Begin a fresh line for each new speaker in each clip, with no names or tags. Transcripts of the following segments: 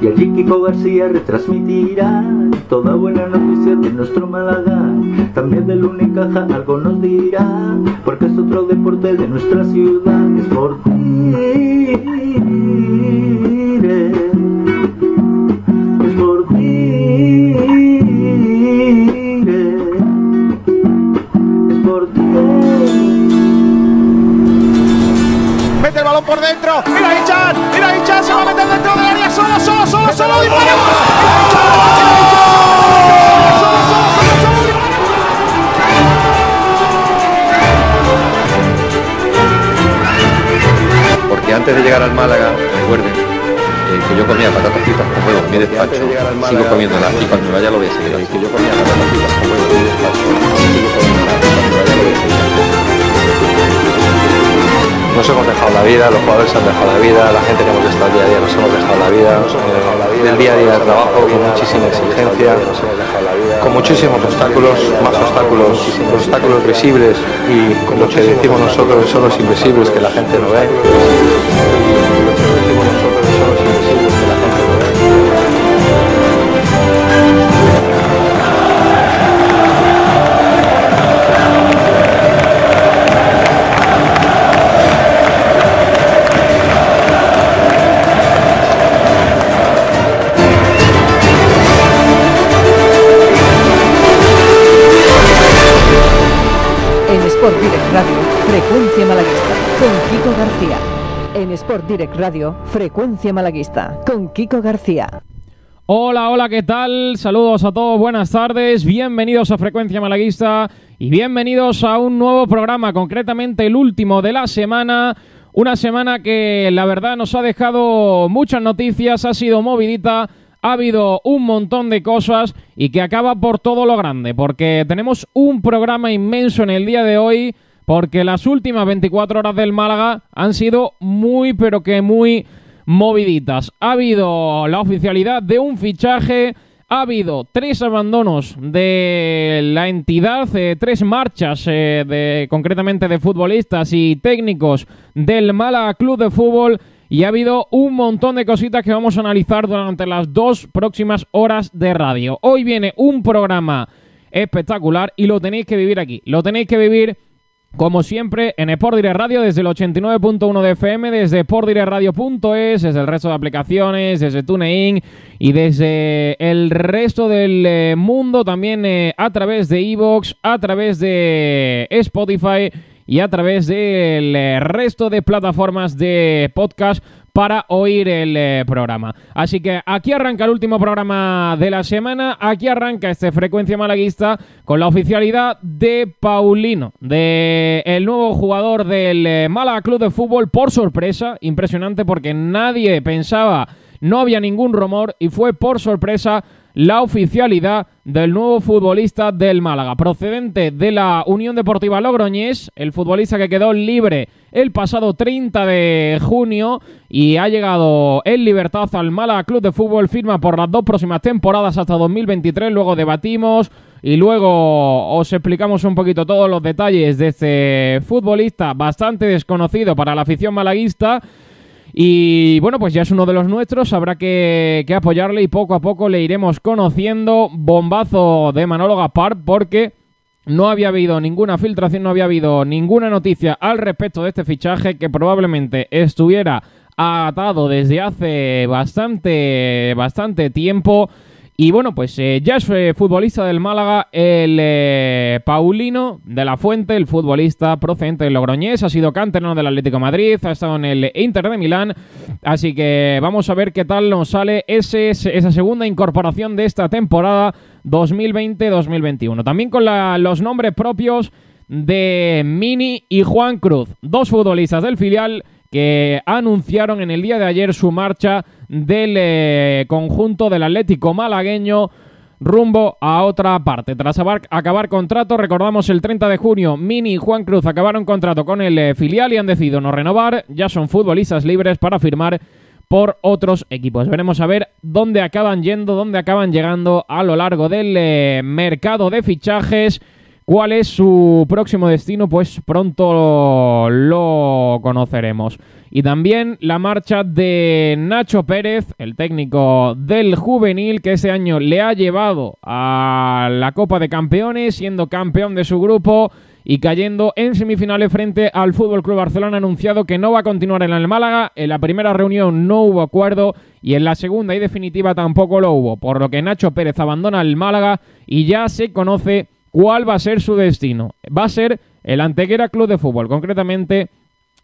Y allí Kiko García retransmitirá toda buena noticia de nuestro Málaga. También del Unicaja algo nos dirá, porque es otro deporte de nuestra ciudad. Es por Dire. Por
dentro. Mira Hichan. Mira Hichan. Se va a meter dentro del área. Solo, solo, solo, solo. Dispara.
Porque antes de llegar al Málaga, recuerden eh, que yo comía patatas fritas con huevo en mi despacho, sigo comiéndolas y cuando me vaya lo voy a seguir. Que yo comía patatas fritas con huevo en mi despacho, sigo comiéndolas y cuando me vaya lo voy a seguir.
Nos hemos dejado la vida, los jugadores se han dejado la vida, la gente que hemos estado día a día nos hemos dejado la vida, eh, del día a día de trabajo con muchísima exigencia, con muchísimos obstáculos, más obstáculos, los obstáculos visibles y lo que decimos nosotros son los invisibles que la gente no ve.
Frecuencia Malaguista, con Kiko García. En Sport Direct Radio, Frecuencia Malaguista, con Kiko García.
Hola, hola, ¿qué tal? Saludos a todos, buenas tardes, bienvenidos a Frecuencia Malaguista y bienvenidos a un nuevo programa, concretamente el último de la semana. Una semana que la verdad nos ha dejado muchas noticias, ha sido movidita, ha habido un montón de cosas y que acaba por todo lo grande, porque tenemos un programa inmenso en el día de hoy, porque las últimas 24 horas del Málaga han sido muy, pero que muy moviditas. Ha habido la oficialidad de un fichaje, ha habido tres abandonos de la entidad, eh, tres marchas, eh, de, concretamente de futbolistas y técnicos del Málaga Club de Fútbol. Y ha habido un montón de cositas que vamos a analizar durante las dos próximas horas de radio. Hoy viene un programa espectacular y lo tenéis que vivir aquí. Lo tenéis que vivir como siempre, en Sport Direct Radio, desde el 89.1 de FM, desde sportdirectradio.es, desde el resto de aplicaciones, desde TuneIn y desde el resto del eh, mundo, también eh, a través de Evox, a través de Spotify y a través del eh, resto de plataformas de podcast para oír el eh, programa. Así que aquí arranca el último programa de la semana, aquí arranca este Frecuencia Malaguista con la oficialidad de Paulino, de el nuevo jugador del eh, Málaga Club de Fútbol por sorpresa, impresionante porque nadie pensaba, no había ningún rumor y fue por sorpresa la oficialidad del nuevo futbolista del Málaga, procedente de la Unión Deportiva Logroñés, el futbolista que quedó libre el pasado 30 de junio y ha llegado en libertad al Málaga Club de Fútbol, firma por las dos próximas temporadas hasta 2023, luego debatimos y luego os explicamos un poquito todos los detalles de este futbolista bastante desconocido para la afición malaguista. Y bueno, pues ya es uno de los nuestros, habrá que, apoyarle y poco a poco le iremos conociendo. Bombazo de Manolo Gaspar porque no había habido ninguna filtración, no había habido ninguna noticia al respecto de este fichaje que probablemente estuviera atado desde hace bastante, bastante tiempo. Y bueno, pues eh, ya es eh, futbolista del Málaga, el eh, Paulino de la Fuente, el futbolista procedente del Logroñés, ha sido canterano del Atlético de Madrid, ha estado en el Inter de Milán, así que vamos a ver qué tal nos sale ese, esa segunda incorporación de esta temporada 2020-2021. También con la- los nombres propios de Mini y Juan Cruz, dos futbolistas del filial que anunciaron en el día de ayer su marcha del eh, conjunto del Atlético malagueño rumbo a otra parte. Tras abar- acabar contrato, recordamos el 30 de junio, Mini y Juan Cruz acabaron contrato con el eh, filial y han decidido no renovar, ya son futbolistas libres para firmar por otros equipos. Veremos a ver dónde acaban yendo, dónde acaban llegando a lo largo del eh, mercado de fichajes cuál es su próximo destino, pues pronto lo conoceremos. Y también la marcha de Nacho Pérez, el técnico del juvenil, que ese año le ha llevado a la Copa de Campeones, siendo campeón de su grupo y cayendo en semifinales frente al Fútbol Club Barcelona, ha anunciado que no va a continuar en el Málaga. En la primera reunión no hubo acuerdo y en la segunda y definitiva tampoco lo hubo, por lo que Nacho Pérez abandona el Málaga y ya se conoce cuál va a ser su destino. Va a ser el Antequera Club de Fútbol, concretamente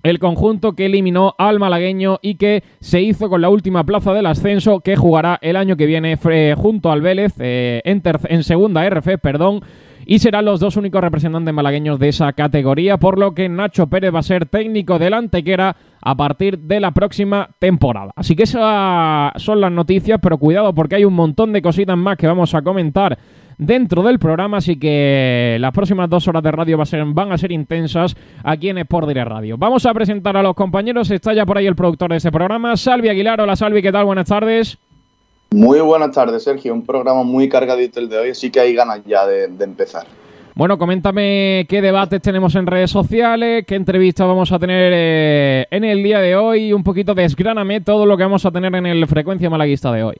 el conjunto que eliminó al malagueño y que se hizo con la última plaza del ascenso que jugará el año que viene junto al Vélez eh, en, en segunda RF, perdón, y serán los dos únicos representantes malagueños de esa categoría, por lo que Nacho Pérez va a ser técnico del Antequera a partir de la próxima temporada. Así que esas son las noticias, pero cuidado porque hay un montón de cositas más que vamos a comentar dentro del programa, así que las próximas dos horas de radio van a ser intensas aquí en Sport Direct Radio. Vamos a presentar a los compañeros, está ya por ahí el productor de ese programa, Salvi Aguilar. Hola Salvi, ¿qué tal? Buenas tardes.
Muy buenas tardes, Sergio. Un programa muy cargadito el de hoy, así que hay ganas ya de, empezar.
Bueno, coméntame qué debates tenemos en redes sociales, qué entrevistas vamos a tener eh, en el día de hoy, un poquito desgráname todo lo que vamos a tener en el Frecuencia Malaguista de hoy.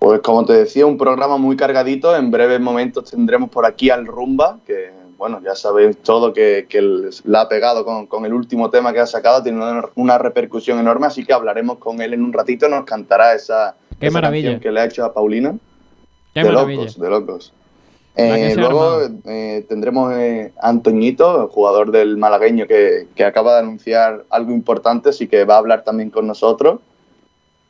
Pues como te decía, un programa muy cargadito. En breves momentos tendremos por aquí al Rumba, que bueno, ya sabéis todo que, que la ha pegado con, el último tema que ha sacado, tiene una, repercusión enorme, así que hablaremos con él en un ratito, nos cantará esa,
Qué maravilla.
que le ha hecho a Paulina.
Qué
de
maravilla.
locos, de locos. Eh, luego eh, tendremos eh, a Antoñito, el jugador del malagueño que, que acaba de anunciar algo importante, así que va a hablar también con nosotros.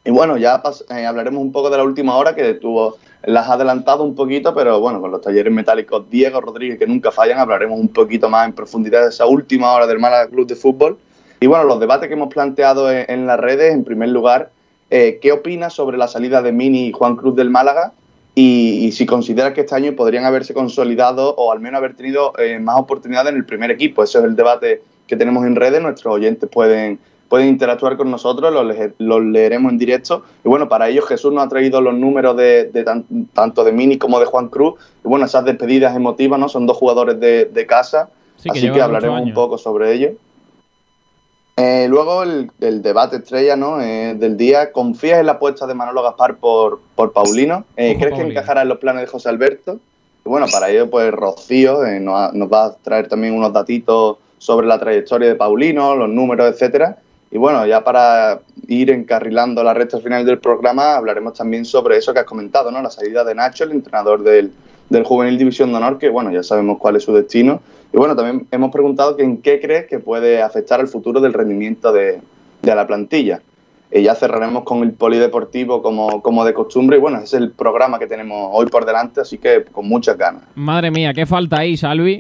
Y bueno, ya eh, hablaremos un poco de la última hora que tuvo, las ha adelantado un poquito, pero bueno, con los talleres metálicos Diego Rodríguez que nunca fallan, hablaremos un poquito más en profundidad de esa última hora del Málaga Club de Fútbol. Y bueno, los debates que hemos planteado en, las redes, en primer lugar, eh, ¿qué opinas sobre la salida de Mini y Juan Cruz del Málaga? Y, si consideras que este año podrían haberse consolidado o al menos haber tenido eh, más oportunidades en el primer equipo. Ese es el debate que tenemos en redes, nuestros oyentes pueden pueden interactuar con nosotros, los, leeremos en directo. Y bueno, para ello Jesús nos ha traído los números de, tanto de Mini como de Juan Cruz. Y bueno, esas despedidas emotivas, ¿no? Son dos jugadores de, casa, así que hablaremos un poco sobre ello. Eh, luego el, debate estrella ¿no? Eh, del día. ¿Confías en la apuesta de Manolo Gaspar por, por Paulino? Eh, ¿Crees que encajará en los planes de José Alberto? Y bueno, para ello, pues Rocío nos, nos, va a traer también unos datitos sobre la trayectoria de Paulino, los números, etcétera. Y bueno, ya para ir encarrilando la recta final del programa, hablaremos también sobre eso que has comentado, ¿no? La salida de Nacho, el entrenador del, Juvenil División de Honor, que bueno, ya sabemos cuál es su destino. Y bueno, también hemos preguntado que en qué crees que puede afectar el futuro del rendimiento de, la plantilla. Y ya cerraremos con el polideportivo como, como de costumbre. Y bueno, ese es el programa que tenemos hoy por delante, así que con muchas ganas.
Madre mía, ¿qué falta ahí, Salvi?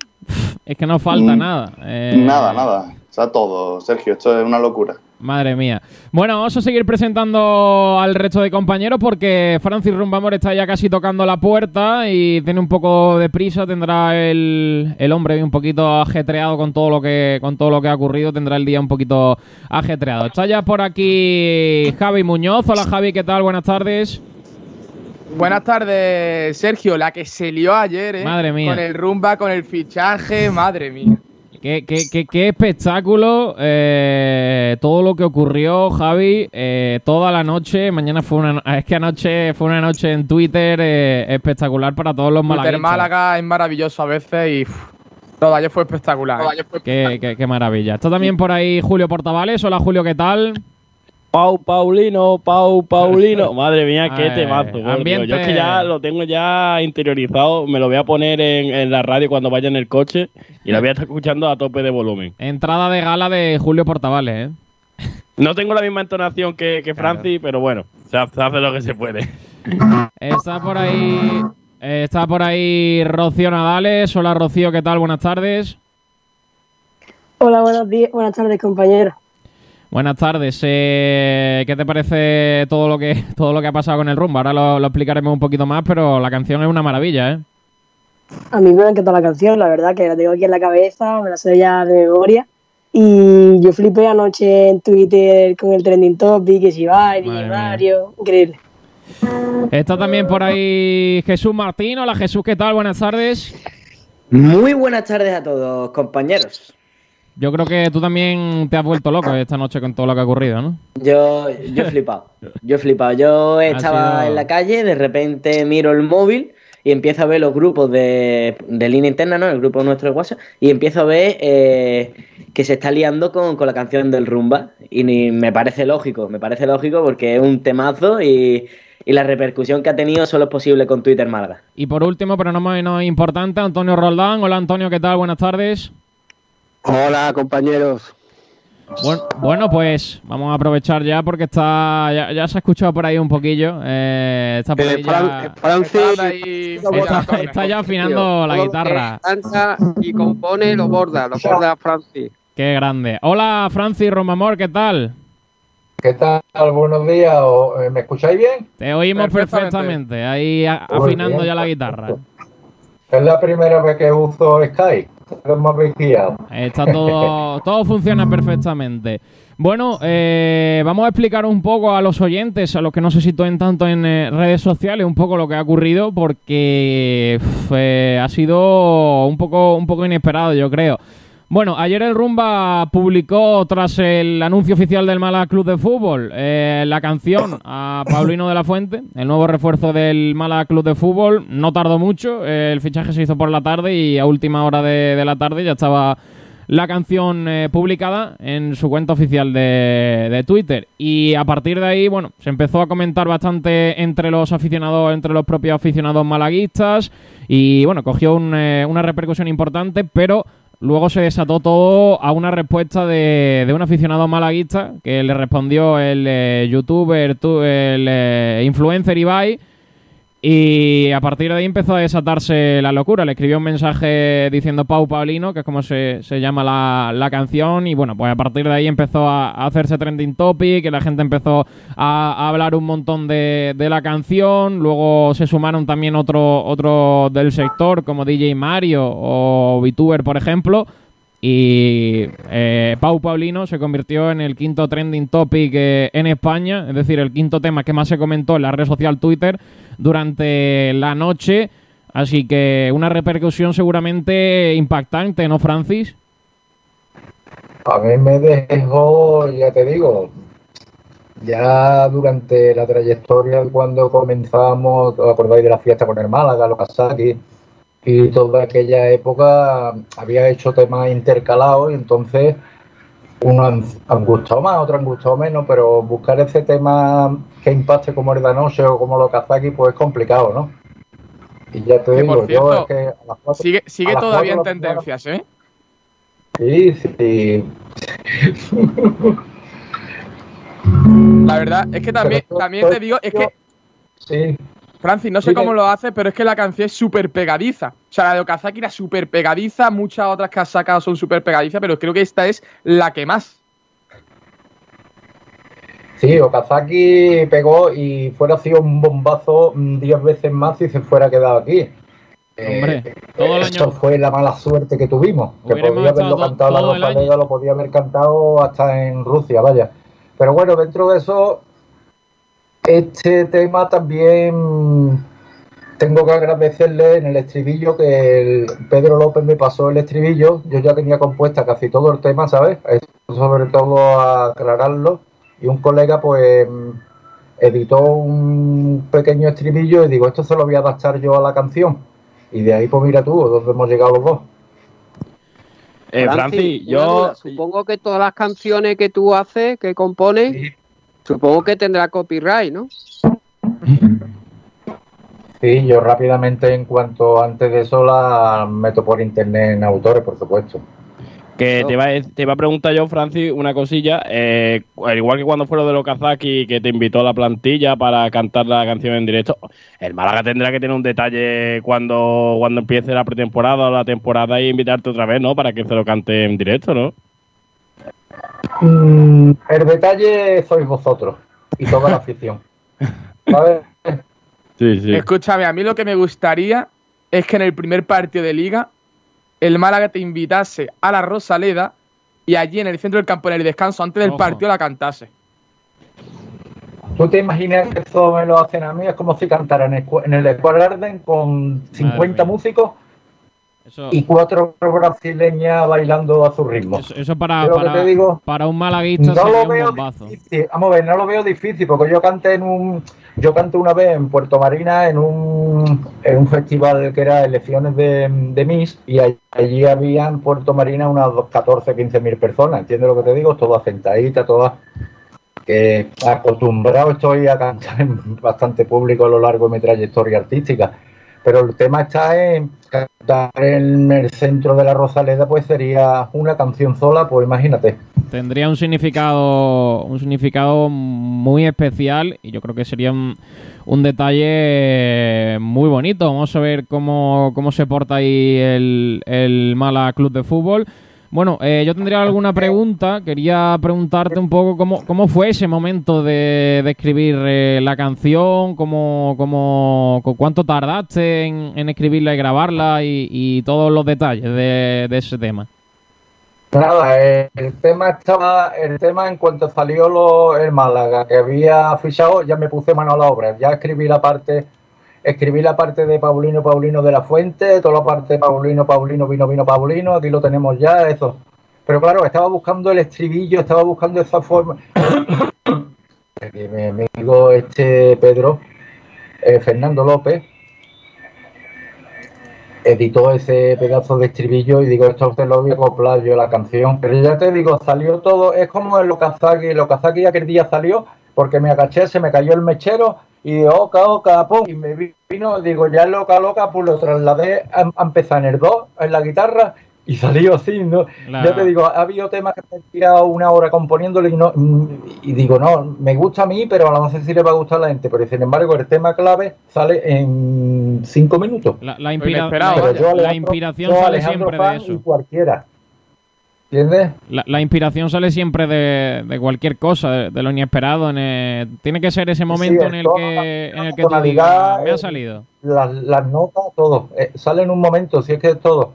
Es que no falta mm, nada.
Eh... Nada, nada. Sea, todo, Sergio, esto es una locura.
Madre mía. Bueno, vamos a seguir presentando al resto de compañeros porque Francis Rumbamor está ya casi tocando la puerta y tiene un poco de prisa. Tendrá el, el, hombre un poquito ajetreado con todo lo que con todo lo que ha ocurrido. Tendrá el día un poquito ajetreado. Está ya por aquí Javi Muñoz. Hola Javi, ¿qué tal? Buenas tardes.
Buenas tardes, Sergio. La que se lió ayer, ¿eh?
Madre mía.
Con el rumba, con el fichaje, madre mía.
Qué, qué, qué, espectáculo eh, todo lo que ocurrió, Javi, eh, toda la noche. Mañana fue una es que anoche fue una noche en Twitter eh, espectacular para todos los malagueños.
Málaga es maravilloso a veces y todo ayer fue espectacular.
Qué, qué, maravilla. Está también por ahí Julio Portavales. Hola Julio, ¿qué tal?
Pau Paulino, Pau Paulino. Madre mía, qué temazo. Yo es que ya lo tengo ya interiorizado. Me lo voy a poner en, la radio cuando vaya en el coche y lo voy a estar escuchando a tope de volumen.
Entrada de gala de Julio Portavales, ¿eh?
No tengo la misma entonación que, que Francis, pero bueno, se hace lo que se puede.
Está por ahí. Está por ahí Rocío Nadales. Hola Rocío, ¿qué tal? Buenas tardes.
Hola, buenos días, buenas tardes, compañeros.
Buenas tardes. Eh, ¿Qué te parece todo lo que todo lo que ha pasado con el rumbo? Ahora lo, explicaremos un poquito más, pero la canción es una maravilla, ¿eh?
A mí me ha encantado la canción, la verdad, que la tengo aquí en la cabeza, me la sé ya de memoria. Y yo flipé anoche en Twitter con el trending topic, que si va, y Mario, increíble.
Está también por ahí Jesús Martín. Hola Jesús, ¿qué tal? Buenas tardes.
Muy buenas tardes a todos, compañeros.
Yo creo que tú también te has vuelto loco esta noche con todo lo que ha ocurrido, ¿no?
Yo, yo he flipado. Yo he flipado. Yo estaba en la calle, de repente miro el móvil y empiezo a ver los grupos de, línea interna, ¿no? El grupo nuestro de WhatsApp, y empiezo a ver eh, que se está liando con, la canción del Rumba. Y me parece lógico, me parece lógico porque es un temazo y, la repercusión que ha tenido solo es posible con Twitter Málaga.
Y por último, pero no menos importante, Antonio Roldán. Hola Antonio, ¿qué tal? Buenas tardes.
Hola compañeros.
Bueno, pues vamos a aprovechar ya porque está ya, se ha escuchado por ahí un poquillo. Eh, está por ahí ya, está, ya afinando la guitarra.
y compone lo borda, lo borda Francis.
Qué grande. Hola Francis Romamor, ¿qué tal?
¿Qué tal? Buenos días. Eh, ¿Me escucháis bien?
Te oímos perfectamente, ahí afinando ya la guitarra.
Es la primera vez que uso Skype.
Está todo, todo funciona perfectamente. Bueno, eh, vamos a explicar un poco a los oyentes, a los que no se sitúen tanto en eh, redes sociales, un poco lo que ha ocurrido, porque eh, ha sido un poco, un poco inesperado, yo creo. Bueno, ayer el Rumba publicó, tras el anuncio oficial del Málaga Club de Fútbol, eh, la canción a Paulino de la Fuente, el nuevo refuerzo del Málaga Club de Fútbol. No tardó mucho, eh, el fichaje se hizo por la tarde y a última hora de, la tarde ya estaba la canción eh, publicada en su cuenta oficial de, Twitter. Y a partir de ahí, bueno, se empezó a comentar bastante entre los aficionados, entre los propios aficionados malaguistas. Y bueno, cogió una repercusión importante, pero Luego se desató todo a una respuesta de, de un aficionado malaguista que le respondió el eh, youtuber, el eh, influencer Ibai, y a partir de ahí empezó a desatarse la locura. Le escribió un mensaje diciendo Pau Paulino, que es como se, llama la, canción. Y bueno, pues a partir de ahí empezó a, hacerse trending topic, que la gente empezó a, hablar un montón de, la canción. Luego se sumaron también otros otro del sector, como DJ Mario o VTuber, por ejemplo. Y eh, Pau Paulino se convirtió en el quinto trending topic eh, en España, es decir, el quinto tema que más se comentó en la red social Twitter durante la noche. Así que una repercusión seguramente impactante, ¿no, Francis?
A mí me dejó, ya te digo, ya durante la trayectoria cuando comenzamos, ¿os acordáis de la fiesta con el Málaga, los Kazaki? Y toda aquella época había hecho temas intercalados y entonces unos han, gustado más, otros han gustado menos, pero buscar ese tema que impacte como el Danoche o como lo Kazaki pues es complicado, ¿no?
Y ya te digo, yo es que sigue, sigue todavía en tendencias, ¿eh?
Sí, sí.
La verdad es que también, también te digo, es que
Sí.
Francis, no sé cómo lo hace, pero es que la canción es súper pegadiza. O sea, la de Okazaki era súper pegadiza, muchas otras que has sacado son súper pegadizas, pero creo que esta es la que más.
Sí, Okazaki pegó y fuera sido un bombazo diez veces más si se fuera quedado aquí.
Hombre, eh, todo el
Eso fue la mala suerte que tuvimos. Que podía haberlo cantado la Rosaleda, lo podía haber cantado hasta en Rusia, vaya. Pero bueno, dentro de eso este tema también tengo que agradecerle en el estribillo que Pedro López me pasó el estribillo. Yo ya tenía compuesta casi todo el tema, ¿sabes? sobre todo aclararlo. Y un colega, pues, editó un pequeño estribillo y digo, esto se lo voy a adaptar yo a la canción. Y de ahí, pues mira tú, donde hemos llegado los dos.
Eh, Francis, yo supongo que todas las canciones que tú haces, que compones, Supongo que tendrá copyright, ¿no?
Sí, yo rápidamente, en cuanto antes de eso, la meto por internet en autores, por supuesto.
Que te, va, te a preguntar yo, Francis, una cosilla. Eh, igual que cuando fue lo de Lokazaki, que te invitó a la plantilla para cantar la canción en directo, el Málaga tendrá que tener un detalle cuando, cuando empiece la pretemporada o la temporada y invitarte otra vez, ¿no? Para que se lo cante en directo, ¿no?
Mm, el detalle sois vosotros y toda la afición.
Escúchame, a mí lo que me gustaría es que en el primer partido de liga el Málaga te invitase a la Rosaleda y allí en el centro del campo, en el descanso, antes del partido, la cantase.
¿Tú te imaginas que eso me lo hacen a mí? Es como si cantaran en el Square Garden con 50 músicos y cuatro brasileñas bailando a su ritmo.
Eso, para, para, digo, para, un malaguista no lo veo
Difícil. Vamos a ver, no lo veo difícil, porque yo canté en un yo canté una vez en Puerto Marina en un, en un festival que era elecciones de, de Miss y allí había en Puerto Marina unas 14, 15 mil personas, ¿entiendes lo que te digo? Todas sentaditas, todas que acostumbrado estoy a cantar en bastante público a lo largo de mi trayectoria artística pero el tema está en cantar en el centro de la Rosaleda, pues sería una canción sola, pues imagínate.
Tendría un significado, un significado muy especial y yo creo que sería un, detalle muy bonito. Vamos a ver cómo, cómo se porta ahí el, el Mala Club de Fútbol. Bueno, eh, yo tendría alguna pregunta. Quería preguntarte un poco cómo, cómo fue ese momento de, escribir eh, la canción, cómo, cómo, cuánto tardaste en, escribirla y grabarla y, todos los detalles de, ese tema.
Nada, el tema estaba, el tema en cuanto salió lo, el Málaga, que había fichado, ya me puse mano a la obra, ya escribí la parte escribí la parte de Paulino Paulino de la Fuente, toda la parte de Paulino Paulino Vino Vino Paulino, aquí lo tenemos ya, eso. Pero claro, estaba buscando el estribillo, estaba buscando esa forma. mi amigo este Pedro, eh, Fernando López, editó ese pedazo de estribillo y digo, esto usted lo voy a yo la canción. Pero ya te digo, salió todo, es como el Okazaki, el Okazaki aquel día salió porque me agaché, se me cayó el mechero y oca, oca, pum, y me vino, digo, ya loca, loca, pues lo trasladé a, empezar en el 2, en la guitarra, y salió así, ¿no? Ya te digo, ha habido temas que me he tirado una hora componiéndole y, no, y digo, no, me gusta a mí, pero a lo mejor sí le va a gustar a la gente, pero sin embargo el tema clave sale en cinco minutos.
La, la, la inspiración sale siempre de eso. Y
cualquiera. ¿Entiendes?
La, inspiración sale siempre de, cualquier cosa, de, lo inesperado. tiene que ser ese momento en el que, en el que tú digas, me ha salido.
Las, notas, todo. Eh, sale en un momento, si es que es todo.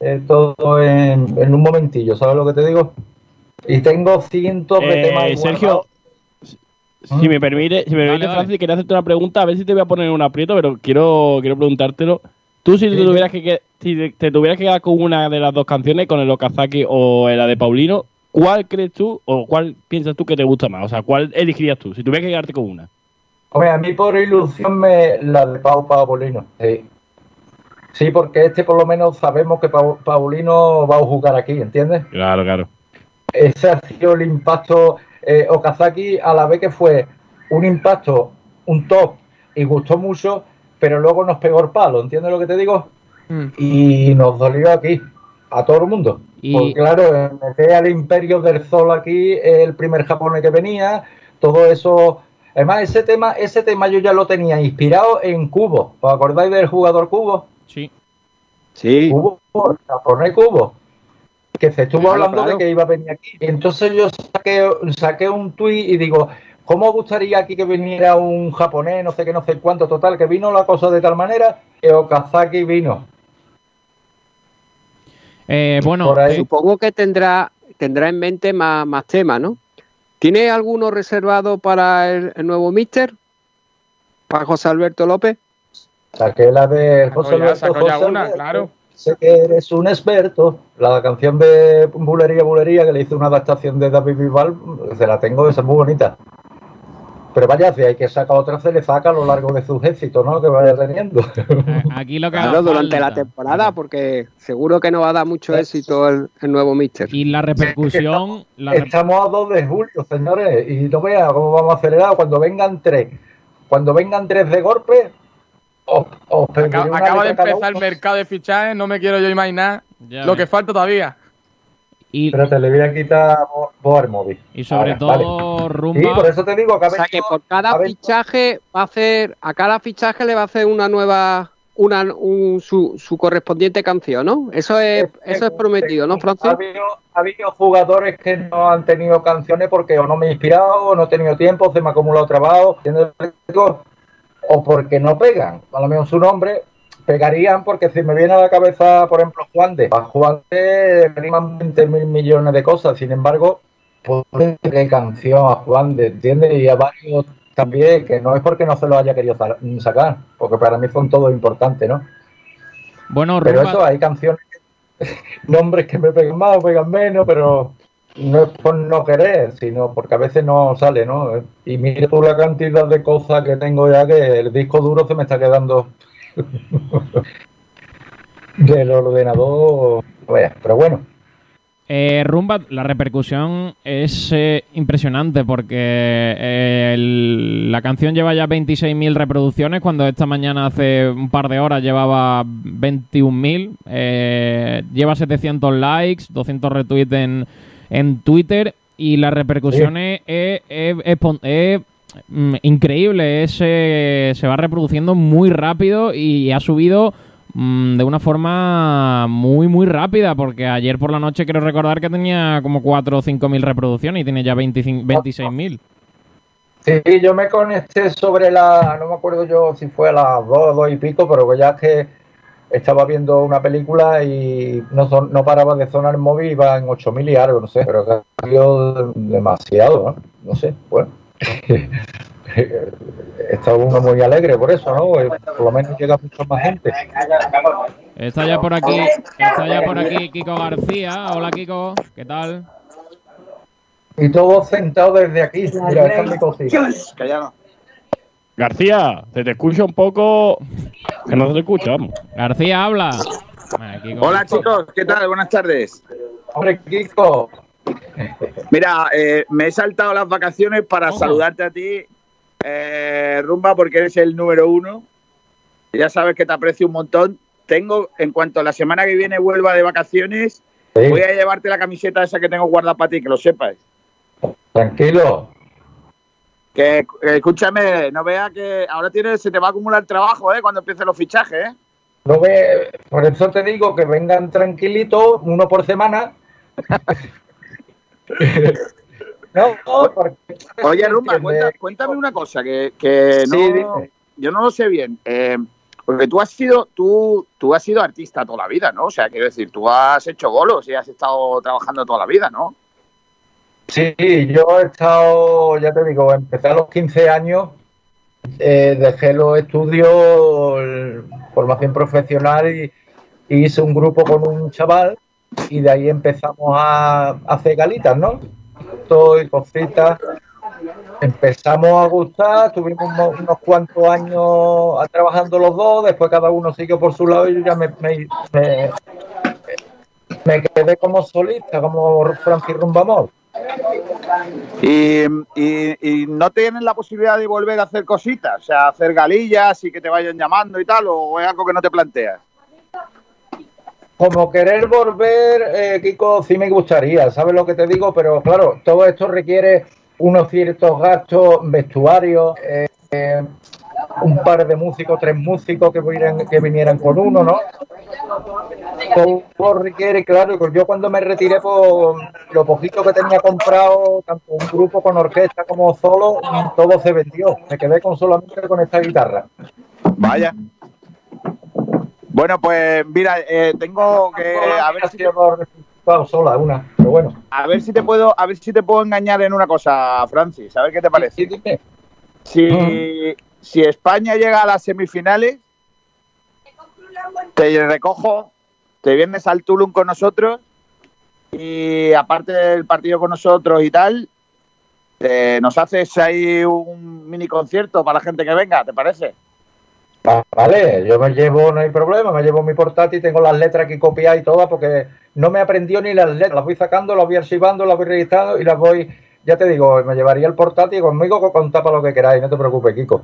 Es todo en, un momentillo, ¿sabes lo que te digo? Y tengo cientos de eh, temas.
Sergio, si me permite, si me permite, Francis, quería hacerte una pregunta, a ver si te voy a poner en un aprieto, pero quiero, quiero preguntártelo. Tú si te tuvieras que si te tuvieras que quedar con una de las dos canciones, con el Okazaki o la de Paulino, ¿cuál crees tú o cuál piensas tú que te gusta más? O sea, ¿cuál elegirías tú si tuvieras que quedarte con una?
Hombre, a mí por ilusión me la de Pau Paulino. Sí. Sí, porque este por lo menos sabemos que Paulino va a jugar aquí, ¿entiendes?
Claro, claro.
Ese ha sido el impacto. Eh, Okazaki, a la vez que fue un impacto, un top y gustó mucho, pero luego nos pegó el palo, ¿entiendes lo que te digo? Mm. Y nos dolió aquí, a todo el mundo. Y... Porque claro, meter al Imperio del Sol aquí, el primer japonés que venía, todo eso... Además, ese tema, ese tema yo ya lo tenía inspirado en Cubo. ¿Os acordáis del jugador Cubo?
Sí.
Sí. Cubo, japonés Cubo. Que se estuvo hablando de que iba a venir aquí. Entonces yo saqué, saqué un tuit y digo, ¿Cómo gustaría aquí que viniera un japonés, no sé qué, no sé cuánto, total, que vino la cosa de tal manera que Okazaki vino?
Eh, bueno, eh, supongo que tendrá, tendrá en mente más, más temas, ¿no? ¿Tiene alguno reservado para el, nuevo Mister? ¿Para José Alberto López?
Saqué la de José Alberto. claro. Sé que eres un experto. La canción de Bulería, Bulería, que le hice una adaptación de David Vival, se la tengo, esa es muy bonita. Pero vaya, si hay que sacar otra, se le saca a lo largo de sus éxitos, ¿no? Que vaya teniendo.
Eh, aquí lo que
claro, durante la temporada, porque seguro que no va a dar mucho éxito el, nuevo Mister.
Y la repercusión.
estamos, a 2 de julio, señores, y no vean cómo vamos a acelerar. Cuando vengan tres, cuando vengan tres de golpe,
os, acaba, de empezar el mercado de fichajes, no me quiero yo imaginar lo que falta todavía.
Y, te le voy a quitar Power Móvil.
Y sobre todo Rumba. Sí,
por eso te digo que,
o sea que por cada fichaje va a hacer, a cada fichaje le va a hacer una nueva, una su, su, correspondiente canción, ¿no? Eso es, eso es prometido, ¿no, Francis?
Ha habido, jugadores que no han tenido canciones porque o no me he inspirado, o no he tenido tiempo, se me ha acumulado trabajo, o porque no pegan. A lo mejor su nombre pegarían porque si me viene a la cabeza, por ejemplo, Juan de, a Juan de riman 20 mil millones de cosas, sin embargo, qué canción a Juan de, ¿entiendes? Y a varios también, que no es porque no se lo haya querido sacar, porque para mí son todos importantes, ¿no? Bueno, Pero eso, hay canciones, nombres que me pegan más o pegan menos, pero no es por no querer, sino porque a veces no sale, ¿no? Y mira tú la cantidad de cosas que tengo ya que el disco duro se me está quedando del ordenador. Pero bueno.
Eh, Rumba, la repercusión es eh, impresionante porque eh, la canción lleva ya 26.000 reproducciones cuando esta mañana hace un par de horas llevaba 21.000. lleva 700 likes, 200 retweets en, en Twitter y la repercusión es, increíble. se va reproduciendo muy rápido y ha subido Mm, de una forma muy, muy rápida, porque ayer por la noche quiero recordar que tenía como 4 o 5 mil reproducciones y tiene ya 26 mil.
Sí, yo me conecté sobre la, no me acuerdo yo si fue a las 2, 2 y pico, pero que ya es que estaba viendo una película y no, no paraba de sonar móvil, iba en 8000 y algo, no sé, pero que ha sido demasiado. No sé, bueno. está uno muy alegre por eso, ¿no? Por lo menos llega mucha más gente.
Está ya por aquí, está ya por aquí Kiko García. Hola Kiko, ¿qué tal?
Y todos sentados desde aquí. Mira, esta es
García, se te escucha un poco que no se te escucha.
García, habla.
Hola chicos, ¿qué tal? Buenas tardes.
Hombre, Kiko.
Mira, eh, me he saltado las vacaciones para saludarte a ti eh, Rumba, porque eres el número uno. Ya sabes que te aprecio un montón. Tengo, en cuanto a la semana que viene vuelva de vacaciones, voy a llevarte la camiseta esa que tengo guardada para ti, que lo sepas.
Tranquilo.
Que, escúchame, no vea que ahora tienes, se te va a acumular trabajo, ¿eh? Cuando empiecen los fichajes, ¿eh?
No ve, por eso te digo que vengan tranquilitos, uno por semana.
Oye, Rumba, cuéntame una cosa que, que no, yo no lo sé bien. Eh, porque tú has sido tú tú has sido artista toda la vida, ¿no? O sea, quiero decir, tú has hecho bolos y has estado trabajando toda la vida, ¿no?
Sí, yo he estado, ya te digo, empecé a los 15 años, eh, dejé los estudios, formación profesional y, y, hice un grupo con un chaval y de ahí empezamos a, hacer galitas, ¿no? y cositas. Empezamos a gustar, tuvimos unos, cuantos años trabajando los dos, después cada uno siguió por su lado y yo ya me, quedé como solista, como Francis Rumbamor.
Y, y, no tienen la posibilidad de volver a hacer cositas, o sea, hacer galillas y que te vayan llamando y tal, o es algo que no te planteas?
Como querer volver, eh, Kiko, sí me gustaría, ¿sabes lo que te digo? Pero claro, todo esto requiere unos ciertos gastos, vestuarios, eh, eh, un par de músicos, tres músicos que vinieran, que vinieran con uno, ¿no? Todo requiere, claro, yo cuando me retiré, por pues, lo poquito que tenía comprado, tanto un grupo con orquesta como solo, todo se vendió. Me quedé con solamente con esta guitarra.
Vaya, bueno, pues mira, eh, tengo que a ver si
sola una, pero bueno.
A ver si te puedo, a ver si te puedo engañar en una cosa, Francis. A ver qué te parece. Si, mm. si España llega a las semifinales, te recojo, te vienes al Tulum con nosotros y aparte del partido con nosotros y tal, nos haces ahí un mini concierto para la gente que venga, ¿te parece?
Vale, yo me llevo, no hay problema, me llevo mi portátil, tengo las letras aquí copiadas y todas porque no me aprendió ni las letras, las voy sacando, las voy archivando, las voy registrando y las voy, ya te digo, me llevaría el portátil conmigo con tapa lo que queráis, no te preocupes, Kiko.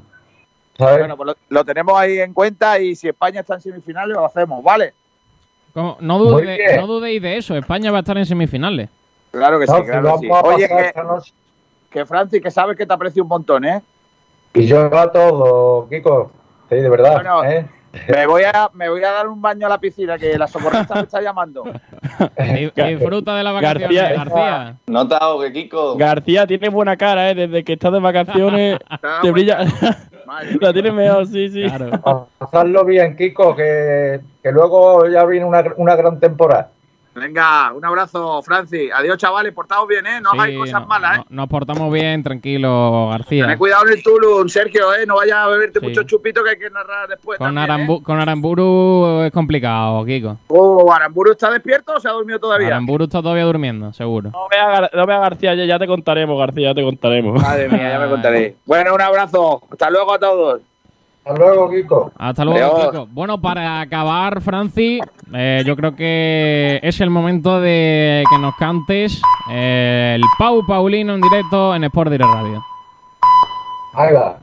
Bueno, pues lo, tenemos ahí en cuenta y si España está en semifinales lo hacemos, ¿vale?
No, dudéis de eso, España va a estar en semifinales.
Claro que sí, claro que sí. Oye, que, que Francis, que sabes que te aprecio un montón, ¿eh?
Y yo a todo, Kiko. Sí, de verdad. ¿eh?
me, voy a, me voy a dar un baño a la piscina, que la socorrista me está llamando.
Disfruta de la vacaciones, García. García.
No te ahogues, Kiko.
García tiene buena cara, ¿eh? Desde que estás de vacaciones, te brilla. la tienes mejor, sí, sí.
Claro. Pasarlo bien, Kiko, que, que luego ya viene una, una gran temporada.
Venga, un abrazo, Franci. Adiós, chavales. Portaos bien, ¿eh? No hagáis cosas malas, ¿eh?
nos portamos bien, tranquilo, García.
Ten cuidado en el Tulum, Sergio, ¿eh? No vayas a beberte mucho chupito que hay que narrar después.
Con,
también,
¿eh? con Aramburu es complicado, Kiko.
Oh, ¿Aramburu está despierto o se ha dormido todavía?
Aramburu está todavía durmiendo, seguro.
No veas no vea García, ya, te contaremos, García, ya te contaremos.
Madre mía, ya me contaré. Bueno, un abrazo. Hasta luego a todos.
Hasta luego, Kiko.
Hasta luego, Kiko. Bueno, para acabar, Franci, eh, yo creo que es el momento de que nos cantes eh, el Pau Paulino en directo en Sport Direct Radio.
Ahí va.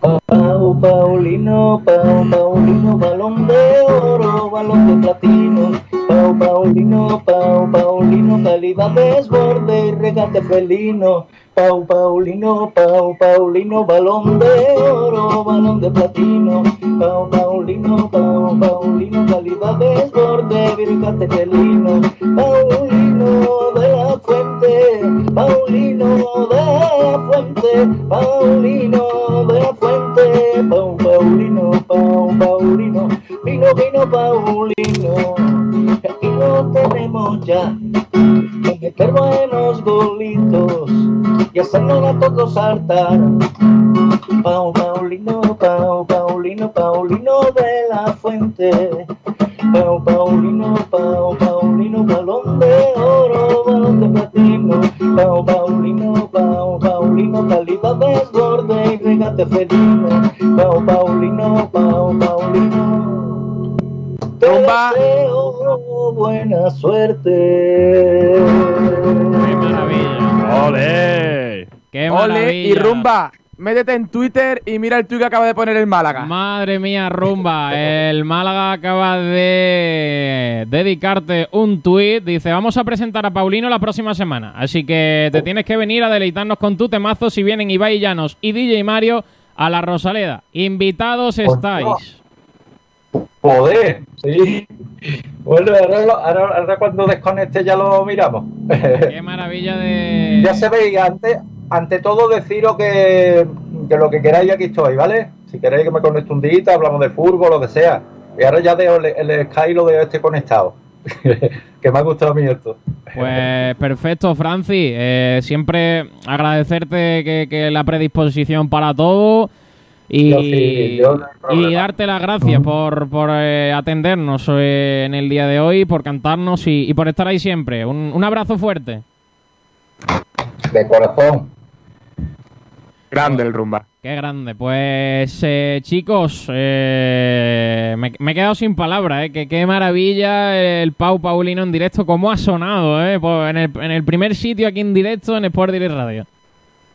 Pau Paulino, Pau Paulino, balón de oro, balón de platino. Pau Paulino, Pau Paulino, calidad desborde y regate felino. Pau Paulino, Pau Paulino, balón de oro, balón de platino. Pau Paulino, Pau Paulino, calidad desborde, virgate felino. Paulino de la fuente, Paulino de la fuente, Paulino de la fuente. Pau Paulino, Pau Paulino, vino, vino Paulino. Aquí lo tenemos ya, con meter buenos golitos y hacernos a todos saltar. Pau, Paulino, Pau, Paulino, Paulino de la fuente. Pau, Paulino, Pau, Paulino, balón de de platino. Pau, Paulino, Pau, Paulino, y regate felino. Pau, Paulino, Pau, Paulino. Te deseo buena suerte.
¡Qué maravilla!
¡Ole!
¡Qué maravilla!
y rumba. Métete en Twitter y mira el tuit que acaba de poner el Málaga.
Madre mía, rumba. El Málaga acaba de dedicarte un tuit. Dice, vamos a presentar a Paulino la próxima semana. Así que te tienes que venir a deleitarnos con tu temazo si vienen Ibai Llanos y DJ Mario a la Rosaleda. Invitados estáis.
Joder, sí. Bueno, ahora, ahora, cuando desconecte ya lo miramos.
Qué maravilla de...
Ya se veía antes, ante todo deciros que, que, lo que queráis aquí estoy, ¿vale? Si queréis que me conecte un día, hablamos de fútbol, lo que sea. Y ahora ya dejo el, el Sky lo de este conectado. que me ha gustado a mí esto.
Pues perfecto, Franci. Eh, siempre agradecerte que, que la predisposición para todo. Y, y, darte las gracias por, por eh, atendernos eh, en el día de hoy, por cantarnos y, y por estar ahí siempre. Un, un, abrazo fuerte.
De corazón.
Grande el rumba.
Qué grande. Pues eh, chicos, me, me, he quedado sin palabras. Que, qué maravilla el Pau Paulino en directo, cómo ha sonado en, el, en el primer sitio aquí en directo en Sport Direct Radio.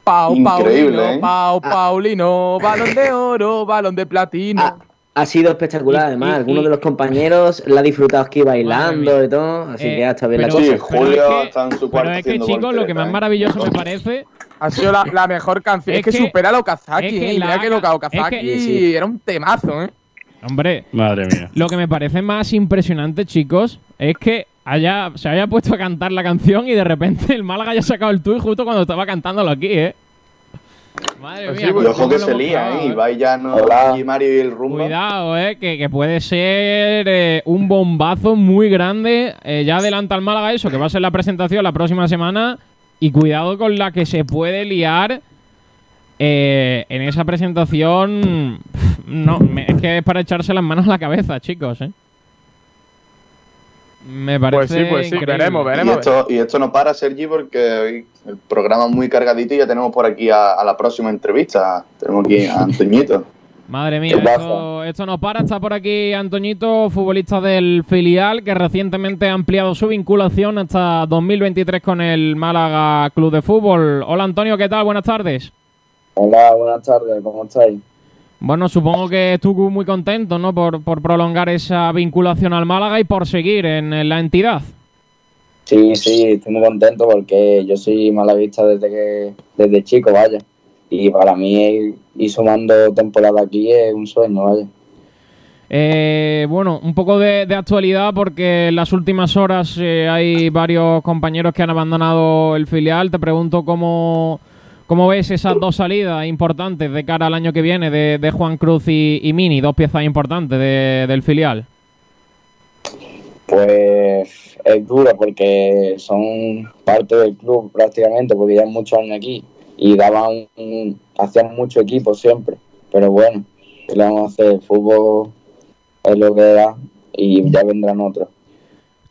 Pau, Paulino, ¿eh? Pau, ah. Paulino, balón de oro, balón de platino.
Ah, ha sido espectacular, además. Algunos de los compañeros la ha disfrutado aquí bailando y todo. Así que hasta bien
pero,
la
sí, Julio está en su
cuarto. Pero es que, chicos, lo que más maravilloso me parece.
Ha sido la, la mejor canción. Es, que, supera a Okazaki. Es que, ¿eh? Mira que lo Okazaki es que, sí. era un temazo, ¿eh?
Hombre,
madre mía.
Lo que me parece más impresionante, chicos, es que haya, se haya puesto a cantar la canción y de repente el Málaga haya sacado el tuit justo cuando estaba cantándolo aquí, ¿eh?
Madre pues mía, ojo que se lía, ¿eh? Ibai ya no y Mario y el rumbo.
Cuidado, eh, que, que puede ser eh, un bombazo muy grande. Eh, ya adelanta el Málaga eso, que va a ser la presentación la próxima semana. Y cuidado con la que se puede liar eh, en esa presentación. No, es que es para echarse las manos a la cabeza, chicos, ¿eh? Me parece.
Pues sí, pues sí, veremos,
veremos. Y esto, y esto no para, Sergi, porque hoy el programa es muy cargadito y ya tenemos por aquí a, la próxima entrevista. Tenemos aquí a Antoñito.
Madre mía, esto, esto, no para. Está por aquí Antoñito, futbolista del filial, que recientemente ha ampliado su vinculación hasta 2023 con el Málaga Club de Fútbol. Hola Antonio, ¿qué tal? Buenas tardes.
Hola, buenas tardes, ¿cómo estáis?
Bueno, supongo que estuvo muy contento, ¿no? Por, por prolongar esa vinculación al Málaga y por seguir en, la entidad.
Sí, sí, estoy muy contento porque yo soy malaguista desde que desde chico, vaya. Y para mí ir sumando temporada aquí es un sueño, vaya.
Eh, bueno, un poco de, actualidad porque en las últimas horas eh, hay varios compañeros que han abandonado el filial. Te pregunto cómo, ¿Cómo ves esas dos salidas importantes de cara al año que viene de, Juan Cruz y, Mini? Dos piezas importantes del filial.
Pues es duro porque son parte del club prácticamente, porque ya muchos años aquí y daban, hacían mucho equipo siempre. Pero bueno, ¿qué le vamos a hacer? fútbol es lo que da y ya vendrán otros.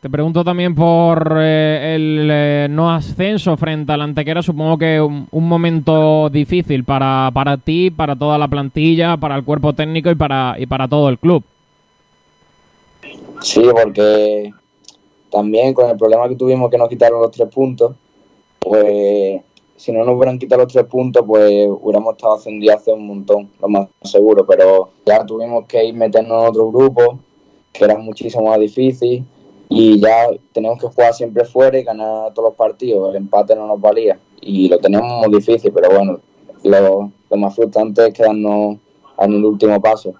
Te pregunto también por eh, el eh, no ascenso frente al Antequera. Supongo que un, un momento difícil para, para ti, para toda la plantilla, para el cuerpo técnico y para, y para todo el club.
Sí, porque también con el problema que tuvimos que nos quitaron los tres puntos, pues si no nos hubieran quitado los tres puntos, pues hubiéramos estado ascendidos hace un montón, lo más seguro, pero ya tuvimos que ir meternos en otro grupo, que era muchísimo más difícil, y ya tenemos que jugar siempre fuera y ganar todos los partidos, el empate no nos valía, y lo teníamos muy difícil, pero bueno, lo, lo más frustrante es quedarnos en el último paso.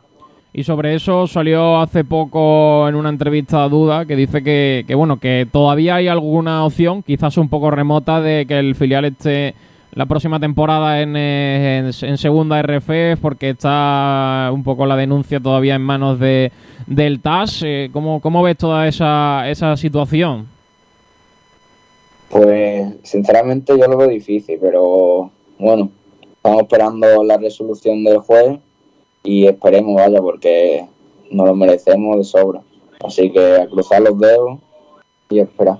Y sobre eso salió hace poco en una entrevista a Duda que dice que, bueno, que todavía hay alguna opción, quizás un poco remota, de que el filial esté la próxima temporada en, eh, en, segunda RF porque está un poco la denuncia todavía en manos de, del TAS. Eh, ¿Cómo, ¿Cómo ves toda esa, esa situación?
Pues sinceramente yo lo veo difícil, pero bueno, estamos esperando la resolución del juez y esperemos, vaya, porque nos lo merecemos de sobra. Así que a cruzar los dedos y esperar.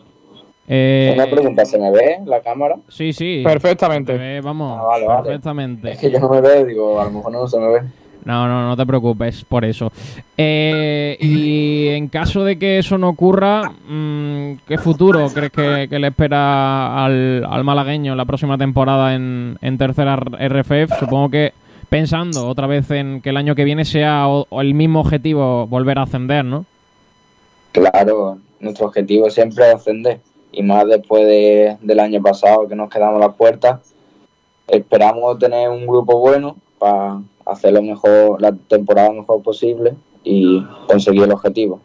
Eh, Una pregunta, ¿se me ve la cámara?
Sí, sí.
Perfectamente.
vamos, ah, perfectamente.
Es que yo no me veo, digo, a lo mejor no se me ve.
No, no, no te preocupes por eso. Eh, y en caso de que eso no ocurra, mm, ¿qué futuro crees que, le espera al, al, malagueño la próxima temporada en, en tercera RFF? Supongo que pensando otra vez en que el año que viene sea el mismo objetivo volver a ascender, ¿no?
Claro, nuestro objetivo siempre es ascender y más después del año pasado que nos quedamos a las puertas. Esperamos tener un grupo bueno para hacer lo mejor, la temporada mejor posible y conseguir el objetivo.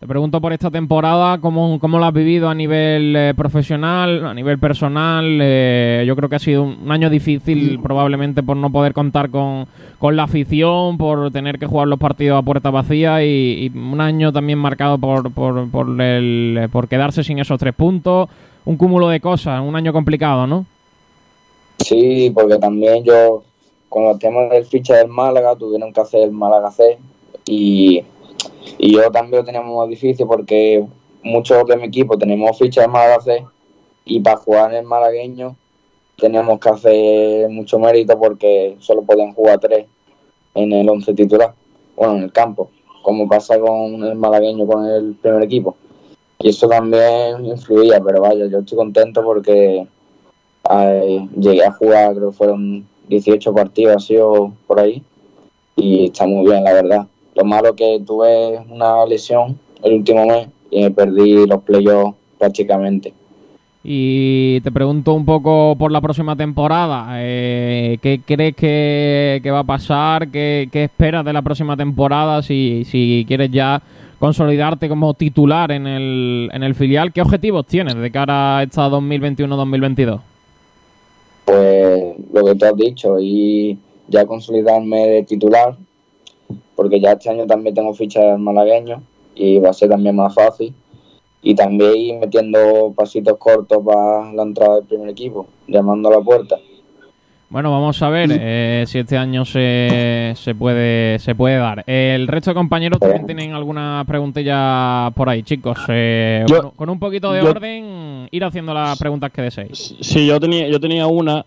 Te pregunto por esta temporada, ¿cómo, cómo la has vivido a nivel eh, profesional, a nivel personal? Eh, yo creo que ha sido un año difícil, probablemente por no poder contar con, la afición, por tener que jugar los partidos a puerta vacía y, un año también marcado por, por, por, el, por quedarse sin esos tres puntos. Un cúmulo de cosas, un año complicado, ¿no?
Sí, porque también yo, con los temas del ficha del Málaga, tuvieron que hacer el Málaga C y y yo también lo teníamos más difícil porque muchos de mi equipo tenemos fichas de Málaga y para jugar en el malagueño teníamos que hacer mucho mérito porque solo pueden jugar tres en el once titular, bueno, en el campo, como pasa con el malagueño con el primer equipo. Y eso también influía, pero vaya, yo estoy contento porque eh, llegué a jugar, creo que fueron 18 partidos así o por ahí, y está muy bien, la verdad. Lo malo que tuve una lesión el último mes y me perdí los playoffs prácticamente.
Y te pregunto un poco por la próxima temporada. Eh, ¿Qué crees que, va a pasar? ¿Qué, esperas de la próxima temporada? Si, si quieres ya consolidarte como titular en el, en el filial, ¿qué objetivos tienes de cara a esta 2021-2022?
Pues lo que tú has dicho, y ya consolidarme de titular, porque ya este año también tengo fichas malagueños y va a ser también más fácil. Y también ir metiendo pasitos cortos para la entrada del primer equipo, llamando a la puerta.
Bueno, vamos a ver eh, si este año se, se, puede se puede dar. El resto de compañeros también tienen alguna preguntilla por ahí, chicos. Eh, con un poquito de orden, ir haciendo las preguntas que deseéis.
Sí, yo tenía, yo tenía una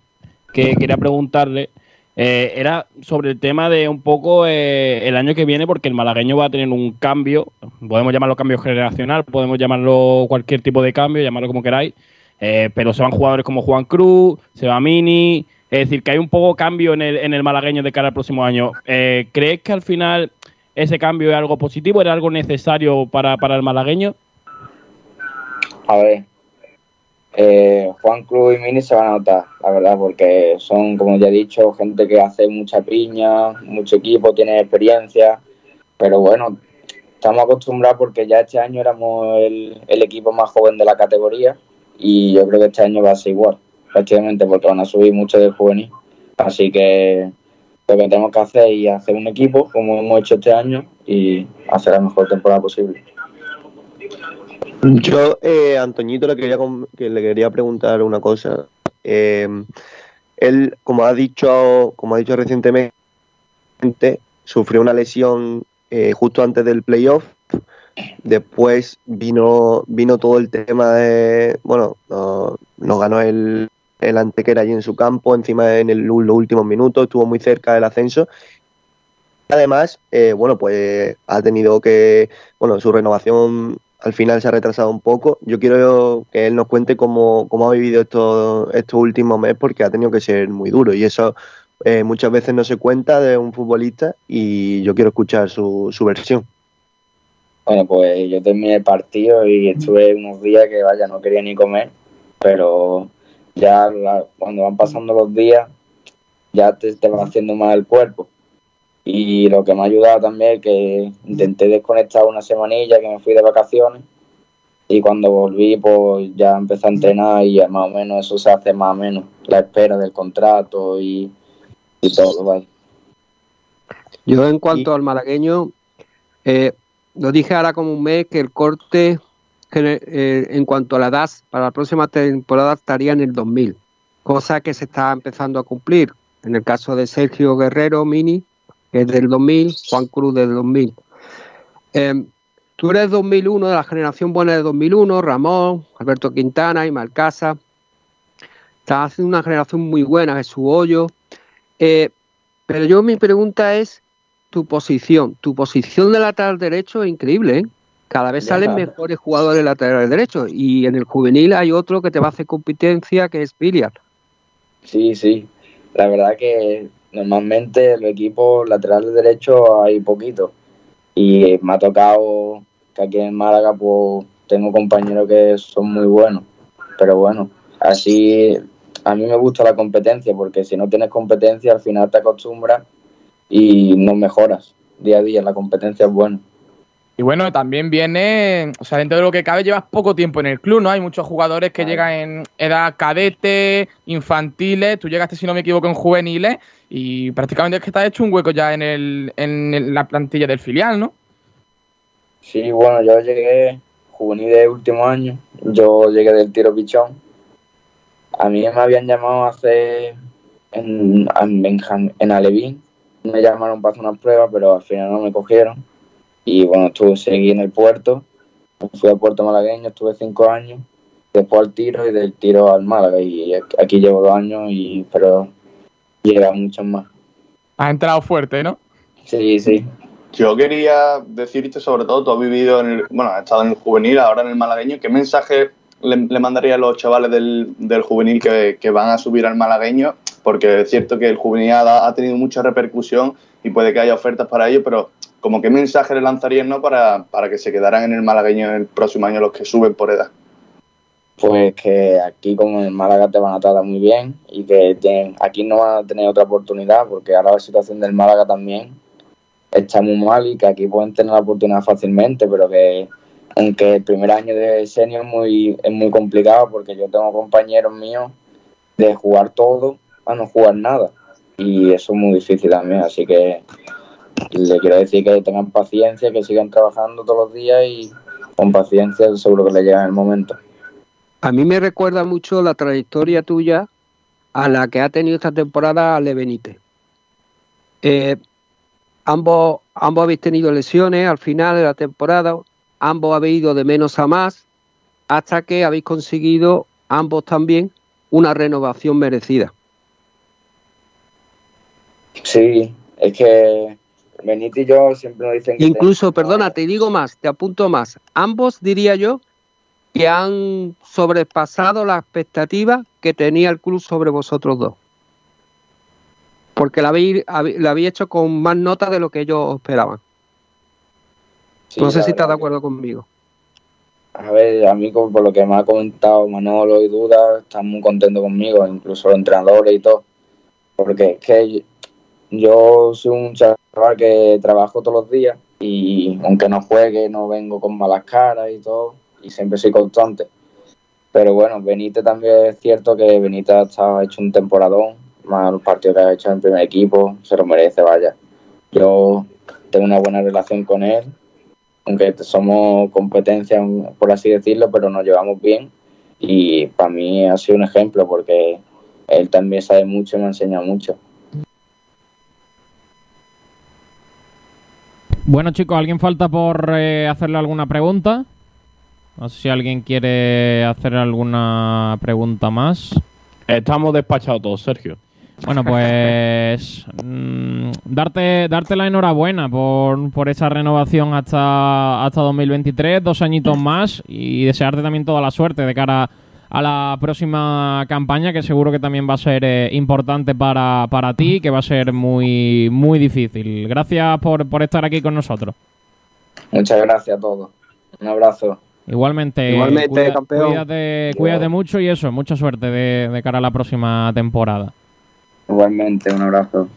que quería preguntarle eh, era sobre el tema de un poco eh, el año que viene, porque el malagueño va a tener un cambio, podemos llamarlo cambio generacional, podemos llamarlo cualquier tipo de cambio, llamarlo como queráis, eh, pero se van jugadores como Juan Cruz, se va Mini, es decir, que hay un poco cambio en el, en el malagueño de cara al próximo año. ¿Crees que al final ese cambio es algo positivo, era algo necesario para, para el malagueño?
A ver, eh, Juan Cruz y Mini se van a notar, la verdad, porque son, como ya he dicho, gente que hace mucha piña, mucho equipo, tiene experiencia, pero bueno, estamos acostumbrados porque ya este año éramos el, equipo más joven de la categoría y yo creo que este año va a ser igual, prácticamente porque van a subir mucho de juvenil. Así que lo que tenemos que hacer es hacer un equipo como hemos hecho este año y hacer la mejor temporada posible.
Yo, eh, Antoñito, le quería, que le quería preguntar una cosa. Eh, él, como ha dicho, como ha dicho recientemente, sufrió una lesión eh, justo antes del playoff. Después vino, vino todo el tema de, bueno, nos ganó el, el Antequera allí en su campo, encima en los últimos minutos, estuvo muy cerca del ascenso. Además, eh, bueno, pues ha tenido que, bueno, su renovación al final se ha retrasado un poco. Yo quiero que él nos cuente cómo, cómo ha vivido estos, estos últimos meses porque ha tenido que ser muy duro y eso eh, muchas veces no se cuenta de un futbolista y yo quiero escuchar su, su versión.
Bueno, pues yo terminé el partido y estuve unos días que, vaya, no quería ni comer, pero ya cuando van pasando los días, ya te, te haciendo mal el cuerpo. Y lo que me ha ayudado también es que intenté desconectar una semanilla, que me fui de vacaciones. Y cuando volví, pues ya empecé a entrenar y más o menos eso se hace más o menos. La espera del contrato y, y todo,
Yo en cuanto al malagueño, eh, lo dije ahora como un mes que el corte eh, en cuanto a la edad para la próxima temporada estaría en el 2000, cosa que se está empezando a cumplir. En el caso de Sergio Guerrero Mini, que es del 2000, Juan Cruz del 2000. Em, tú eres 2001, de la generación buena de 2001, Ramón, Alberto Quintana y Malcasa. Estás haciendo una generación muy buena, es su hoyo. Eh, pero yo mi pregunta es tu posición. Tu posición de lateral derecho es increíble, ¿eh? Cada vez salen mejores jugadores laterales derechos y en el juvenil hay otro que te va a hacer competencia que es Piliar.
Sí, sí. La verdad que normalmente en los equipos laterales derechos hay poquito y me ha tocado que aquí en Málaga pues tengo compañeros que son muy buenos. Pero bueno, así a mí me gusta la competencia porque si no tienes competencia al final te acostumbras y no mejoras día a día. La competencia es buena.
Y bueno, también viene, o sea, dentro de lo que cabe, llevas poco tiempo en el club, ¿no? Hay muchos jugadores que llegan en edad cadete, infantiles, tú llegaste, si no me equivoco, en juveniles, y prácticamente es que te has hecho un hueco ya en, el, en la plantilla del filial, ¿no?
Sí, bueno, yo llegué juvenil de último año, yo llegué del tiro pichón. A mí me habían llamado hace en, en, en Alevín, me llamaron para hacer unas pruebas, pero al final no me cogieron y bueno, estuve, seguí en el puerto, fui al puerto malagueño, estuve cinco años, después al tiro y del tiro al Málaga. Y aquí llevo dos años, y pero llega muchos más.
Has entrado fuerte, ¿no?
Sí, sí.
Yo quería decirte, sobre todo, tú has vivido en el, bueno, has estado en el juvenil, ahora en el malagueño, ¿qué mensaje le, mandaría a los chavales del, del juvenil que, que, van a subir al malagueño? Porque es cierto que el juvenil ha, ha, tenido mucha repercusión y puede que haya ofertas para ello, pero como qué mensaje le lanzarían ¿no? para, para que se quedaran en el malagueño el próximo año los que suben por edad?
Pues que aquí como en el Málaga te van a tratar muy bien y que aquí no van a tener otra oportunidad porque ahora la situación del Málaga también está muy mal y que aquí pueden tener la oportunidad fácilmente, pero que aunque el primer año de senior es muy, es muy complicado porque yo tengo compañeros míos de jugar todo a no jugar nada y eso es muy difícil también, así que le quiero decir que tengan paciencia, que sigan trabajando todos los días y con paciencia seguro que le llega el momento.
A mí me recuerda mucho la trayectoria tuya a la que ha tenido esta temporada Ale Benítez. Eh, ambos, ambos habéis tenido lesiones al final de la temporada, ambos habéis ido de menos a más, hasta que habéis conseguido ambos también una renovación merecida.
Sí, es que Benito y yo siempre nos dicen
que Incluso, perdona, te digo más, te apunto más. Ambos, diría yo, que han sobrepasado la expectativa que tenía el club sobre vosotros dos. Porque la habéis, la habéis hecho con más nota de lo que ellos esperaban. no sé si estás de acuerdo conmigo.
A ver, a mí por lo que me ha comentado Manolo y Duda, están muy contentos conmigo, incluso los entrenadores y todo. Porque es que yo soy un chaval que trabajo todos los días y aunque no juegue, no vengo con malas caras y todo, y siempre soy constante. Pero bueno, Benítez también es cierto que Benítez ha hecho un temporadón, más los partidos que ha hecho en el primer equipo, se lo merece, vaya. Yo tengo una buena relación con él aunque somos competencia, por así decirlo, pero nos llevamos bien. Y para mí ha sido un ejemplo porque él también sabe mucho y me ha enseñado mucho.
Bueno chicos, ¿alguien falta por eh, hacerle alguna pregunta? No sé si alguien quiere hacer alguna pregunta más.
Estamos despachados todos, Sergio.
Bueno, pues mm, darte, darte la enhorabuena por, por esa renovación hasta, hasta 2023, dos añitos más y desearte también toda la suerte de cara a la próxima campaña que seguro que también va a ser eh, importante para, para ti que va a ser muy, muy difícil. Gracias por, por estar aquí con nosotros.
Muchas gracias a todos. Un abrazo.
Igualmente,
Igualmente campeón.
Cuídate, cuídate, mucho y eso, mucha suerte de, de cara a la próxima temporada.
Igualmente, un abrazo.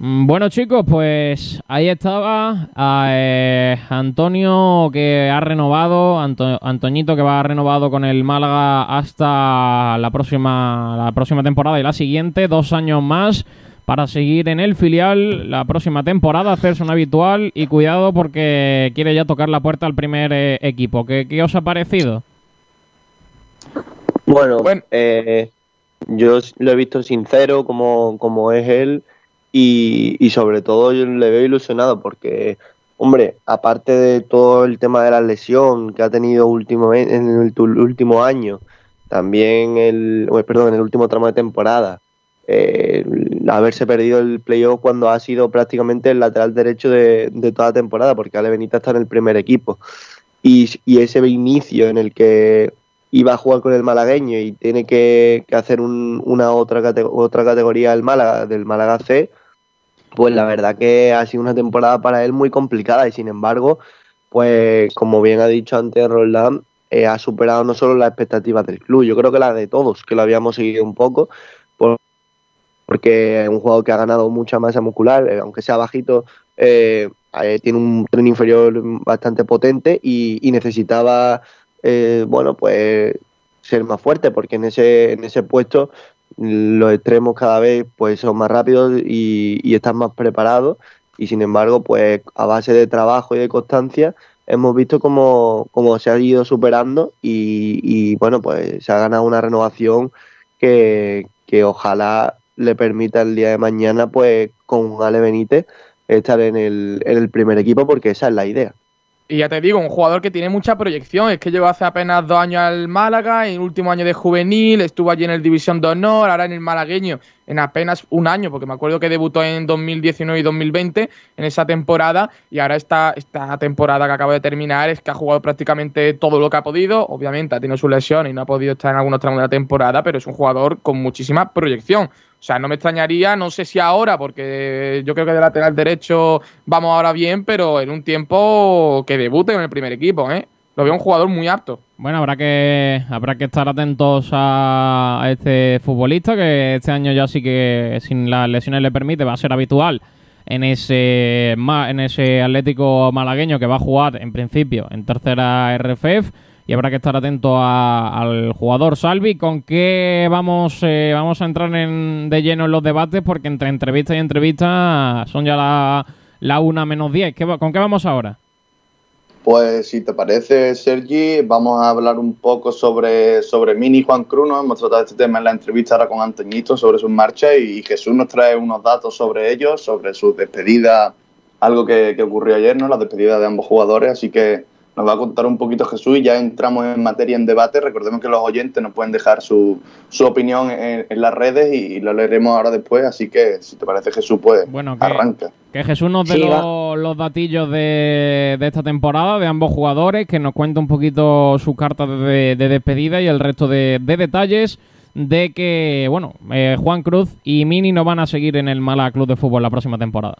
Mm, bueno chicos, pues ahí estaba eh, Antonio que ha renovado, Antoñito que va renovado con el Málaga hasta la próxima, la próxima temporada y la siguiente, dos años más para seguir en el filial la próxima temporada, hacerse un habitual y cuidado porque quiere ya tocar la puerta al primer eh, equipo. ¿Qué, os ha parecido?
Bueno, Eh, yo lo he visto sincero como, como es él y, y, sobre todo yo le veo ilusionado porque, hombre, aparte de todo el tema de la lesión que ha tenido último, en el último año, también el, perdón, en el último tramo de temporada, eh, haberse perdido el playoff cuando ha sido prácticamente el lateral derecho de, toda la temporada, porque Ale Benita está en el primer equipo. Y ese inicio en el que iba a jugar con el malagueño y tiene que, hacer una otra, otra categoría del Málaga, del Málaga C, pues la verdad que ha sido una temporada para él muy complicada y sin embargo, pues como bien ha dicho antes Roland, eh, ha superado no solo las expectativas del club, yo creo que las de todos, que lo habíamos seguido un poco, porque es un jugador que ha ganado mucha masa muscular, eh, aunque sea bajito, eh, tiene un tren inferior bastante potente y, y necesitaba eh, bueno, pues ser más fuerte, porque en ese, en ese puesto los extremos cada vez pues son más rápidos y, están más preparados y sin embargo pues a base de trabajo y de constancia hemos visto cómo, se ha ido superando y, bueno pues se ha ganado una renovación que, que ojalá le permita el día de mañana pues con Ale Benítez estar en el, en el primer equipo porque esa es la idea.
Y ya te digo, un jugador que tiene mucha proyección. Es que llegó hace apenas dos años al Málaga, en el último año de juvenil, estuvo allí en el División de Honor, ahora en el malagueño, en apenas un año, porque me acuerdo que debutó en 2019 y 2020, en esa temporada, y ahora esta, esta temporada que acaba de terminar es que ha jugado prácticamente todo lo que ha podido. Obviamente ha tenido su lesión y no ha podido estar en algunos tramos de la temporada, pero es un jugador con muchísima proyección. O sea, no me extrañaría, no sé si ahora, porque yo creo que de lateral derecho vamos ahora bien, pero en un tiempo que debute en el primer equipo, ¿eh? Lo veo un jugador muy apto.
Bueno, habrá que habrá que estar atentos a, este futbolista que este año ya sí que sin las lesiones le permite va a ser habitual en ese en ese Atlético malagueño que va a jugar en principio en tercera RFF y habrá que estar atento al jugador Salvi. ¿Con qué vamos, eh, vamos a entrar en, de lleno en los debates? Porque entre entrevista y entrevista son ya la, la una menos diez. ¿Con qué vamos ahora?
Pues si te parece, Sergi, vamos a hablar un poco sobre, sobre Mini Juan Cruz. Hemos tratado este tema en la entrevista ahora con Antoñito sobre sus marchas y Jesús nos trae unos datos sobre ellos, sobre su despedida, algo que, que ocurrió ayer, ¿no? La despedida de ambos jugadores. Así que nos va a contar un poquito Jesús y ya entramos en materia en debate. Recordemos que los oyentes nos pueden dejar su, su opinión en, las redes y, lo leeremos ahora después, así que si te parece Jesús, pues
bueno,
que, arranca.
Que Jesús nos dé los, datillos de, de, esta temporada de ambos jugadores, que nos cuente un poquito su carta de, despedida y el resto de, detalles de que, bueno, eh, Juan Cruz y Mini no van a seguir en el Mala Club de Fútbol la próxima temporada.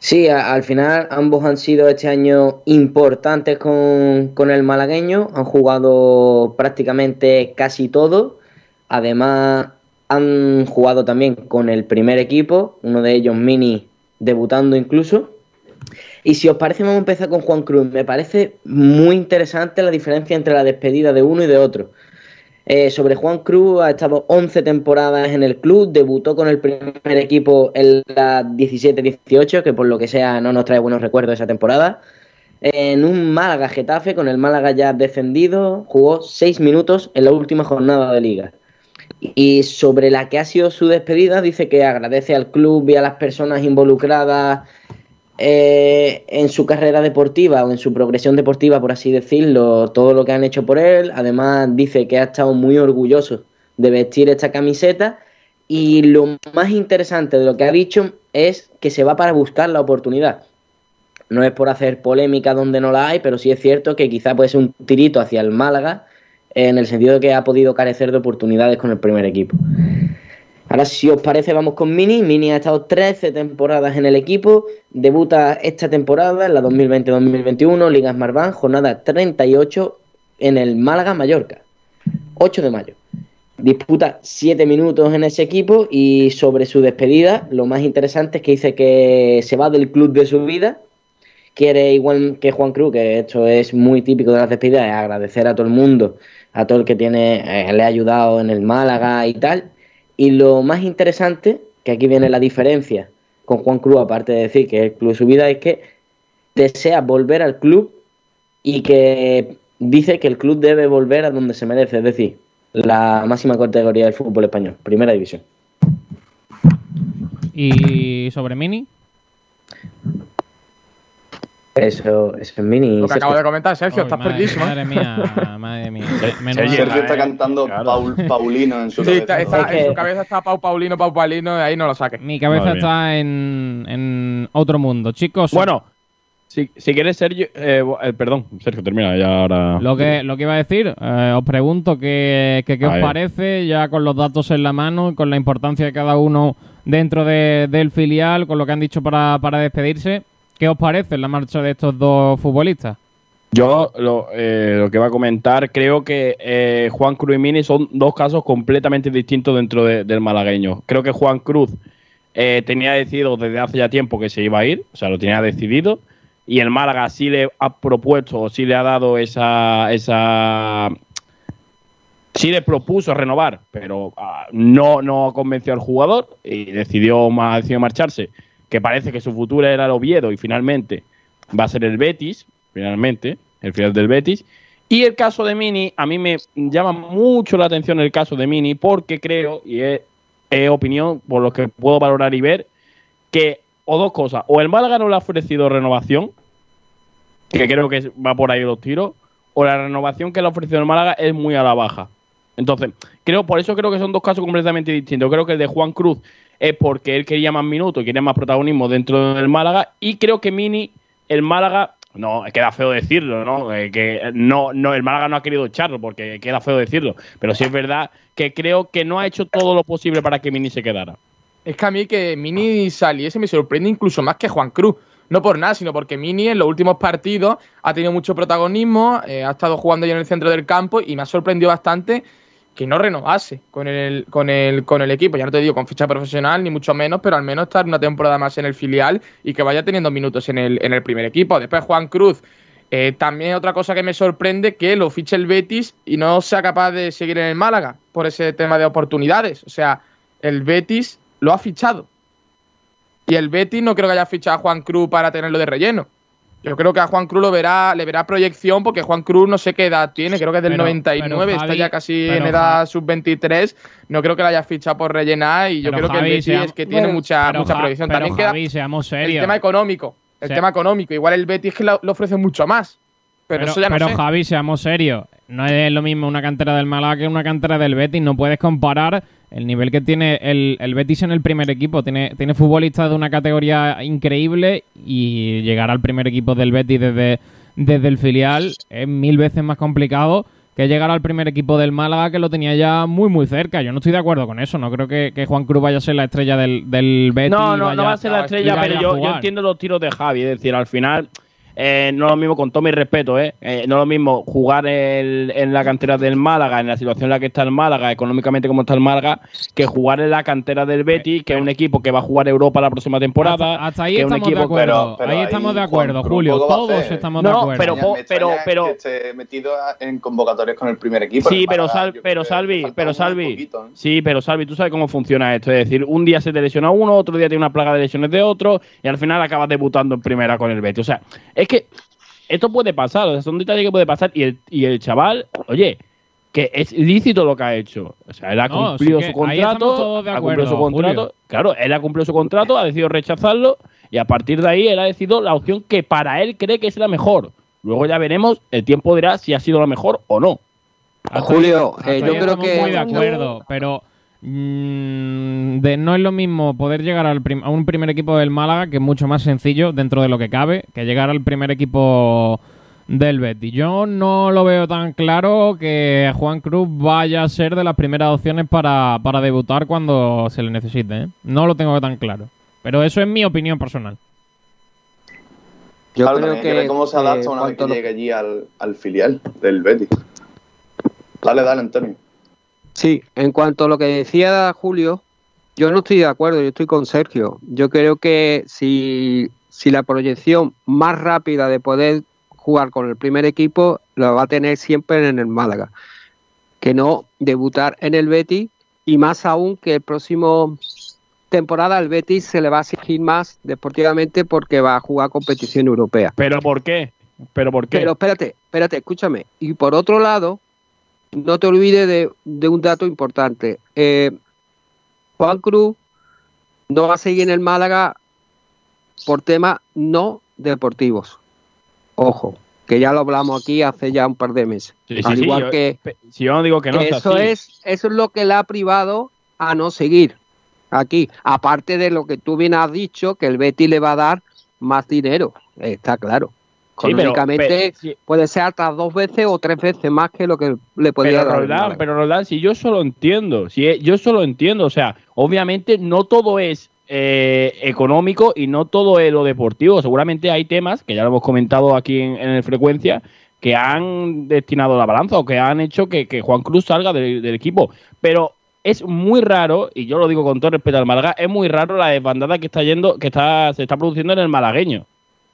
Sí, al final ambos han sido este año importantes con, el malagueño, han jugado prácticamente casi todo, además han jugado también con el primer equipo, uno de ellos mini debutando incluso. Y si os parece, vamos a empezar con Juan Cruz. Me parece muy interesante la diferencia entre la despedida de uno y de otro. Eh, sobre Juan Cruz, ha estado 11 temporadas en el club, debutó con el primer equipo en la 17-18, que por lo que sea no nos trae buenos recuerdos esa temporada. en un Málaga Getafe, con el Málaga ya descendido, jugó seis minutos en la última jornada de liga. Y sobre la que ha sido su despedida, dice que agradece al club y a las personas involucradas eh, en su carrera deportiva o en su progresión deportiva, por así decirlo, todo lo que han hecho por él. Además, dice que ha estado muy orgulloso de vestir esta camiseta. Y lo más interesante de lo que ha dicho es que se va para buscar la oportunidad. No es por hacer polémica donde no la hay, pero sí es cierto que quizá puede ser un tirito hacia el Málaga en el sentido de que ha podido carecer de oportunidades con el primer equipo. Ahora, si os parece, vamos con Mini. Mini ha estado 13 temporadas en el equipo, debuta esta temporada, en la 2020-2021, Ligas Marván, jornada 38 en el Málaga Mallorca, 8 de mayo. Disputa 7 minutos en ese equipo y sobre su despedida, lo más interesante es que dice que se va del club de su vida, quiere igual que Juan Cruz, que esto es muy típico de las despedidas, es agradecer a todo el mundo a todo el que tiene, eh, le ha ayudado en el Málaga y tal. Y lo más interesante, que aquí viene la diferencia con Juan Cruz, aparte de decir que el club de su vida, es que desea volver al club y que dice que el club debe volver a donde se merece, es decir, la máxima categoría del fútbol español, primera división.
¿Y sobre Mini?
Eso, eso es mini.
Lo que acabo de comentar, Sergio, estás perdidísimo.
Madre mía, madre mía.
Sergio está cantando Paul, Paulino en su
sí,
cabeza.
Está, está, en su cabeza está Pau Paulino, Pau Paulino, y ahí no lo saques.
Mi cabeza está en, en, otro mundo. Chicos.
Bueno, si, si quieres, Sergio. Eh, eh, perdón, Sergio, termina ya ahora.
Lo que, lo que iba a decir, eh, os pregunto qué, qué, qué os parece, ya con los datos en la mano y con la importancia de cada uno dentro de, del filial, con lo que han dicho para, para despedirse. ¿Qué os parece la marcha de estos dos futbolistas?
Yo lo, eh, que va a comentar, creo que eh, Juan Cruz y Mini son dos casos completamente distintos dentro del malagueño. Creo que Juan Cruz eh, tenía decidido desde hace ya tiempo que se iba a ir, o sea, lo tenía decidido, y el Málaga sí le ha propuesto, o sí le ha dado esa, esa sí le propuso renovar, pero ah, no, no convenció al jugador y decidió, decidió marcharse que parece que su futuro era el Oviedo y finalmente va a ser el Betis, finalmente, el final del Betis. Y el caso de Mini, a mí me llama mucho la atención el caso de Mini porque creo, y es, opinión por lo que puedo valorar y ver, que o dos cosas, o el Málaga no le ha ofrecido renovación, que creo que va por ahí los tiros, o la renovación que le ha ofrecido el Málaga es muy a la baja. Entonces, creo, por eso creo que son dos casos completamente distintos. Creo que el de Juan Cruz es porque él quería más minutos, quería más protagonismo dentro del Málaga. Y creo que Mini, el Málaga, no, queda feo decirlo, ¿no? Eh, que no, no, el Málaga no ha querido echarlo porque queda feo decirlo. Pero sí es verdad que creo que no ha hecho todo lo posible para que Mini se quedara.
Es que a mí que Mini saliese me sorprende incluso más que Juan Cruz. No por nada, sino porque Mini en los últimos partidos ha tenido mucho protagonismo, eh, ha estado jugando ya en el centro del campo y me ha sorprendido bastante que no renovase con el, con el, con el equipo. Ya no te digo con ficha profesional, ni mucho menos, pero al menos estar una temporada más en el filial y que vaya teniendo minutos en el, en el primer equipo. Después Juan Cruz. Eh, también otra cosa que me sorprende que lo fiche el Betis y no sea capaz de seguir en el Málaga por ese tema de oportunidades. O sea, el Betis lo ha fichado. Y el Betis no creo que haya fichado a Juan Cruz para tenerlo de relleno. Yo creo que a Juan Cruz lo verá, le verá proyección porque Juan Cruz no sé qué edad tiene, creo que es del 99, está ya casi en edad sub-23. No creo que la haya fichado por rellenar y yo creo que el Betis es que tiene mucha, mucha proyección. También queda
el
tema económico. El tema económico. Igual el Betis que lo, ofrece mucho más. Pero, eso ya no
pero Javi, seamos serios. No es lo mismo una cantera del Málaga que una cantera del Betis. No puedes comparar el nivel que tiene el, el, Betis en el primer equipo. Tiene, tiene futbolistas de una categoría increíble y llegar al primer equipo del Betis desde, desde el filial es mil veces más complicado que llegar al primer equipo del Málaga que lo tenía ya muy muy cerca. Yo no estoy de acuerdo con eso. No creo que, Juan Cruz vaya a ser la estrella del, del Betis.
No, no, no va a ser la estrella, pero yo, yo entiendo los tiros de Javi. Es decir, al final eh, no es lo mismo, con todo mi respeto, ¿eh? eh no es lo mismo jugar en la cantera del Málaga, en la situación en la que está el Málaga, económicamente como está el Málaga, que jugar en la cantera del Betis, que es un equipo que va a jugar Europa la próxima temporada.
Hasta, ahí estamos de acuerdo. ahí estamos de acuerdo, Julio. Todos estamos de acuerdo.
Pero, pero, pero,
que esté metido en convocatorias con el primer equipo.
Sí, pero, pero Salvi, pero Salvi, sí, pero Salvi, tú sabes cómo funciona esto. Es decir, un día se te lesiona uno, otro día tiene una plaga de lesiones de otro, y al final acabas debutando en primera con el Betis. O sea, es que esto puede pasar, o sea, son detalles que puede pasar. Y el, y el chaval, oye, que es ilícito lo que ha hecho. O sea, él ha cumplido su contrato. ha cumplido su contrato. Claro, él ha cumplido su contrato, ha decidido rechazarlo y a partir de ahí él ha decidido la opción que para él cree que es la mejor. Luego ya veremos, el tiempo dirá si ha sido la mejor o no.
Julio, eh, yo creo que. Muy de acuerdo, pero de, no es lo mismo poder llegar al a un primer equipo del Málaga, que es mucho más sencillo dentro de lo que cabe, que llegar al primer equipo del Betis. Yo no lo veo tan claro que Juan Cruz vaya a ser de las primeras opciones para, para debutar cuando se le necesite. ¿eh? No lo tengo tan claro. Pero eso es mi opinión personal.
Yo creo que, cómo se adapta una vez que llegue allí al, al, filial del Betis. Dale, dale, Antonio.
Sí, en cuanto a lo que decía Julio, yo no estoy de acuerdo, yo estoy con Sergio. Yo creo que si, si la proyección más rápida de poder jugar con el primer equipo lo va a tener siempre en el Málaga. Que no debutar en el Betis y más aún que el próximo temporada el Betis se le va a exigir más deportivamente porque va a jugar competición europea.
¿Pero por qué? ¿Pero por qué?
Pero espérate, espérate, escúchame. Y por otro lado, no te olvides de, un dato importante. Eh, Juan Cruz no va a seguir en el Málaga por temas no deportivos. Ojo, que ya lo hablamos aquí hace ya un par de meses. Al igual que
si yo no digo que no
eso es eso es lo que le ha privado a no seguir aquí. Aparte de lo que tú bien has dicho, que el Betty le va a dar más dinero, está claro. Económicamente puede ser hasta dos veces o tres veces más que lo que le podría
dar. pero Roldán, si yo solo entiendo, si yo solo entiendo, o sea, obviamente no todo es eh, económico y no todo es lo deportivo. Seguramente hay temas, que ya lo hemos comentado aquí en, en Frecuencia, que han destinado la balanza o que han hecho que, Juan Cruz salga del, equipo. Pero es muy raro, y yo lo digo con todo respeto al Málaga, es muy raro la desbandada que está yendo, que está, se está produciendo en el malagueño.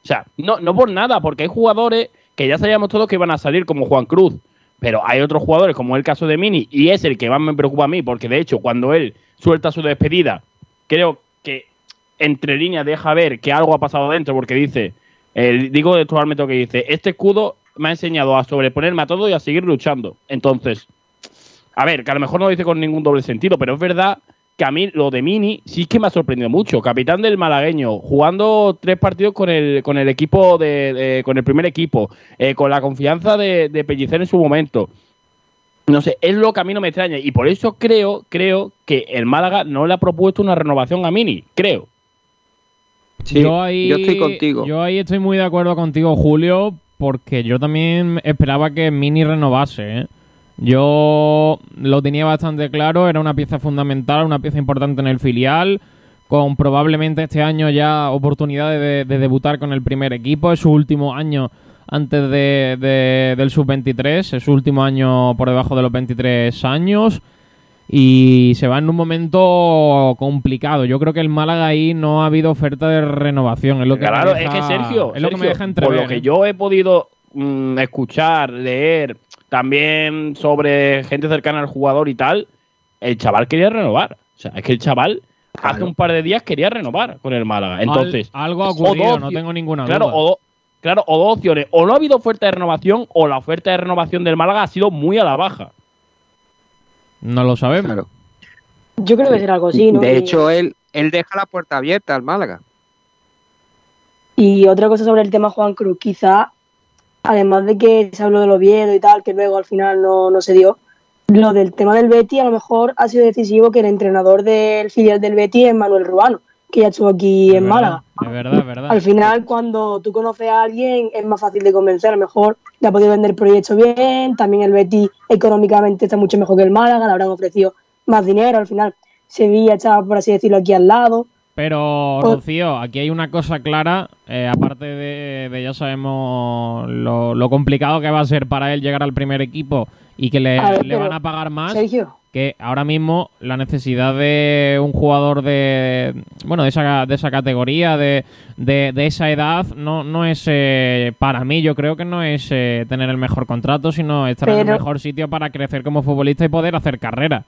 O sea, no, no por nada, porque hay jugadores que ya sabíamos todos que iban a salir como Juan Cruz. Pero hay otros jugadores, como el caso de Mini, y es el que más me preocupa a mí, porque de hecho, cuando él suelta su despedida, creo que entre líneas deja ver que algo ha pasado dentro porque dice, digo textualmente lo que dice, este escudo me ha enseñado a sobreponerme a todo y a seguir luchando. Entonces, a ver, que a lo mejor no lo dice con ningún doble sentido, pero es verdad que a mí lo de Mini sí que me ha sorprendido mucho. Capitán del malagueño, jugando tres partidos con el, con el equipo de, con el primer equipo, eh, con la confianza de, de Pellicer en su momento no sé, es lo que a mí no me extraña. Y por eso creo, creo que el Málaga no le ha propuesto una renovación a Mini, creo.
yo ahí, estoy contigo. Yo ahí estoy muy de acuerdo contigo, Julio, porque yo también esperaba que Mini renovase. ¿eh? Yo lo tenía bastante claro, era una pieza fundamental, una pieza importante en el filial, con probablemente este año ya oportunidad de, de debutar con el primer equipo. Es su último año antes de, del sub-23, es su último año por debajo de los 23 años y se va en un momento complicado. Yo creo que el Málaga ahí no ha habido oferta de renovación. Es lo que
claro, es que Sergio, es lo que me deja entrever. Por lo que yo he podido mm, escuchar, leer, también sobre gente cercana al jugador y tal, el chaval quería renovar. O sea, es que el chaval hace un par de días quería renovar con el Málaga. Entonces,
algo ha ocurrido, no tengo ninguna duda.
Claro, o, Claro, o dos opciones. O no ha habido oferta de renovación o la oferta de renovación del Málaga ha sido muy a la baja.
No lo sabemos.
Yo creo que será algo así, ¿no?
De hecho, él, él deja la puerta abierta al Málaga.
Y otra cosa sobre el tema Juan Cruz, quizá, además de que se habló del Oviedo y tal, que luego al final no, no se dio, lo del tema del Betty a lo mejor ha sido decisivo que el entrenador del filial del Betty es Manuel Rubano que ya estuvo aquí en Málaga.
Es verdad, es verdad.
Al final, cuando tú conoces a alguien, es más fácil de convencer. A lo mejor le ha podido vender el proyecto bien, también el Betty económicamente está mucho mejor que el Málaga, le habrán ofrecido más dinero. Al final, Sevilla está, por así decirlo, aquí al lado.
Pero, pues Rocío, aquí hay una cosa clara, eh, aparte de, ya sabemos lo, complicado que va a ser para él llegar al primer equipo y que le, van a pagar más. Que ahora mismo la necesidad de un jugador de bueno de esa, de esa categoría, de, de, esa edad, no, no es eh, para mí, yo creo que no es eh, tener el mejor contrato, sino estar en el mejor sitio para crecer como futbolista y poder hacer carrera.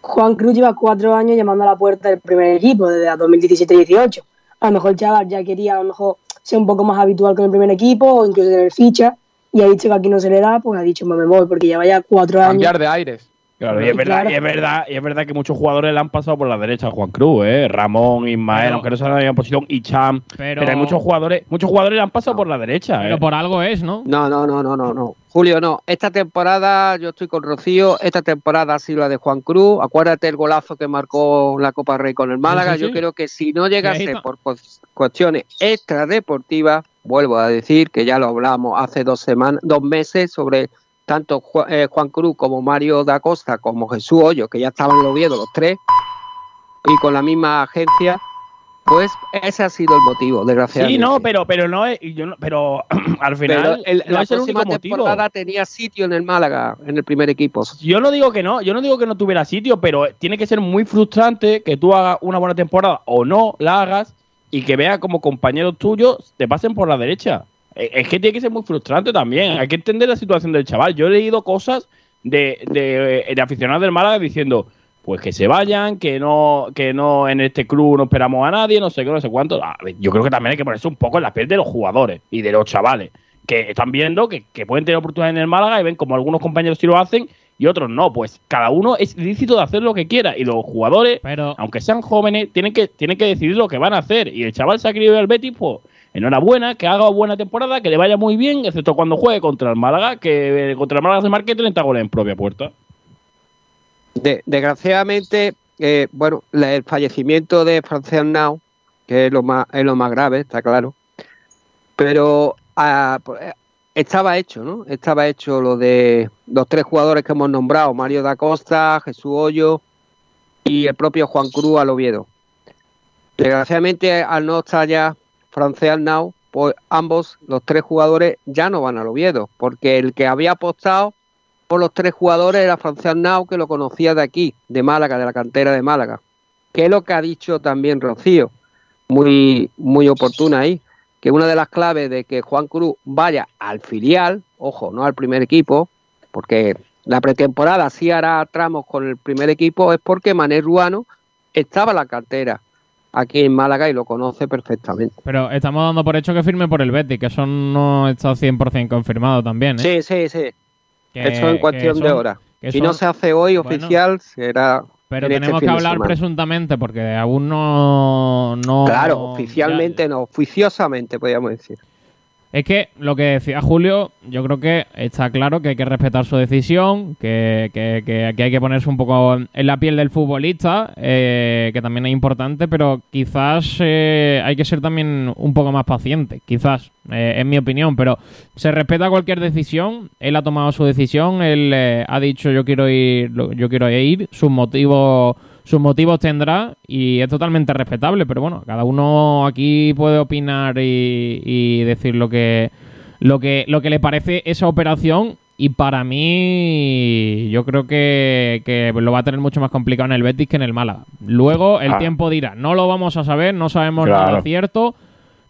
Juan Cruz lleva cuatro años llamando a la puerta del primer equipo, desde 2017-18. A lo mejor chaval ya quería a lo mejor sea un poco más habitual con el primer equipo o incluso tener ficha. Y ha dicho que aquí no se le da, pues ha dicho, me voy, porque ya vaya cuatro años.
Cambiar de aires.
Claro, y es, verdad, y es verdad, y es verdad que muchos jugadores le han pasado por la derecha a Juan Cruz, ¿eh? Ramón, Ismael, aunque no se en posición, y Cham. Pero, hay muchos jugadores, muchos jugadores le han pasado por la derecha,
Pero
¿eh?
por algo es, ¿no?
No, no, no, no, no, no. Julio, no. Esta temporada, yo estoy con Rocío, esta temporada ha sido la de Juan Cruz. Acuérdate el golazo que marcó la Copa Rey con el Málaga. Yo creo que si no llegase por cuestiones extradeportivas, vuelvo a decir que ya lo hablamos hace dos semanas, dos meses sobre tanto eh, Juan Cruz como Mario da Costa como Jesús Hoyo, que ya estaban en Oviedo los tres, y con la misma agencia, pues ese ha sido el motivo, desgraciadamente.
Sí, no, pero, pero no, yo pero al final
el, la próxima temporada tenía sitio en el Málaga, en el primer equipo.
Yo no digo que no, yo no digo que no tuviera sitio, pero tiene que ser muy frustrante que tú hagas una buena temporada o no la hagas y que veas como compañeros tuyos te pasen por la derecha. Eh, es que tiene que ser muy frustrante también. Hay que entender la situación del chaval. Yo he leído cosas de, de, de aficionados del Málaga diciendo, pues que se vayan, que no, que no en este club no esperamos a nadie, no sé qué, no sé cuánto. yo creo que también hay que ponerse un poco en la piel de los jugadores y de los chavales, que están viendo que, pueden tener oportunidades en el Málaga y ven como algunos compañeros sí lo hacen y otros no. Pues cada uno es lícito de hacer lo que quiera y los jugadores, aunque sean jóvenes, tienen que, tienen que decidir lo que van a hacer. Y el chaval se ha querido ir al Betis, pues enhorabuena, que haga buena temporada, que le vaya muy bien, excepto cuando juegue contra el Málaga, que eh, contra el Málaga se marque 30 goles en propia puerta.
desgraciadamente, eh, bueno, el fallecimiento de Francesc Now, que es lo más, es lo más grave, está claro, pero ah, pues, eh, estaba hecho, ¿no? Estaba hecho lo de los tres jugadores que hemos nombrado, Mario da Costa, Jesús Hoyo y el propio Juan Cruz al Oviedo. Desgraciadamente, al no estar ya Francés Arnau, pues ambos, los tres jugadores, ya no van al Oviedo, porque el que había apostado por los tres jugadores era Francés Arnau, que lo conocía de aquí, de Málaga, de la cantera de Málaga. Que es lo que ha dicho también Rocío, muy, muy oportuna ahí, que una de las claves de que Juan Cruz vaya al filial, ojo, no al primer equipo, porque la pretemporada sí hará tramos con el primer equipo, es porque Mané Ruano estaba en la cartera aquí en Málaga y lo conoce perfectamente.
Pero estamos dando por hecho que firme por el Betis, que eso no está 100% confirmado también, ¿eh?
Sí, sí, sí. eso en cuestión de horas. Si no se hace hoy oficial, será...
Pero este tenemos que hablar presuntamente, porque aún no... no
claro, oficialmente no, oficiosamente, podríamos decir.
Es que lo que decía Julio, yo creo que está claro que hay que respetar su decisión, que, que, que, hay que ponerse un poco en la piel del futbolista, eh, que también es importante, pero quizás eh, hay que ser también un poco más paciente, quizás, eh, en mi opinión, pero se respeta cualquier decisión, él ha tomado su decisión, él ha dicho yo quiero ir, yo quiero ir, sus motivos sus motivos tendrá y es totalmente respetable, pero bueno, cada uno aquí puede opinar y, decir lo que, lo, que, lo que le parece esa operación y para mí yo creo que, lo va a tener mucho más complicado en el Betis que en el Málaga. Luego el ah. tiempo dirá, no lo vamos a saber, no sabemos nada cierto,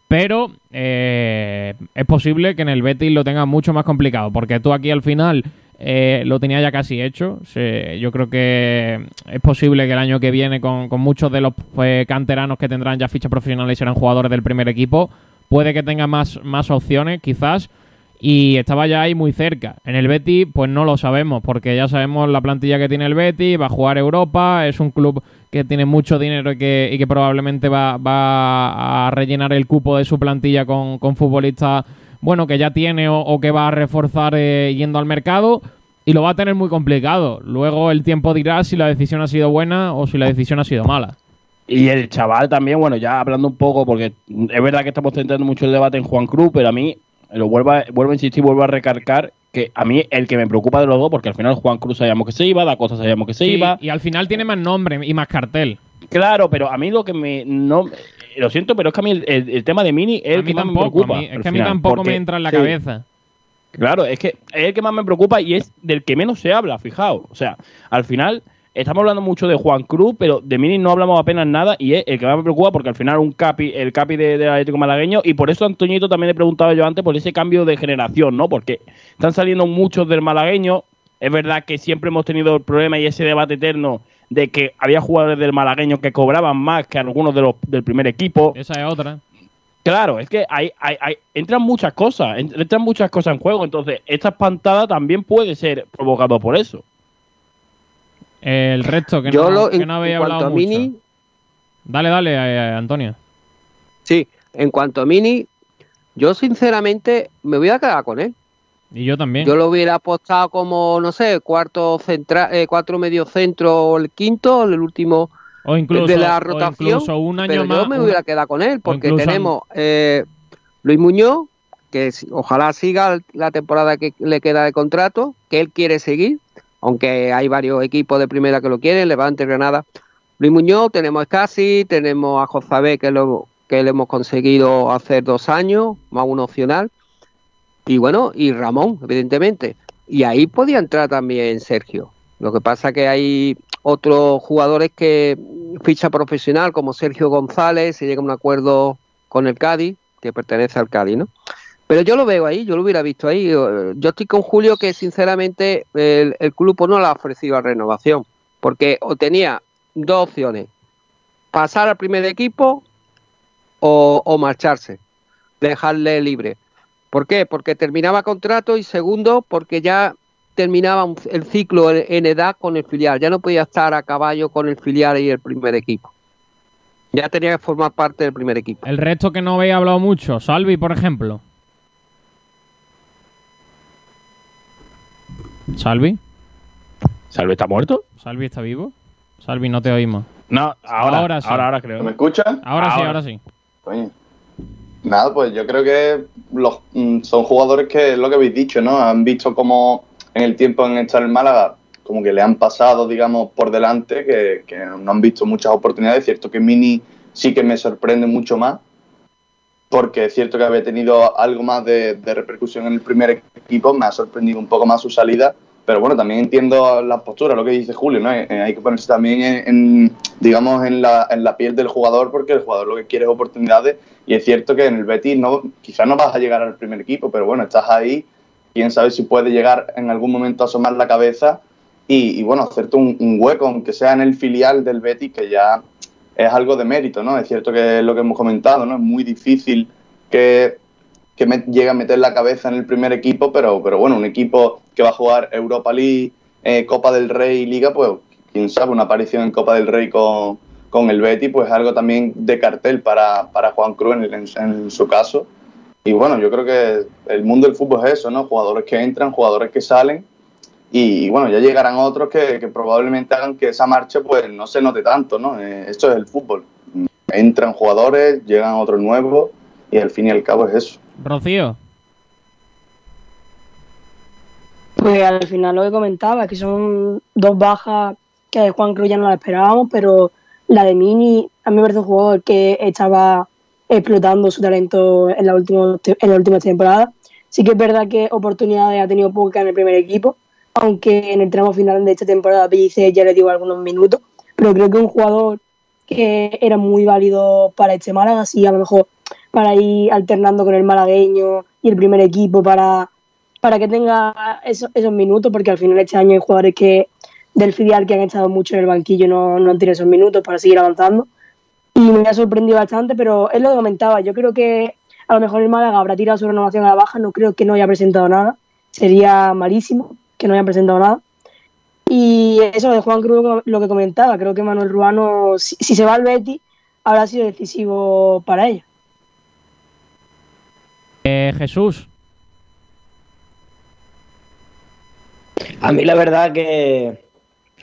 pero eh, es posible que en el Betis lo tenga mucho más complicado, porque tú aquí al final eh, lo tenía ya casi hecho. yo creo que es posible que el año que viene, con, muchos de los pues, canteranos que tendrán ya fichas profesionales y serán jugadores del primer equipo, puede que tenga más, opciones, quizás. Y estaba ya ahí muy cerca. En el Betty, pues no lo sabemos, porque ya sabemos la plantilla que tiene el Betty, va a jugar Europa, es un club que tiene mucho dinero y que, y que probablemente va, va, a rellenar el cupo de su plantilla con futbolistas bueno, que ya tiene o, que va a reforzar eh, yendo al mercado y lo va a tener muy complicado. Luego el tiempo dirá si la decisión ha sido buena o si la decisión ha sido mala.
Y el chaval también, bueno, ya hablando un poco, porque es verdad que estamos centrando mucho el debate en Juan Cruz, pero a mí, lo vuelvo a, vuelvo a insistir, vuelvo a recargar que a mí el que me preocupa de los dos, porque al final Juan Cruz sabíamos que se iba, Da Costa sabíamos que se iba.
Y al final tiene más nombre y más cartel.
Claro, pero a mí lo que me no lo siento, pero es que a mí el, tema de Mini es el que más me preocupa.
es que a mí tampoco me entra en la cabeza.
Claro, es que es el que más me preocupa y es del que menos se habla, fijaos. O sea, al final estamos hablando mucho de Juan Cruz, pero de Mini no hablamos apenas nada y es el que más me preocupa porque al final un capi, el capi del Atlético Malagueño y por eso Antoñito también le preguntaba yo antes por ese cambio de generación, ¿no? Porque están saliendo muchos del malagueño. Es verdad que siempre hemos tenido el problema y ese debate eterno de que había jugadores del malagueño que cobraban más que algunos de los del primer equipo.
Esa es otra.
Claro, es que hay, hay, hay, entran muchas cosas, entran muchas cosas en juego. Entonces, esta espantada también puede ser provocado por eso.
El resto, que, no, que no había hablado mucho. Dale, dale, eh, Antonio.
Sí, en cuanto a Mini, yo sinceramente me voy a quedar con él.
Y yo también.
Yo lo hubiera apostado como, no sé, cuarto central, eh, cuatro medio centro, el quinto, el último
o incluso, de la rotación. un año
pero
más,
yo me hubiera quedado con él, porque tenemos eh, Luis Muñoz, que ojalá siga la temporada que le queda de contrato, que él quiere seguir, aunque hay varios equipos de primera que lo quieren, Levante, Granada. Luis Muñoz, tenemos a Escasi, tenemos a Josabé, que lo que le hemos conseguido hacer dos años, más un opcional. Y bueno, y Ramón, evidentemente. Y ahí podía entrar también Sergio. Lo que pasa que hay otros jugadores que ficha profesional, como Sergio González, se llega a un acuerdo con el Cádiz, que pertenece al Cádiz, ¿no? Pero yo lo veo ahí, yo lo hubiera visto ahí. Yo estoy con Julio que sinceramente el, club no le ha ofrecido a renovación, porque o tenía dos opciones, pasar al primer equipo o, marcharse, dejarle libre. ¿Por qué? Porque terminaba contrato y segundo, porque ya terminaba el ciclo en, edad con el filial, ya no podía estar a caballo con el filial y el primer equipo. Ya tenía que formar parte del primer equipo.
El resto que no habéis hablado mucho, Salvi, por ejemplo. ¿Salvi?
¿Salvi está muerto?
¿Salvi está vivo? Salvi, no te oímos.
No, ahora, ahora, sí. ahora, creo.
¿Me escuchas?
Ahora, sí, ahora sí.
Nada, pues yo creo que los, mm, son jugadores que, es lo que habéis dicho, ¿no? Han visto como en el tiempo en estar en Málaga, como que le han pasado, digamos, por delante, que, no han visto muchas oportunidades. Es cierto que Mini sí que me sorprende mucho más, porque es cierto que había tenido algo más de, repercusión en el primer equipo, me ha sorprendido un poco más su salida pero bueno, también entiendo la postura, lo que dice Julio, ¿no? Eh, hay que ponerse también en, digamos, en la, en la, piel del jugador, porque el jugador lo que quiere es oportunidades, y es cierto que en el Betis no, quizás no vas a llegar al primer equipo, pero bueno, estás ahí, quién sabe si puede llegar en algún momento a asomar la cabeza y, bueno, hacerte un, hueco, aunque sea en el filial del Betis, que ya es algo de mérito, ¿no? Es cierto que es lo que hemos comentado, ¿no? Es muy difícil que que me, llega a meter la cabeza en el primer equipo, pero, pero bueno, un equipo que va a jugar Europa League, eh, Copa del Rey y Liga, pues quién sabe, una aparición en Copa del Rey con, con el Betty, pues algo también de cartel para, para Juan Cruz en, su caso. Y bueno, yo creo que el mundo del fútbol es eso, ¿no? Jugadores que entran, jugadores que salen. Y, bueno, ya llegarán otros que, que, probablemente hagan que esa marcha pues no se note tanto, ¿no? Eh, esto es el fútbol. Entran jugadores, llegan otros nuevos y al fin y al cabo es eso.
Rocío.
Pues al final lo que comentaba, que son dos bajas que de Juan Cruz ya no las esperábamos, pero la de Mini a mí me parece un jugador que estaba explotando su talento en la última, en la última temporada. Sí que es verdad que oportunidades ha tenido pocas en el primer equipo, aunque en el tramo final de esta temporada Pellice ya le dio algunos minutos, pero creo que un jugador que era muy válido para este Málaga, así a lo mejor para ir alternando con el malagueño y el primer equipo para, para que tenga esos, esos minutos, porque al final este año hay jugadores que del filial que han estado mucho en el banquillo no, no han tenido esos minutos para seguir avanzando. Y me ha sorprendido bastante, pero es lo que comentaba. Yo creo que a lo mejor el Málaga habrá tirado su renovación a la baja. No creo que no haya presentado nada. Sería malísimo que no haya presentado nada. Y eso de Juan Cruz, lo que comentaba, creo que Manuel Ruano, si, si se va al Betty, habrá sido decisivo para ella.
Eh, Jesús.
A mí la verdad que,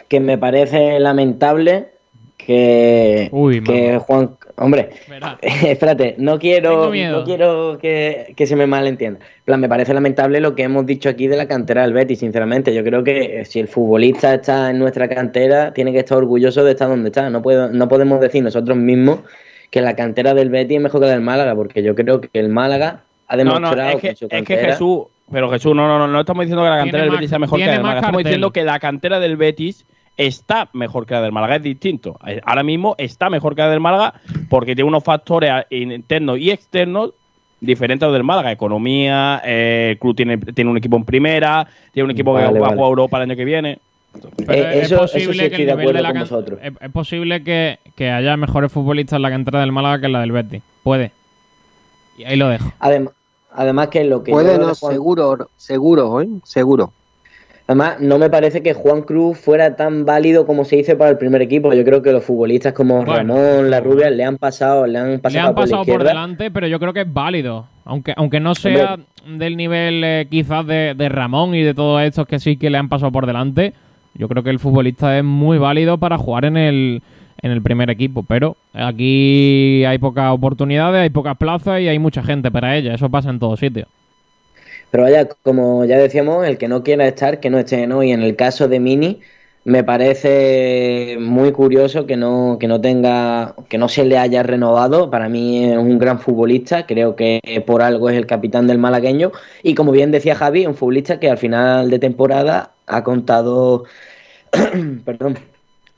que me parece lamentable que, que Juan... Hombre, espérate, no quiero, no quiero que, se me malentienda. plan, me parece lamentable lo que hemos dicho aquí de la cantera del Betis, sinceramente. Yo creo que si el futbolista está en nuestra cantera, tiene que estar orgulloso de estar donde está. No, puedo, no podemos decir nosotros mismos que la cantera del Betis es mejor que la del Málaga, porque yo creo que el Málaga ha demostrado no,
es que, es que Jesús, pero Jesús, no, no, no, no estamos diciendo que la cantera del Betis sea mejor que la del Málaga, estamos diciendo que la cantera del Betis está mejor que la del Málaga, es distinto. Eh, ahora mismo está mejor que la del Málaga porque tiene unos factores internos y externos diferentes a los del Málaga. Economía, eh, el club tiene, tiene un equipo en primera, tiene un equipo que va a jugar Europa el año que viene.
Eh, es posible que el de, la es, posible que, que, haya mejores futbolistas en la cantera del Málaga que en la del Betis. Puede. Y ahí lo dejo.
Además, además que lo que...
Puede, no, seguro, seguro, ¿eh? Seguro.
Además, no me parece que Juan Cruz fuera tan válido como se dice para el primer equipo. Yo creo que los futbolistas como Ramón, La Rubia, le han pasado, le han pasado,
por, delante, pero yo creo que es válido. Aunque, aunque no sea del nivel eh, quizás de, Ramón y de todos estos que sí que le han pasado por delante, yo creo que el futbolista es muy válido para jugar en el, en el primer equipo. Pero aquí hay pocas oportunidades, hay pocas plazas y hay mucha gente para ella. Eso pasa en todos sitios.
Pero vaya, como ya decíamos, el que no quiera estar, que no esté, ¿no? Y en el caso de Mini, me parece muy curioso que no, que no tenga, que no se le haya renovado. Para mí es un gran futbolista, creo que por algo es el capitán del malagueño. Y como bien decía Javi, un futbolista que al final de temporada ha contado, perdón,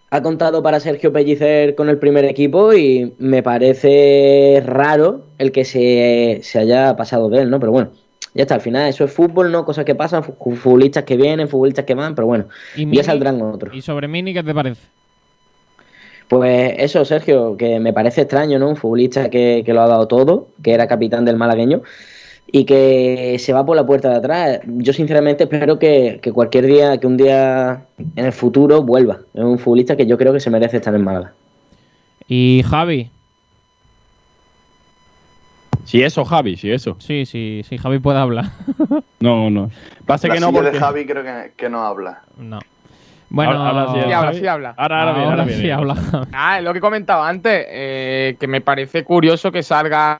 ha contado para Sergio Pellicer con el primer equipo y me parece raro el que se, se haya pasado de él, ¿no? Pero bueno, ya está, al final eso es fútbol, ¿no? Cosas que pasan, futbolistas que vienen, futbolistas que van, pero bueno, ¿Y ya saldrán otros.
¿Y sobre Mini qué te parece?
Pues eso, Sergio, que me parece extraño, ¿no? Un futbolista que, lo ha dado todo, que era capitán del malagueño y que se va por la puerta de atrás. Yo sinceramente espero que, que, cualquier día, que un día en el futuro vuelva. Es un futbolista que yo creo que se merece estar en Málaga.
¿Y Javi?
Sí, eso, Javi, sí, eso.
Sí, sí, sí, Javi puede hablar.
no, no.
Pasa que no porque... de Javi creo que, no habla.
No. Bueno,
ahora, sí, habla, sí habla.
Ahora, ahora, ahora, sí habla.
Ah, es lo que comentaba antes, eh, que me parece curioso que salgan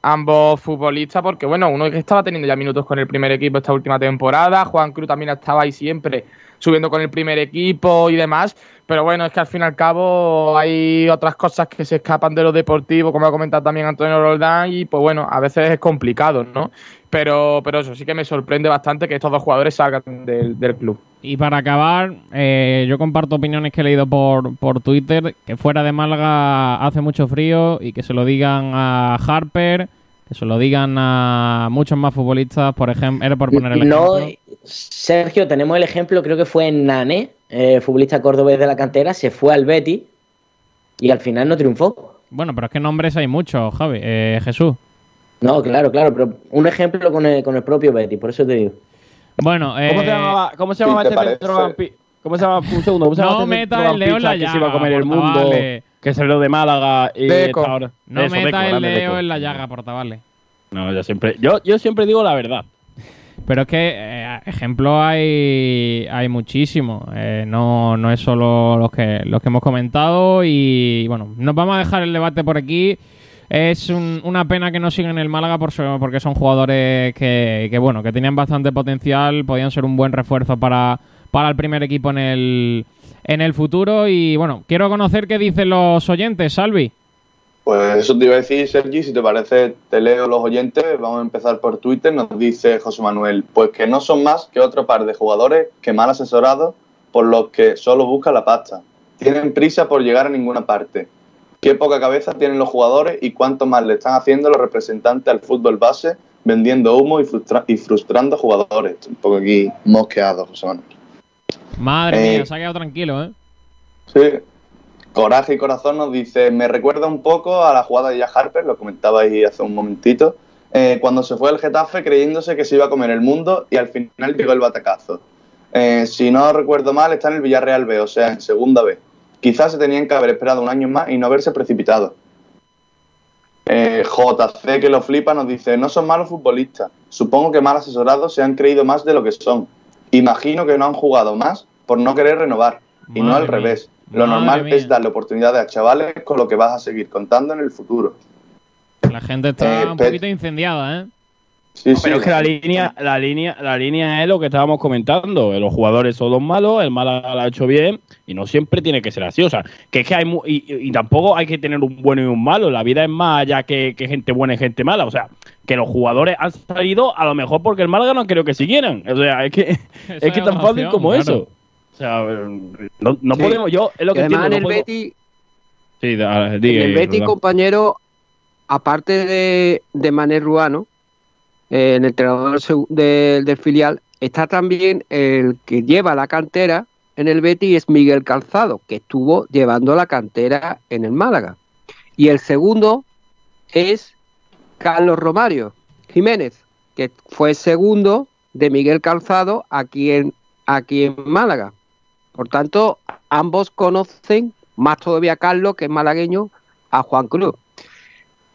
ambos futbolistas, porque bueno, uno que estaba teniendo ya minutos con el primer equipo esta última temporada, Juan Cruz también estaba ahí siempre subiendo con el primer equipo y demás, pero bueno, es que al fin y al cabo hay otras cosas que se escapan de lo deportivo, como ha comentado también Antonio Roldán, y pues bueno, a veces es complicado, ¿no? Pero, pero eso sí que me sorprende bastante que estos dos jugadores salgan del, club.
Y para acabar, eh, yo comparto opiniones que he leído por, por Twitter, que fuera de Málaga hace mucho frío y que se lo digan a Harper, que se lo digan a muchos más futbolistas, por ejemplo, era por poner el ejemplo.
Sergio, tenemos el ejemplo, creo que fue en Nane, eh, futbolista cordobés de la cantera, se fue al Betty y al final no triunfó.
Bueno, pero es que nombres hay muchos, Javi. Eh, Jesús.
No, claro, claro, pero un ejemplo con el, con el propio Betty, por eso te digo.
Bueno,
eh, ¿cómo se llamaba, cómo se llamaba este centrocampista? ¿Cómo se llama? Un segundo, ¿cómo se llama
no este meta el Leo en la llaga,
que se iba a comer el mundo, que se lo de Málaga y
ahora. No meta el Leo en la llaga, portavale.
No, yo siempre, yo, yo siempre digo la verdad.
Pero es que eh, ejemplos hay, hay muchísimos. Eh, no, no es solo los que, los que hemos comentado. Y bueno, nos vamos a dejar el debate por aquí. Es una pena que no sigan el Málaga por, porque son jugadores que, que, bueno, que tenían bastante potencial, podían ser un buen refuerzo para, para el primer equipo en el, en el futuro. Y bueno, quiero conocer qué dicen los oyentes, Salvi.
Pues eso te iba a decir, Sergi, si te parece, te leo los oyentes. Vamos a empezar por Twitter. Nos dice José Manuel, pues que no son más que otro par de jugadores que mal asesorados por los que solo buscan la pasta. Tienen prisa por llegar a ninguna parte. Qué poca cabeza tienen los jugadores y cuánto más le están haciendo los representantes al fútbol base, vendiendo humo y, y frustrando jugadores. Un poco aquí mosqueado, José Manuel.
Madre mía, eh, se ha quedado tranquilo, ¿eh?
Sí, Coraje y Corazón nos dice, me recuerda un poco a la jugada de Jack Harper, lo comentaba ahí hace un momentito, eh, cuando se fue al Getafe creyéndose que se iba a comer el mundo y al final llegó el batacazo. Eh, si no recuerdo mal, está en el Villarreal B, o sea, en segunda B. Quizás se tenían que haber esperado un año más y no haberse precipitado. Eh, JC, que lo flipa, nos dice, no son malos futbolistas. Supongo que mal asesorados se han creído más de lo que son. Imagino que no han jugado más por no querer renovar y no al revés. Lo normal es darle oportunidades a chavales con lo que vas a seguir contando en el futuro.
La gente está eh, un poquito incendiada, ¿eh?
Sí, sí, pero es que la línea, la línea, la línea es lo que estábamos comentando. Los jugadores son los malos, el mal lo ha hecho bien y no siempre tiene que ser así. O sea, que es que hay y, tampoco hay que tener un bueno y un malo. La vida es más allá que, gente buena y gente mala. O sea, que los jugadores han salido a lo mejor porque el Málaga no creo que siguieran. O sea, es que es que tan fácil como eso. Sea, no, podemos, yo es lo que entiendo,
en el Betty, sí, el Betty, compañero, aparte de, de Mané Ruano, eh, el entrenador del filial, está también el que lleva la cantera en el Betty es Miguel Calzado, que estuvo llevando la cantera en el Málaga. Y el segundo es Carlos Romario Jiménez, que fue segundo de Miguel Calzado aquí en, aquí en Málaga. Por tanto, ambos conocen, más todavía Carlos, que es malagueño, a Juan Cruz.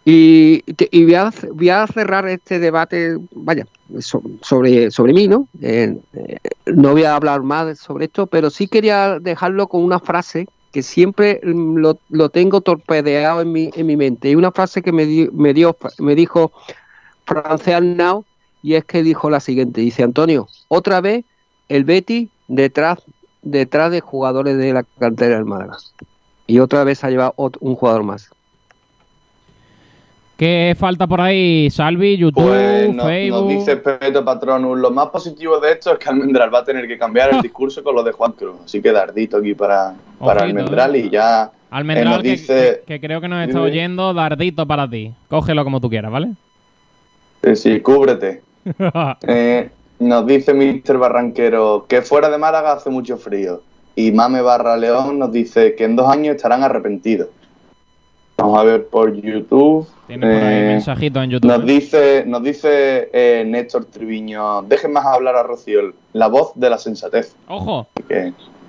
Y, voy, a, cerrar este debate, vaya, sobre, sobre mí, ¿no? Eh, eh, no voy a hablar más sobre esto, pero sí quería dejarlo con una frase que siempre lo, lo tengo torpedeado en mi, en mi mente. Y una frase que me, dio, me dijo Francés Now, y es que dijo la siguiente, dice Antonio, otra vez el Betty detrás, detrás de jugadores de la cantera del Málaga. Y otra vez ha llevado un jugador más.
¿Qué falta por ahí? Salvi, YouTube, pues Facebook.
Nos dice Peto Patronus. Lo más positivo de esto es que Almendral va a tener que cambiar el discurso con lo de Juan Cruz. Así que dardito aquí para, para Almendral y ya.
Almendral, que, dice... que, creo que nos está oyendo, dardito para ti. Cógelo como tú quieras, ¿vale?
Sí, sí, cúbrete. Eh, nos dice Mr. Barranquero que fuera de Málaga hace mucho frío. Y Mame Barra León nos dice que en dos años estarán arrepentidos. Vamos a ver por YouTube.
Tiene por ahí eh, mensajito en YouTube.
Nos ¿eh? dice, nos dice eh, Néstor Triviño, dejen más hablar a Rocío, la voz de la sensatez.
¡Ojo!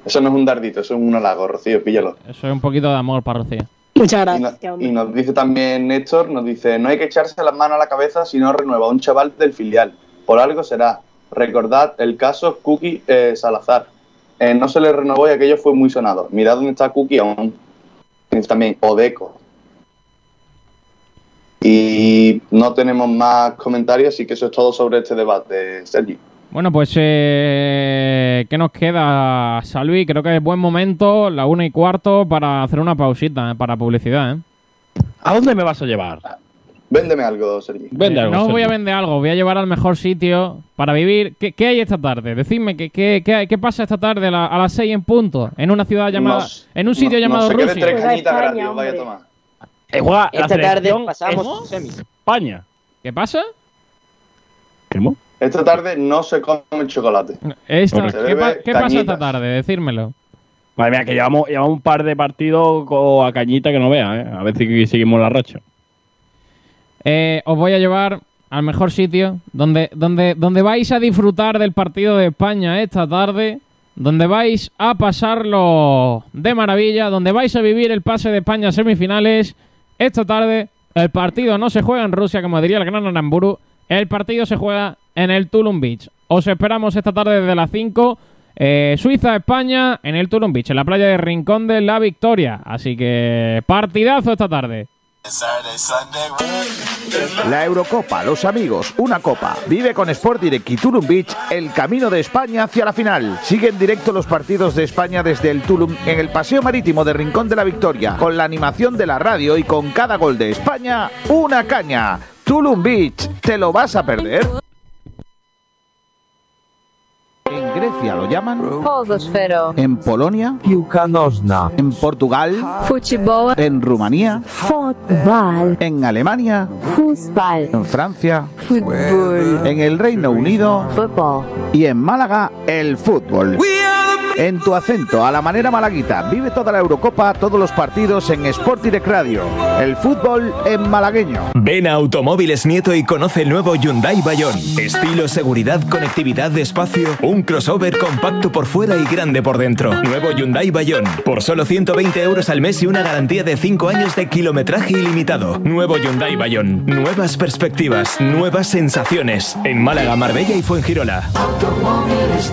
eso no es un dardito, eso es un halago, Rocío, píllalo.
Eso es un poquito de amor para Rocío.
Muchas gracias.
Y, nos dice también Néstor, nos dice, no hay que echarse las manos a la cabeza si no renueva un chaval del filial. Por algo será. Recordad el caso Cookie Salazar. no se le renovó y aquello fue muy sonado. Mirad dónde está Cookie aún. También Odeco, y no tenemos más comentarios, así que eso es todo sobre este debate, Sergi.
Bueno, pues, eh, ¿qué nos queda, Salvi? Creo que es buen momento, la una y cuarto, para hacer una pausita, eh, para publicidad. ¿eh?
¿A dónde me vas a llevar?
Véndeme algo, Sergi.
Vende algo, no voy a vender algo, voy a llevar al mejor sitio para vivir. ¿Qué, hay esta tarde? Decidme, ¿qué, qué, qué pasa esta tarde a, las seis en punto? En una ciudad llamada. en un sitio llamado
no Rusia. tres cañitas gratis, vaya a tomar.
Eh, Esta tarde pasamos
España.
¿Qué pasa?
Esta tarde no se come chocolate.
¿Qué, pasa esta tarde? Decírmelo.
Madre mía, que llevamos, llevamos un par de partidos con, a cañita que no vea, ¿eh? A ver si seguimos la racha.
Eh, os voy a llevar al mejor sitio donde, donde, donde vais a disfrutar del partido de España esta tarde, donde vais a pasarlo de maravilla, donde vais a vivir el pase de España a semifinales esta tarde el partido no se juega en Rusia, como diría el gran Aramburu. El partido se juega en el Tulum Beach. Os esperamos esta tarde desde las 5. Eh, Suiza-España en el Tulum Beach, en la playa de Rincón de la Victoria. Así que partidazo esta tarde.
La Eurocopa, los amigos, una copa. Vive con Sport Direct y Tulum Beach el camino de España hacia la final. Sigue en directo los partidos de España desde el Tulum en el Paseo Marítimo de Rincón de la Victoria, con la animación de la radio y con cada gol de España, una caña. Tulum Beach, ¿te lo vas a perder? En Grecia lo llaman
Podosfero.
En Polonia
Piłka
En Portugal
Fútbol.
En Rumanía
Fútbol.
En Alemania
Fútbol.
En Francia
Fútbol.
En el Reino Unido
Fútbol.
Y en Málaga el fútbol en tu acento, a la manera malaguita. Vive toda la Eurocopa, todos los partidos en Sport Direct Radio. El fútbol en malagueño.
Ven a Automóviles Nieto y conoce el nuevo Hyundai Bayon. Estilo, seguridad, conectividad de espacio, un crossover compacto por fuera y grande por dentro. Nuevo Hyundai Bayon. Por solo 120 euros al mes y una garantía de 5 años de kilometraje ilimitado. Nuevo Hyundai Bayon. Nuevas perspectivas, nuevas sensaciones. En Málaga, Marbella y Fuengirola. Automóviles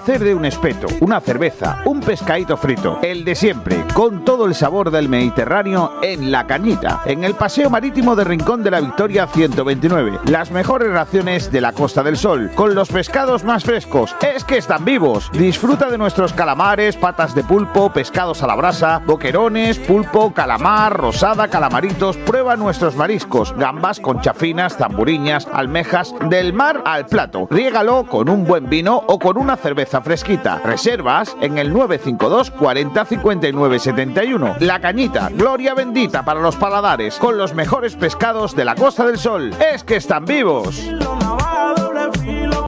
de un espeto, una cerveza, un pescadito frito, el de siempre, con todo el sabor del Mediterráneo en La Cañita, en el paseo marítimo de Rincón de la Victoria 129. Las mejores raciones de la Costa del Sol, con los pescados más frescos. Es que están vivos. Disfruta de nuestros calamares, patas de pulpo, pescados a la brasa, boquerones, pulpo, calamar, rosada, calamaritos. Prueba nuestros mariscos, gambas, conchafinas, tamburiñas, almejas, del mar al plato. Riégalo con un buen vino o con una cerveza fresquita. Reservas en el 952 40 59 71. La Cañita, gloria bendita para los paladares, con los mejores pescados de la Costa del Sol. Es que están vivos.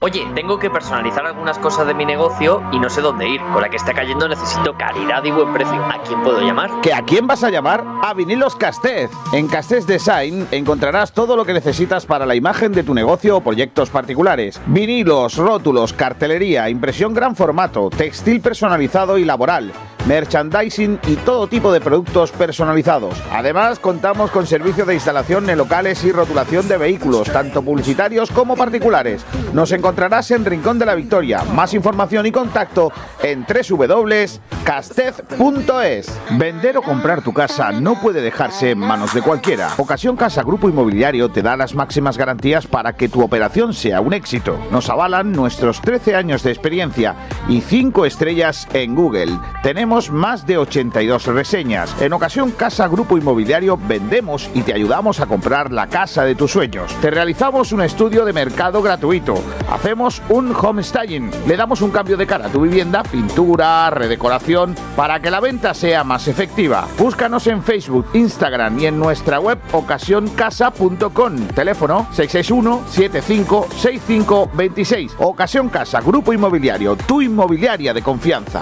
Oye, tengo que personalizar algunas cosas de mi negocio y no sé dónde ir. Con la que está cayendo necesito calidad y buen precio. ¿A quién puedo llamar?
¿Que a quién vas a llamar? A Vinilos Castez. En Castez Design encontrarás todo lo que necesitas para la imagen de tu negocio o proyectos particulares. Vinilos, rótulos, cartelería, impresión gran formato, textil personalizado y laboral merchandising y todo tipo de productos personalizados. Además, contamos con servicio de instalación en locales y rotulación de vehículos, tanto publicitarios como particulares. Nos encontrarás en Rincón de la Victoria. Más información y contacto en www.castez.es. Vender o comprar tu casa no puede dejarse en manos de cualquiera. Ocasión Casa Grupo Inmobiliario te da las máximas garantías para que tu operación sea un éxito. Nos avalan nuestros 13 años de experiencia y 5 estrellas en Google. Tenemos más de 82 reseñas. En ocasión Casa Grupo Inmobiliario vendemos y te ayudamos a comprar la casa de tus sueños. Te realizamos un estudio de mercado gratuito. Hacemos un home styling. Le damos un cambio de cara a tu vivienda, pintura, redecoración, para que la venta sea más efectiva. Búscanos en Facebook, Instagram y en nuestra web ocasioncasa.com. Teléfono 661 75 65 26. Ocasión Casa Grupo Inmobiliario, tu inmobiliaria de confianza.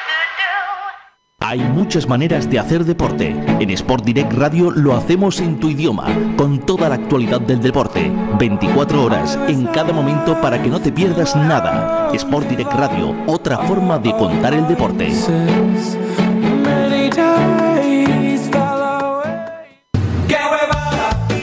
Hay muchas maneras de hacer deporte. En Sport Direct Radio lo hacemos en tu idioma, con toda la actualidad del deporte. 24 horas en cada momento para que no te pierdas nada. Sport Direct Radio, otra forma de contar el deporte.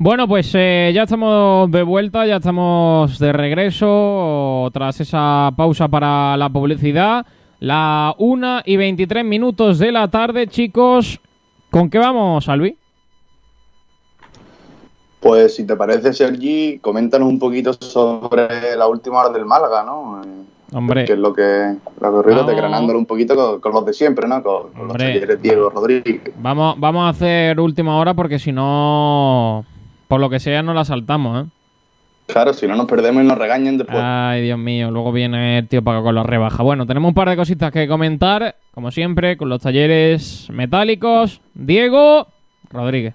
Bueno, pues eh, ya estamos de vuelta, ya estamos de regreso tras esa pausa para la publicidad. La 1 y 23 minutos de la tarde, chicos. ¿Con qué vamos, Albi?
Pues si te parece, Sergi, coméntanos un poquito sobre la última hora del Málaga, ¿no?
Hombre.
Que es lo que, lo que desgranándolo un poquito con, con, los de siempre, ¿no? Con, con los talleres Diego Rodríguez.
Vamos, vamos a hacer última hora porque si no, por lo que sea, no la saltamos, ¿eh?
Claro, si no nos perdemos y nos regañen después.
Ay, Dios mío, luego viene el tío para con la rebaja. Bueno, tenemos un par de cositas que comentar, como siempre, con los talleres metálicos. Diego Rodríguez.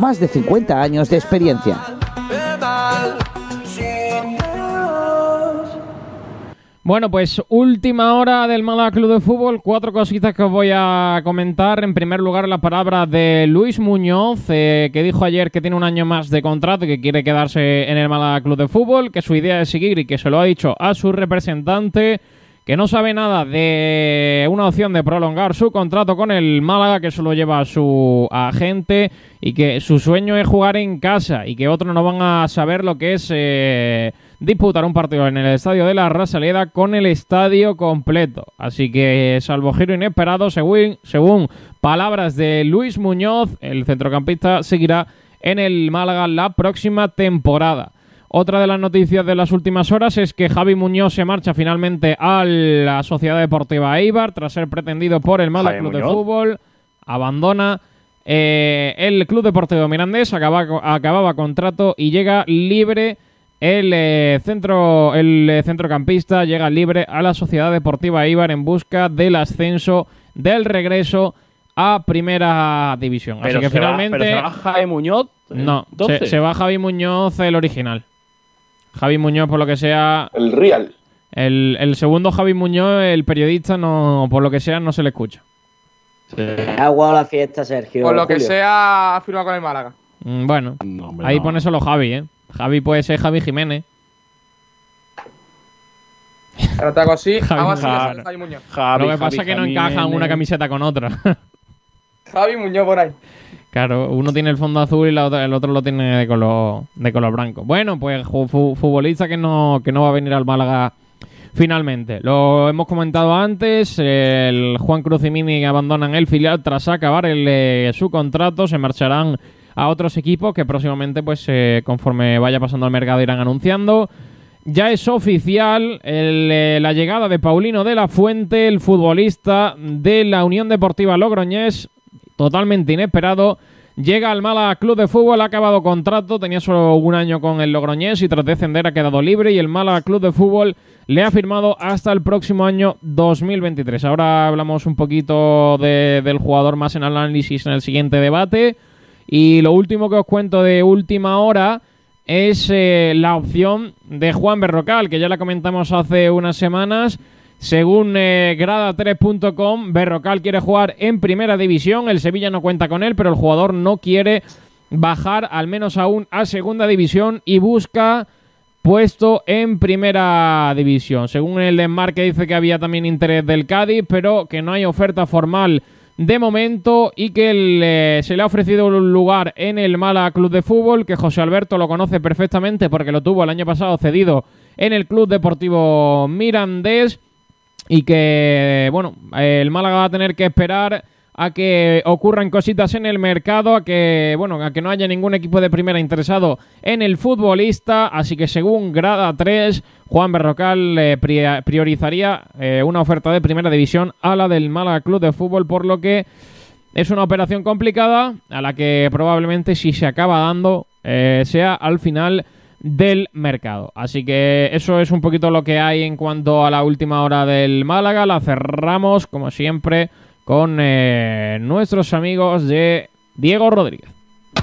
más de 50 años de experiencia.
Bueno, pues última hora del Málaga Club de Fútbol. Cuatro cositas que os voy a comentar. En primer lugar, la palabra de Luis Muñoz, eh, que dijo ayer que tiene un año más de contrato y que quiere quedarse en el Málaga Club de Fútbol, que su idea es seguir y que se lo ha dicho a su representante que no sabe nada de una opción de prolongar su contrato con el Málaga, que eso lo lleva a su agente y que su sueño es jugar en casa y que otros no van a saber lo que es eh, disputar un partido en el estadio de la Rasaleda con el estadio completo. Así que, salvo giro inesperado, según, según palabras de Luis Muñoz, el centrocampista seguirá en el Málaga la próxima temporada. Otra de las noticias de las últimas horas es que Javi Muñoz se marcha finalmente a la Sociedad Deportiva Eibar tras ser pretendido por el Málaga Club de Fútbol. Abandona eh, el Club Deportivo Mirandés, acababa contrato y llega libre el, eh, centro, el eh, centrocampista, llega libre a la Sociedad Deportiva Eibar en busca del ascenso, del regreso a Primera División. Así que finalmente...
¿se va Javi Muñoz?
No, se, se va Javi Muñoz el original. Javi Muñoz, por lo que sea.
El Real.
El, segundo Javi Muñoz, el periodista, no, por lo que sea, no se le escucha.
Ha jugado la fiesta, Sergio.
Por lo que sea, ha firmado con el Málaga.
Mm, bueno, ahí pone solo Javi, ¿eh? Javi puede ser Javi Jiménez.
Ahora te hago así, Javi, Javi Muñoz.
lo que pasa es que no encajan una camiseta con otra.
Javi Muñoz por ahí.
Claro, uno tiene el fondo azul y el otro lo tiene de color, de color blanco. Bueno, pues futbolista que no, que no va a venir al Málaga finalmente. Lo hemos comentado antes, el Juan Cruz y Mini abandonan el filial tras acabar el, eh, su contrato, se marcharán a otros equipos que próximamente, pues eh, conforme vaya pasando el mercado, irán anunciando. Ya es oficial eh, la llegada de Paulino de la Fuente, el futbolista de la Unión Deportiva Logroñés, totalmente inesperado. Llega al Málaga Club de Fútbol, ha acabado contrato, tenía solo un año con el Logroñés y tras descender ha quedado libre y el Málaga Club de Fútbol le ha firmado hasta el próximo año 2023. Ahora hablamos un poquito del jugador más en análisis en el siguiente debate. Y lo último que os cuento de última hora es eh, la opción de Juan Berrocal, que ya la comentamos hace unas semanas según eh, grada3.com, Berrocal quiere jugar en primera división. El Sevilla no cuenta con él, pero el jugador no quiere bajar al menos aún a segunda división y busca puesto en primera división. Según el enmarque dice que había también interés del Cádiz, pero que no hay oferta formal de momento y que se le ha ofrecido un lugar en el Mala Club de Fútbol, que José Alberto lo conoce perfectamente porque lo tuvo el año pasado cedido en el Club Deportivo Mirandés y que, bueno, el Málaga va a tener que esperar a que ocurran cositas en el mercado, a que, bueno, a que no haya ningún equipo de primera interesado en el futbolista, así que según Grada 3, Juan Berrocal eh, priorizaría eh, una oferta de primera división a la del Málaga Club de Fútbol, por lo que es una operación complicada a la que probablemente si se acaba dando eh, sea al final del mercado. Así que eso es un poquito lo que hay en cuanto a la última hora del Málaga. La cerramos, como siempre, con eh, nuestros amigos de Diego Rodríguez.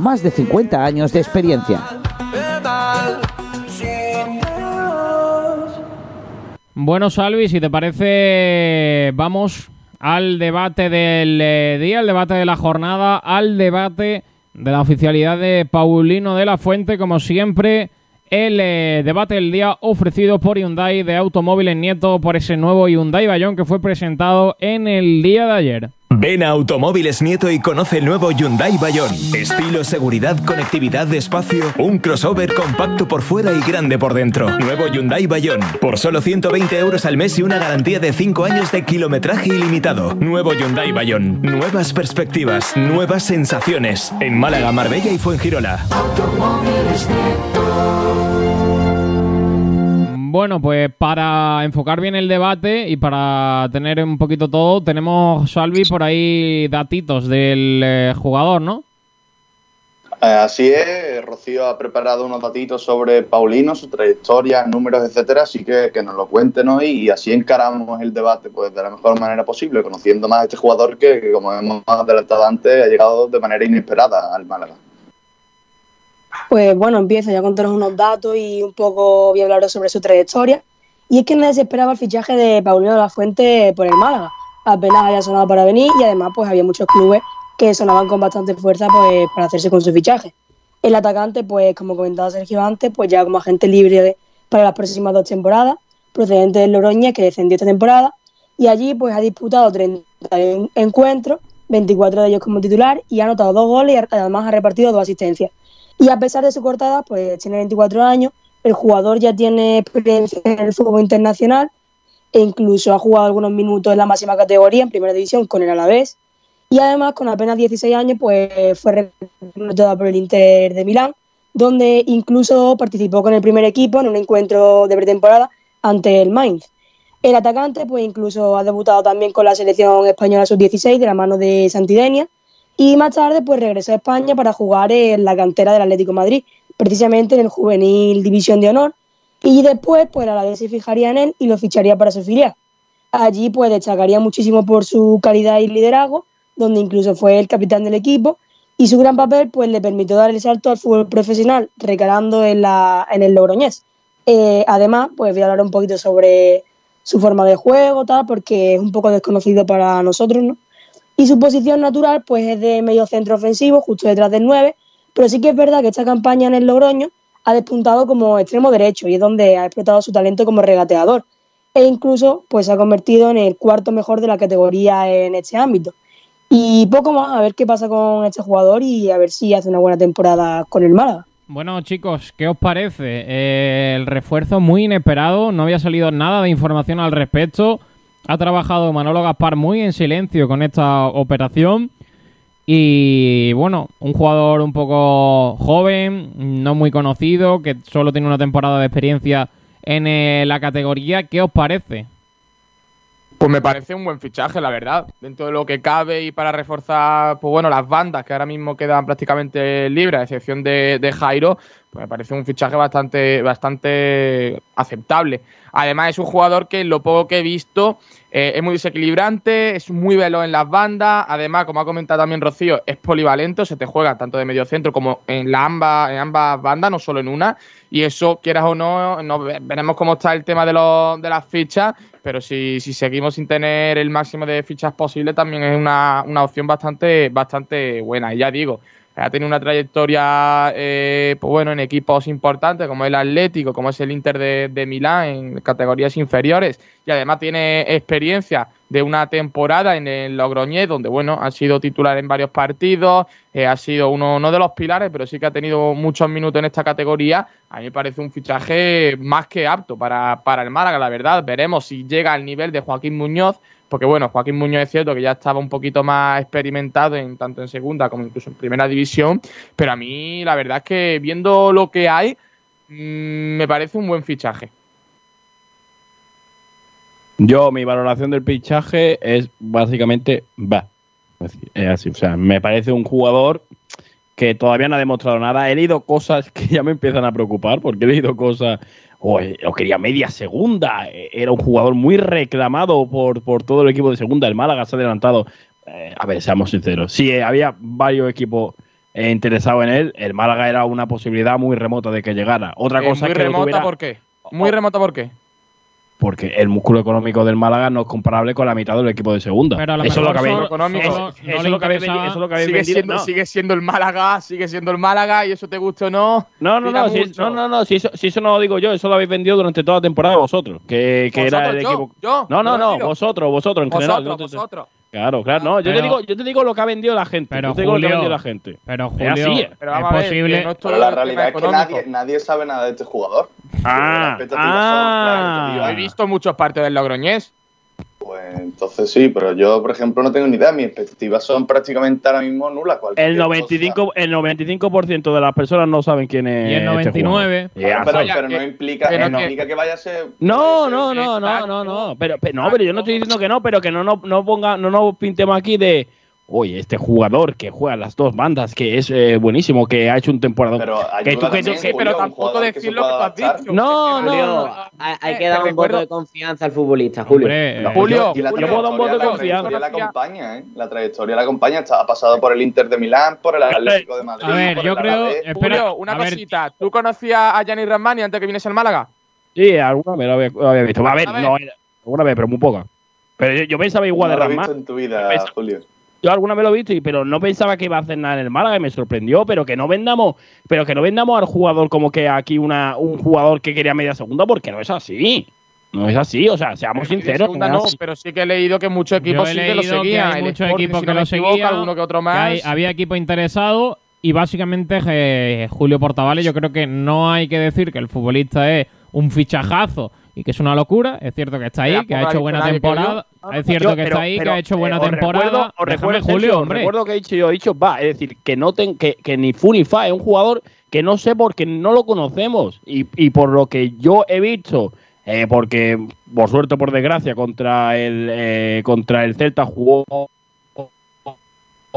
más de 50 años de experiencia.
Bueno, Salvi, si te parece, vamos al debate del eh, día, al debate de la jornada, al debate de la oficialidad de Paulino de la Fuente, como siempre, el eh, debate del día ofrecido por Hyundai de Automóviles Nieto por ese nuevo Hyundai Bayón que fue presentado en el día de ayer.
Ven a Automóviles Nieto y conoce el nuevo Hyundai Bayón. Estilo, seguridad, conectividad, espacio, un crossover compacto por fuera y grande por dentro. Nuevo Hyundai Bayón. Por solo 120 euros al mes y una garantía de 5 años de kilometraje ilimitado. Nuevo Hyundai Bayón. Nuevas perspectivas, nuevas sensaciones. En Málaga, Marbella y Fuengirola. Automóviles
bueno, pues para enfocar bien el debate y para tener un poquito todo, tenemos, Salvi, por ahí datitos del eh, jugador, ¿no?
Eh, así es, Rocío ha preparado unos datitos sobre Paulino, su trayectoria, números, etcétera, así que que nos lo cuenten hoy y así encaramos el debate pues de la mejor manera posible, conociendo más a este jugador que, que como hemos adelantado antes, ha llegado de manera inesperada al Málaga.
Pues bueno, empiezo ya a contaros unos datos y un poco voy a hablaros sobre su trayectoria. Y es que nadie se esperaba el fichaje de Paulino de la Fuente por el Málaga. Apenas había sonado para venir y además pues había muchos clubes que sonaban con bastante fuerza pues para hacerse con su fichaje. El atacante, pues como comentaba Sergio antes, pues ya como agente libre para las próximas dos temporadas, procedente del Loroña que descendió esta temporada y allí pues ha disputado 30 encuentros, 24 de ellos como titular y ha anotado dos goles y además ha repartido dos asistencias. Y a pesar de su cortada, pues tiene 24 años, el jugador ya tiene experiencia en el fútbol internacional e incluso ha jugado algunos minutos en la máxima categoría, en primera división, con el Alavés. Y además, con apenas 16 años, pues fue reclutado por el Inter de Milán, donde incluso participó con el primer equipo en un encuentro de pretemporada ante el Mainz. El atacante, pues incluso ha debutado también con la selección española sub-16 de la mano de Santidenia y más tarde pues regresó a España para jugar en la cantera del Atlético Madrid, precisamente en el juvenil División de Honor. Y después pues la Alavés se fijaría en él y lo ficharía para su filial. Allí pues destacaría muchísimo por su calidad y liderazgo, donde incluso fue el capitán del equipo y su gran papel pues le permitió dar el salto al fútbol profesional, recalando en, la, en el Logroñés. Eh, además, pues voy a hablar un poquito sobre su forma de juego, tal, porque es un poco desconocido para nosotros, ¿no? Y su posición natural pues es de medio centro ofensivo, justo detrás del 9, pero sí que es verdad que esta campaña en el Logroño ha despuntado como extremo derecho y es donde ha explotado su talento como regateador e incluso pues se ha convertido en el cuarto mejor de la categoría en este ámbito. Y poco más, a ver qué pasa con este jugador y a ver si hace una buena temporada con el Málaga.
Bueno, chicos, ¿qué os parece? Eh, el refuerzo muy inesperado, no había salido nada de información al respecto. Ha trabajado Manolo Gaspar muy en silencio con esta operación. Y bueno, un jugador un poco joven, no muy conocido, que solo tiene una temporada de experiencia en eh, la categoría. ¿Qué os parece?
Pues me parece un buen fichaje, la verdad. Dentro de lo que cabe y para reforzar, pues bueno, las bandas que ahora mismo quedan prácticamente libres, a excepción de, de Jairo, pues me parece un fichaje bastante, bastante aceptable. Además, es un jugador que lo poco que he visto eh, es muy desequilibrante, es muy veloz en las bandas. Además, como ha comentado también Rocío, es polivalente, se te juega tanto de medio centro como en, la ambas, en ambas bandas, no solo en una. Y eso, quieras o no, no veremos cómo está el tema de, de las fichas. Pero si, si seguimos sin tener el máximo de fichas posible, también es una, una opción bastante, bastante buena. Y ya digo, ha tenido una trayectoria eh, pues bueno, en equipos importantes como el Atlético, como es el Inter de, Milán, en categorías inferiores, y además tiene experiencia de una temporada en el Logroñés, donde bueno, ha sido titular en varios partidos, eh, ha sido uno no de los pilares, pero sí que ha tenido muchos minutos en esta categoría. A mí me parece un fichaje más que apto para, para el Málaga, la verdad. Veremos si llega al nivel de Joaquín Muñoz, porque bueno, Joaquín Muñoz es cierto que ya estaba un poquito más experimentado en tanto en segunda como incluso en primera división, pero a mí la verdad es que viendo lo que hay, mm, me parece un buen fichaje.
Yo, mi valoración del fichaje es básicamente va. Es así, o sea, me parece un jugador que todavía no ha demostrado nada. He leído cosas que ya me empiezan a preocupar, porque he leído cosas o, quería media segunda. Era un jugador muy reclamado por, por todo el equipo de segunda. El Málaga se ha adelantado. Eh, a ver, seamos sinceros. Si había varios equipos eh, interesados en él, el Málaga era una posibilidad muy remota de que llegara. Otra eh, cosa
muy
que
remota, ¿por qué? Muy remota, ¿por qué?
Porque el músculo económico del Málaga no es comparable con la mitad del equipo de segunda.
Pero
eso es lo que habéis
mejor
económico.
solo-
eso
no
es
le
lo que habéis
interesaba-
vendido- eso es lo que habéis
Sigue
vendido.
siendo,
no.
sigue siendo el Málaga, sigue siendo el Málaga y eso te guste o no.
No, no, no, si, no, no, no, si eso, si eso no lo digo yo, eso lo habéis vendido durante toda la temporada vosotros, que, que era el
yo,
equipo.
yo,
no, no, no, vosotros, vosotros en general.
Vosotros,
yo te-
vosotros.
Claro, claro, no, yo
Pero-
te digo, yo te digo lo que ha vendido la gente.
Pero
yo te digo lo que ha
Julio-
vendido la gente.
Pero
Es
Julio,
así, ¿eh?
Pero
es
vamos a ver,
posible.
no es
Pero la realidad es que nadie, nadie sabe nada de este jugador.
Ah, ah.
He visto muchos partidos del Logroñés.
Pues entonces sí, pero yo, por ejemplo, no tengo ni idea. Mis expectativas son prácticamente ahora mismo nulas. cualquier
El
cosa.
95%, el 95 de las personas no saben quién es.
Y el
este
99.
jugador. Ya,
pero, pero no implica,
que no que-
implica que vaya a ser.
No, no, no, no, no, no. Pero, pero- no, pero yo no estoy diciendo que no, pero que no, no, no ponga, no nos pintemos aquí de. Oye, este jugador que juega las dos bandas, que es eh, buenísimo, que ha hecho un temporada.
Pero
que tú, que que-
pero tampoco decir lo que tú has dicho.
No,
que
Julio,
no.
hay,
Eh,
que dar un voto de confianza al futbolista, Julio.
Hombre,
No, Julio,
Y la
yo puedo dar un voto de
trayectoria- la
confianza.
trayectoria la acompaña, ¿eh? La trayectoria la acompaña. Está- Ha pasado por el Inter de Milán, por el Atlético de Madrid.
A ver, yo creo-. Espera,
Julio, una
ver.
cosita. ¿Tú conocías a Gianni Ramani antes que viniese al Málaga?
Sí, alguna vez lo había, lo había visto. A ver,
A ver.
no, era- alguna vez, pero muy poca. Pero yo, yo pensaba igual
no
de
visto en tu vida, Julio.
Yo alguna vez lo he visto, y- pero no pensaba que iba a hacer nada en el Málaga y me sorprendió, pero que no vendamos, pero que no vendamos al jugador como que aquí una, un jugador que quería media segunda, porque no es así. No es así, o sea, seamos
Pero
sinceros.
segunda
no
no, pero sí que he leído que muchos equipos sí que lo seguían.
hay
El
muchos equipos
si
que
no
lo seguían,
alguno que otro
que
más.
hay- había equipo interesado y básicamente eh, Julio Portavales yo creo que no hay que decir que el futbolista es un fichajazo y que es una locura. Es cierto que está ahí, que ha hecho buena temporada.
Yo.
Es cierto
Yo-
que
pero-
está ahí, que ha hecho
eh,
buena
os
temporada.
Recuerdo, os recuerdo,
Julio,
Sergio,
hombre.
recuerdo que he dicho yo, he dicho, va, es decir, que no ten, que, que ni fu ni fa, es un jugador que no sé porque no lo conocemos y, y por lo que yo he visto, eh, porque por suerte por desgracia contra el eh, contra el Celta jugó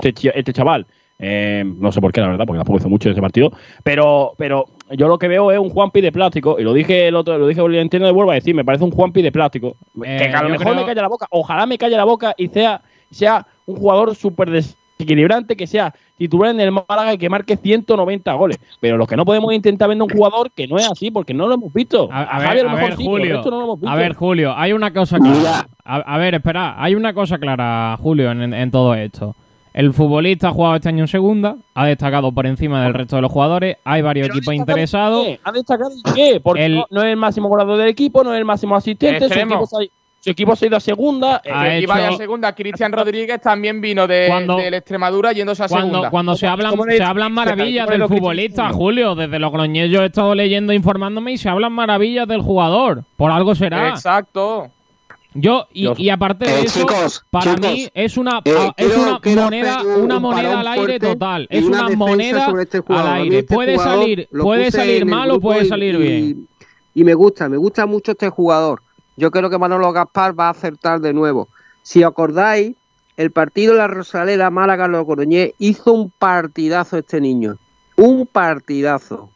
este, este chaval. Eh, no sé por qué, la verdad, porque tampoco hizo mucho de ese partido. Pero, pero yo lo que veo es un Juanpi de plástico. Y lo dije el otro, lo dije el entreno de vuelvo a decir, me parece un Juanpi de plástico.
Eh,
que a lo mejor
creo-
me calle la boca. Ojalá me calle la boca y sea, sea un jugador súper desequilibrante, que sea titular en el Málaga y que marque 190 goles. Pero lo que no podemos intentar vender un jugador que no es así, porque no lo hemos visto.
A, a
Javi
ver,
lo
a
mejor
ver,
sí,
Julio.
no lo hemos visto.
A ver, Julio, hay una cosa clara. A, a ver, espera, hay una cosa clara, Julio, en, en todo esto. El futbolista ha jugado este año en segunda, ha destacado por encima del resto de los jugadores, hay varios
Pero
equipos
¿ha destacado
interesados.
qué? ¿Ha destacado en qué? Porque
El-
no, no es el máximo goleador del equipo, no es el máximo asistente, su equipo, se ha, su equipo se ha ido a segunda. eh,
Ha
vaya
hecho-
segunda, Cristian Rodríguez también vino de,
Cuando-
del Extremadura yéndose a
Cuando,
segunda.
cuando se hablan,
¿Cómo le-
se hablan maravillas del futbolista, Julio, desde los Logroñés yo he estado leyendo, informándome y se hablan maravillas del jugador. Por algo será.
Exacto.
Yo, y, aparte de
Eh,
eso,
chicos,
para
chicos,
mí es una,
eh,
a- es
quiero-
una
quiero
moneda, una
un
moneda al aire total. Es
una
moneda
este
al aire.
este
puede salir,
lo
puede salir mal o puede salir
y-
bien.
Y me gusta, me gusta mucho este jugador. Yo creo que Manolo Gaspar va a acertar de nuevo. Si acordáis, el partido de la Rosaleda Málaga Logroñés hizo un partidazo este niño. Un partidazo.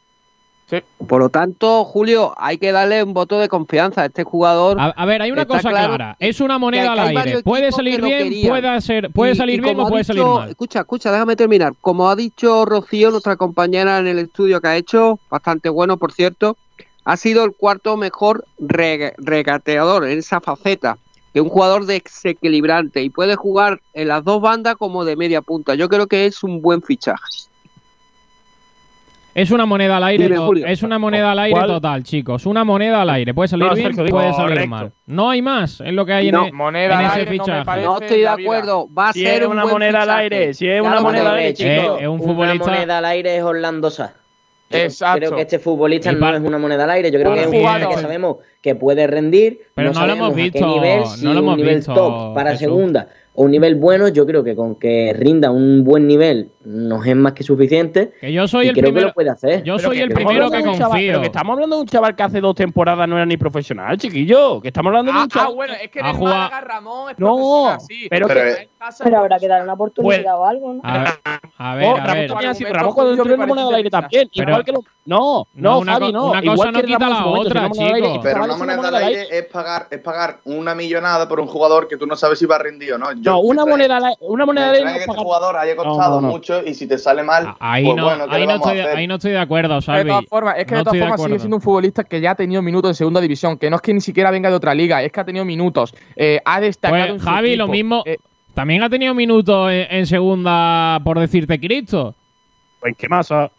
Sí.
Por lo tanto, Julio, hay que darle un voto de confianza a este jugador.
A, a ver, hay una cosa
claro
clara. Es una moneda al aire. Puede salir bien, puede, ser, puede
Y-
salir
y
bien o puede salir mal.
Escucha, escucha, déjame terminar. Como ha dicho Rocío, nuestra compañera en el estudio que ha hecho, bastante bueno, por cierto, ha sido el cuarto mejor rega- regateador en esa faceta. Que es un jugador desequilibrante y puede jugar en las dos bandas como de media punta. Yo creo que es un buen fichaje.
Es una moneda al aire,
Dime,
to-
Julio.
es una moneda al aire
¿Cuál?
total, chicos. Una moneda al aire. Puede salir
No,
bien,
Sergio,
puede salir
correcto.
mal. No hay más. Es lo que hay en,
No,
e-
moneda
en
al
ese
aire no me
fichaje.
No estoy de acuerdo. Va a
Si
ser
es
un
una
buen
moneda al aire, si es una moneda al aire,
chicos.
es un
Una
futbolista.
moneda al aire es Orlando Sá.
Exacto.
Creo que este futbolista no es una moneda al aire. Yo creo que es un
jugador.
que sabemos que puede rendir.
Pero no lo hemos visto, no lo hemos visto,
top para segunda o un nivel bueno, yo creo que con que rinda un buen nivel nos es más que suficiente.
Que yo soy
y
el
creo que
primero.
lo puede hacer.
Yo
Pero
soy
que
el
estamos
primero
hablando
que
de un chaval-
confío.
pero que estamos hablando de un chaval que hace dos temporadas no era ni profesional, chiquillo. Que estamos hablando de
Ah,
un chaval.
ah, bueno, es que en el
jugado-
Málaga Ramón es
No,
profesional, sí.
pero
que
eh,
Pero habrá que darle una oportunidad
Pues,
o algo, ¿no?
A ver, a ver.
No,
a
Ramón
ver.
también Ramón cuando la moneda al aire también.
Pero-
igual que lo. No,
No,
no,
una
Javi, no.
una cosa
igual
no
que
quita la
momento,
otra,
al aire,
chicos.
Pero una moneda al
moneda
aire es pagar, es pagar una millonada por un jugador que tú no sabes si va a rendir o no. Yo
No, una moneda, una moneda
de que este jugador haya costado mucho y si te sale mal,
ahí
pues
no,
bueno, ¿qué
ahí, no estoy, ahí no estoy de acuerdo, Salvi.
De todas formas, es que
No
de todas formas sigue siendo un futbolista que ya ha tenido minutos en segunda división, que no es que ni siquiera venga de otra liga, es que ha tenido minutos. Eh, ha destacado
Javi, lo mismo. También ha tenido minutos en, en segunda, por decirte Cristo.
Pues qué masa.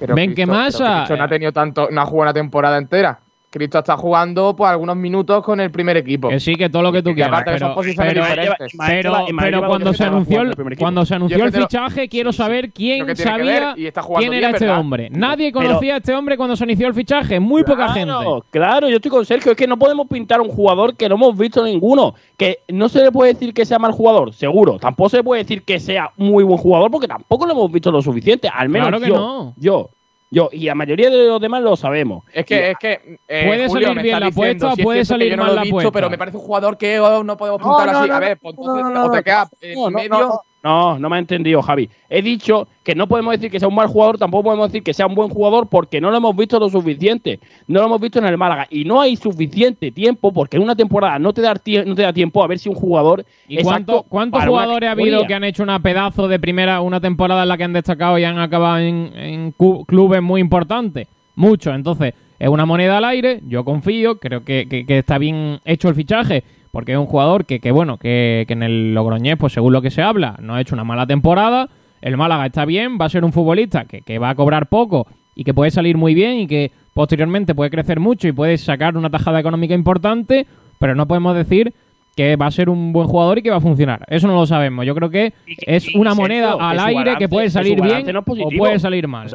pero
Ven,
Cristo-
¿qué
pero
masa?
No ha tenido tanto, no ha jugado una temporada entera. Cristo está jugando pues algunos minutos con el primer equipo.
Que sí, que todo lo que tú
Y
quieras.
son
Pero,
posiciones
pero,
diferentes.
pero, pero cuando se anunció, el- cuando se anunció el fichaje, quiero saber quién
que
sabía
y está jugando
quién era
bien,
este
¿verdad?
hombre. Nadie conocía a este hombre cuando se inició el fichaje. Muy poca gente.
Claro, claro, yo estoy con Sergio. Es que no podemos pintar a un jugador que no hemos visto ninguno. Que no se le puede decir que sea mal jugador, seguro. Tampoco se le puede decir que sea muy buen jugador porque tampoco lo hemos visto lo suficiente. Al menos
Claro que
yo,
no.
yo, yo. Y la mayoría de los demás lo sabemos.
Es que, es que eh,
Puede
Julio,
salir bien la
diciendo,
apuesta,
es
puede salir
no
mal
he
la apuesta.
Pero me parece un jugador que oh, no podemos pintar
no,
así.
no,
a ver,
no,
pues entonces,
no,
o te
no,
quedas en
no, no,
medio.
No, No, me ha entendido, Javi. He dicho que no podemos decir que sea un mal jugador, tampoco podemos decir que sea un buen jugador porque no lo hemos visto lo suficiente. No lo hemos visto en el Málaga. Y no hay suficiente tiempo porque en una temporada no te da, no te da tiempo a ver si un jugador.
¿Y
es
cuánto-
apto
cuántos jugadores ha habido que han hecho una pedazo de primera, una temporada en la que han destacado y han acabado en, clubes muy importantes? Muchos. Entonces, es una moneda al aire. Yo confío, creo que, que- que está bien hecho el fichaje. Porque es un jugador que, que bueno, que, que en el Logroñés, pues según lo que se habla, no ha hecho una mala temporada. El Málaga está bien, va a ser un futbolista que, que va a cobrar poco y que puede salir muy bien y que posteriormente puede crecer mucho y puede sacar una tajada económica importante, pero no podemos decir que va a ser un buen jugador y que va a funcionar. Eso no lo sabemos. Yo creo que es
y
una moneda al aire
balance-
que puede salir bien
no
o puede salir mal.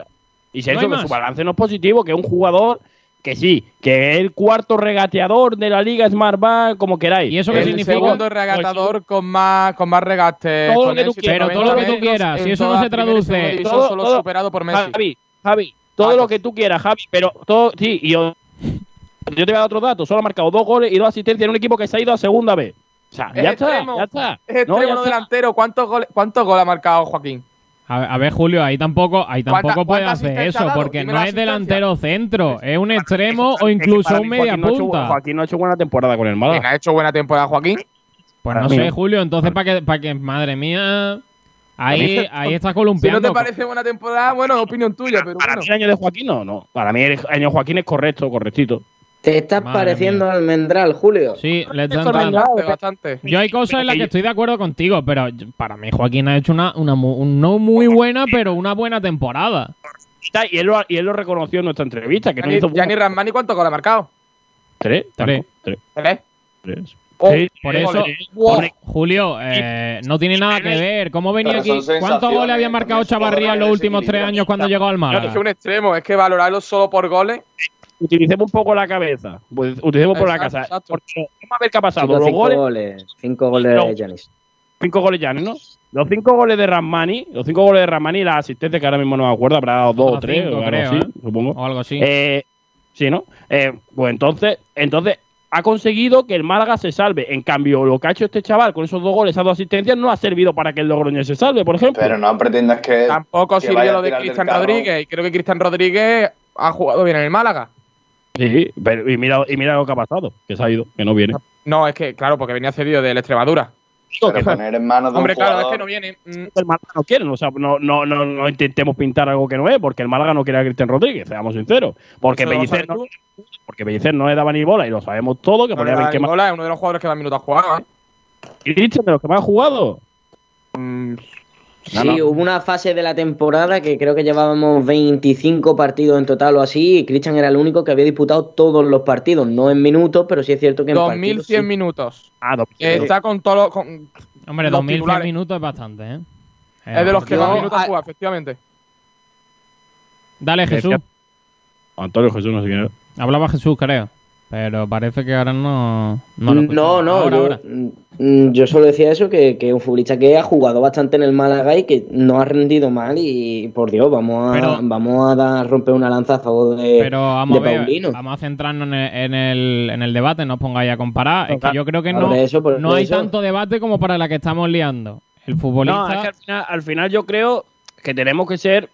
Y Sergio,
No
que su balance no es positivo, que es un jugador que sí, que es el cuarto regateador de la Liga Smart Bank, como queráis.
¿Y eso
el segundo regatador con más, con más regates.
Todo lo que tú
éxito,
quieras,
noventa
todo lo que tú quieras, si eso no se traduce-
Todo-
solo
todo-
superado por Messi.
Javi, Javi, todo lo que tú quieras, Javi, pero todo, sí, y yo, yo te voy a dar otro dato, solo ha marcado dos goles y dos asistencias en un equipo que se ha ido a segunda vez. O sea,
Es
ya está,
extremo,
ya está.
Es
No,
extremo
ya
no
está.
delantero. ¿Cuántos goles, ¿Cuántos goles ha marcado Joaquín?
A, a ver, Julio, ahí tampoco, ahí
¿Cuánta-
tampoco puede hacer eso, porque
Dime
no es delantero centro, es un extremo o
Es que
incluso un media
Joaquín no ha hecho-
punta.
Joaquín no ha hecho buena temporada con el Málaga.
¿Quién ha hecho buena temporada, Joaquín?
Pues
para
no sé. Julio, entonces para que, para que, madre mía, ahí, ahí está
Si no
columpiando.
te parece buena temporada, bueno, opinión tuya, pero
Para
bueno.
mí el año de Joaquín no, no. Para mí el año de Joaquín es correcto, correctito.
Te estás
Madre
pareciendo almendral, Julio.
Sí, le están
Bastante,
dando-
bastante.
Yo hay cosas en las que estoy de acuerdo contigo, pero para mí Joaquín ha hecho una, una mu- un- no muy buena, pero una buena temporada.
Y él, lo, y él lo reconoció en nuestra entrevista, que no
Gianni,
hizo
Gianni Ramani, ¿cuántos goles ha marcado?
tres,
Tres.
tres,
¿Tres?
tres.
Oh,
Sí,
Por
tres
eso.
Wow.
Julio, eh, no tiene nada que ver. ¿Cómo venía aquí? ¿Cuántos goles había marcado Chavarría en los últimos tres años cuando llegó al
Claro, es
Málaga?
que un extremo, es que valorarlo solo por goles.
Utilicemos un poco la cabeza. Pues, utilicemos por la casa.
exacto.
Porque, vamos a ver qué ha pasado.
Cinco,
Los
cinco
goles,
goles. Cinco goles
No.
de Janis.
cinco goles ya, ¿no? Los cinco goles de Ramani, los cinco goles de Ramani y las asistencias que ahora mismo no me acuerdo, habrá dado dos o tres,
cinco,
o algo
creo,
así,
¿eh?
supongo.
O algo así.
Eh, sí, ¿no? Eh, pues entonces, entonces ha conseguido que el Málaga se salve. En cambio, lo que ha hecho este chaval con esos dos goles, esas dos asistencias, no ha servido para que el Logroñés se salve, por ejemplo.
Pero no pretendas que.
Tampoco
que
sirvió lo de Cristian. Rodríguez. Y creo que Cristian Rodríguez ha jugado bien en el Málaga.
Sí, pero, y, mira, y mira lo que ha pasado, que se ha ido, que no viene.
No, es que, claro, porque venía cedido del Extremadura.
Pero poner en manos de
Hombre,
un
claro, es que no viene. Mm,
El Málaga no quiere, o sea, no, no, no, no intentemos pintar algo que no es, porque el Málaga no quiere a Cristian Rodríguez, seamos sinceros. Porque
¿Eso lo
Pellicer no, porque Pellicer no le daba ni bola y lo sabemos todo, que
no
ponía
le da
20
ni
más.
bola, es uno de los jugadores que más minutos ha jugado. ¿eh?
Cristian, de los que más ha jugado.
Mm,
Sí,
no.
hubo una fase de la temporada que creo que llevábamos 25 partidos en total o así, y Christian era el único que había disputado todos los partidos, no en minutos, pero sí es cierto que en partidos
2100
sí.
minutos.
Ah, no,
Está con todos los. con-
Hombre,
los
2100
titulares.
minutos es bastante, ¿eh?
Es de los que más minutos jugado, efectivamente.
Dale, Jesús.
Antonio Jesús no sé quién era.
Hablaba Jesús, creo. Pero parece que ahora no. No, lo
No,
Ahora,
yo,
ahora.
mm, yo solo decía eso, que, un futbolista que ha jugado bastante en el Málaga y que no ha rendido mal y por Dios, vamos a,
Pero-
vamos a dar, romper una lanza a favor de,
Pero vamos
de
a ver,
Paulino.
vamos a centrarnos en el, en el, en el debate, no os pongáis a comparar. Es que yo creo que no,
eso,
no hay
eso.
tanto debate como para la que estamos liando. El futbolista.
No, es que al final, al final yo creo que tenemos que ser,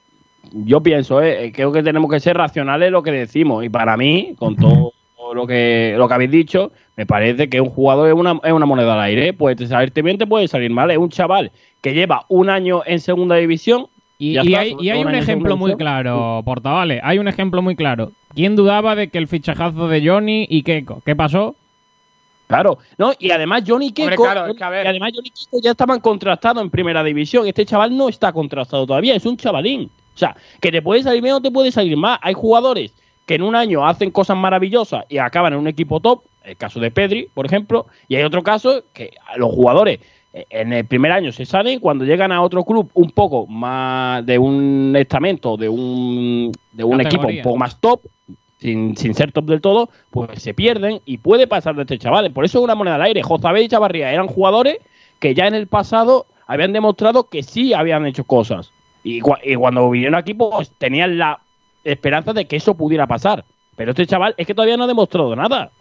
yo pienso, eh, creo que tenemos que ser racionales en lo que decimos. Y para mí, con todo lo que, lo que habéis dicho, me parece que un jugador es una, es una moneda al aire. Puede salirte bien, te puede salir mal. Es un chaval que lleva un año en segunda división.
Y,
ya
y
está,
hay, y hay
un
ejemplo muy claro, Portavale. Hay un ejemplo muy claro. ¿Quién dudaba de que el fichajazo de Johnny y Keiko? ¿Qué pasó?
Claro, no, y además Johnny Keiko,
Hombre, claro, es que a ver.
y además Johnny Keiko ya estaban contrastados en primera división. Este chaval no está contrastado todavía, es un chavalín. O sea, que te puede salir bien o te puede salir mal. Hay jugadores que en un año hacen cosas maravillosas y acaban en un equipo top, el caso de Pedri, por ejemplo, y hay otro caso que los jugadores eh, en el primer año se salen, cuando llegan a otro club un poco más de un estamento, de un, de un equipo un poco más top, sin, sin ser top del todo, pues se pierden y puede pasar de este chaval. Por eso es una moneda al aire. Jozabé y Chavarría eran jugadores que ya en el pasado habían demostrado que sí habían hecho cosas. Y, y cuando vinieron aquí, pues tenían la esperanza de que eso pudiera pasar. Pero este chaval es que todavía no ha demostrado nada.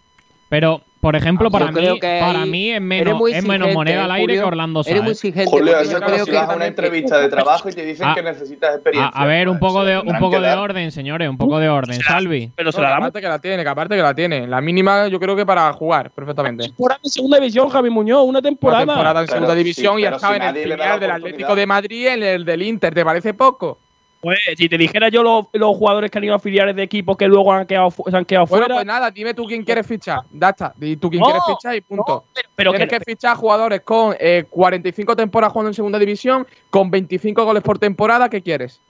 Pero, por ejemplo,
Yo
para mí,
que
para mí es menos,
muy
es menos moneda al aire
Julio.
que Orlando
Eres muy exigente.
Julio, eso
yo
es como
creo
si
que
vas a una entrevista de trabajo y te dicen
Ah.
que necesitas
A,
experiencia.
a ver, un poco de, un poco de orden, señores, un poco de orden. Salvi.
Pero
No, que aparte que la tiene, que aparte que la tiene. La mínima yo creo que para jugar perfectamente.
Temporada en segunda división, Javi Muñoz, una temporada.
Una temporada en
Pero
segunda
sí,
división y
pero
estaba
si
en el
la
del. Atlético de Madrid y en el del Inter. ¿Te parece poco?
Pues si te dijera yo los, los jugadores que han ido a filiales de equipos que luego han quedado, se han quedado
Bueno,
fuera.
pues nada, dime tú quién quieres fichar. Ya está. Di tú quién
No,
quieres fichar y punto.
pero
Tienes
que-
que, fichar jugadores con eh, 45 temporadas jugando en segunda división, con 25 goles por temporada. ¿Qué quieres?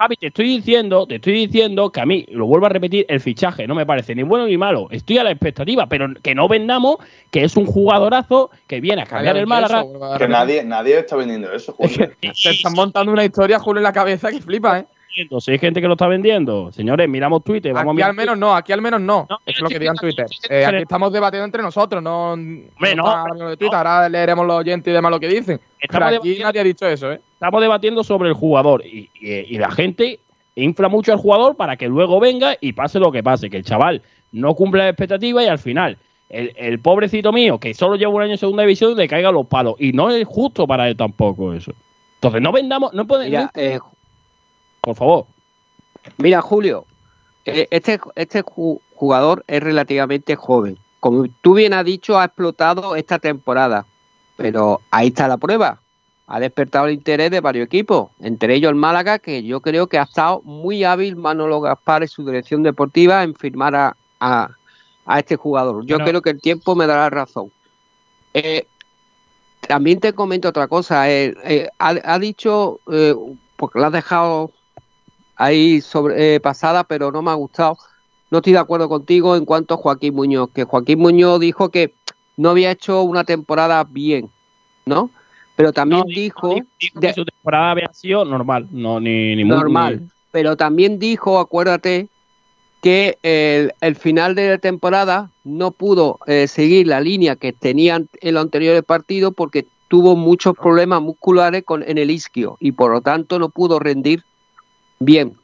Javi, te estoy diciendo, te estoy diciendo que a mí, lo vuelvo a repetir, el fichaje no me parece ni bueno ni malo. Estoy a la expectativa, pero que no vendamos que es un jugadorazo que viene a cambiar el Málaga.
Que nadie, nadie está vendiendo eso, Julio.
Se están montando una historia, Julio, en la cabeza que flipa, ¿eh?
Si hay gente que lo está vendiendo, señores, miramos Twitter, vamos
Aquí
a
al menos no, aquí al menos no. es lo que digan Twitter. Eh, aquí estamos debatiendo entre nosotros, no, no
no,
hablando de Twitter. Ahora leeremos los oyentes y demás lo que dicen. Pero aquí nadie ha dicho eso, ¿eh?
Estamos debatiendo sobre el jugador y, y- y la gente infla mucho al jugador para que luego venga y pase lo que pase, que el chaval no cumple las expectativas y al final el, el pobrecito mío que solo lleva un año en segunda división le caiga los palos y no es justo para él tampoco eso. Entonces no vendamos, no podemos,
Mira, eh,
por favor.
Mira, Julio, eh, este, este ju- jugador es relativamente joven. Como tú bien has dicho, ha explotado esta temporada. Pero ahí está la prueba. Ha despertado el interés de varios equipos, entre ellos el Málaga, que yo creo que ha estado muy hábil Manolo Gaspar en su dirección deportiva en firmar a, a- a este jugador. Yo creo que el tiempo me dará razón. Eh, también te comento otra cosa. eh, eh, ha, ha dicho, porque lo has dejado ahí sobre, pasada, pero no me ha gustado. No estoy de acuerdo contigo en cuanto a Joaquín Muñoz, que Joaquín Muñoz dijo que no había hecho una temporada bien, ¿no? Pero también dijo,
que su temporada había sido normal, no ni, ni muy-
normal,
ni-
pero también dijo, acuérdate, que el, el final de la temporada no pudo eh, seguir la línea que tenían en los anteriores partidos porque tuvo muchos problemas musculares con, en el isquio y por lo tanto no pudo rendir bien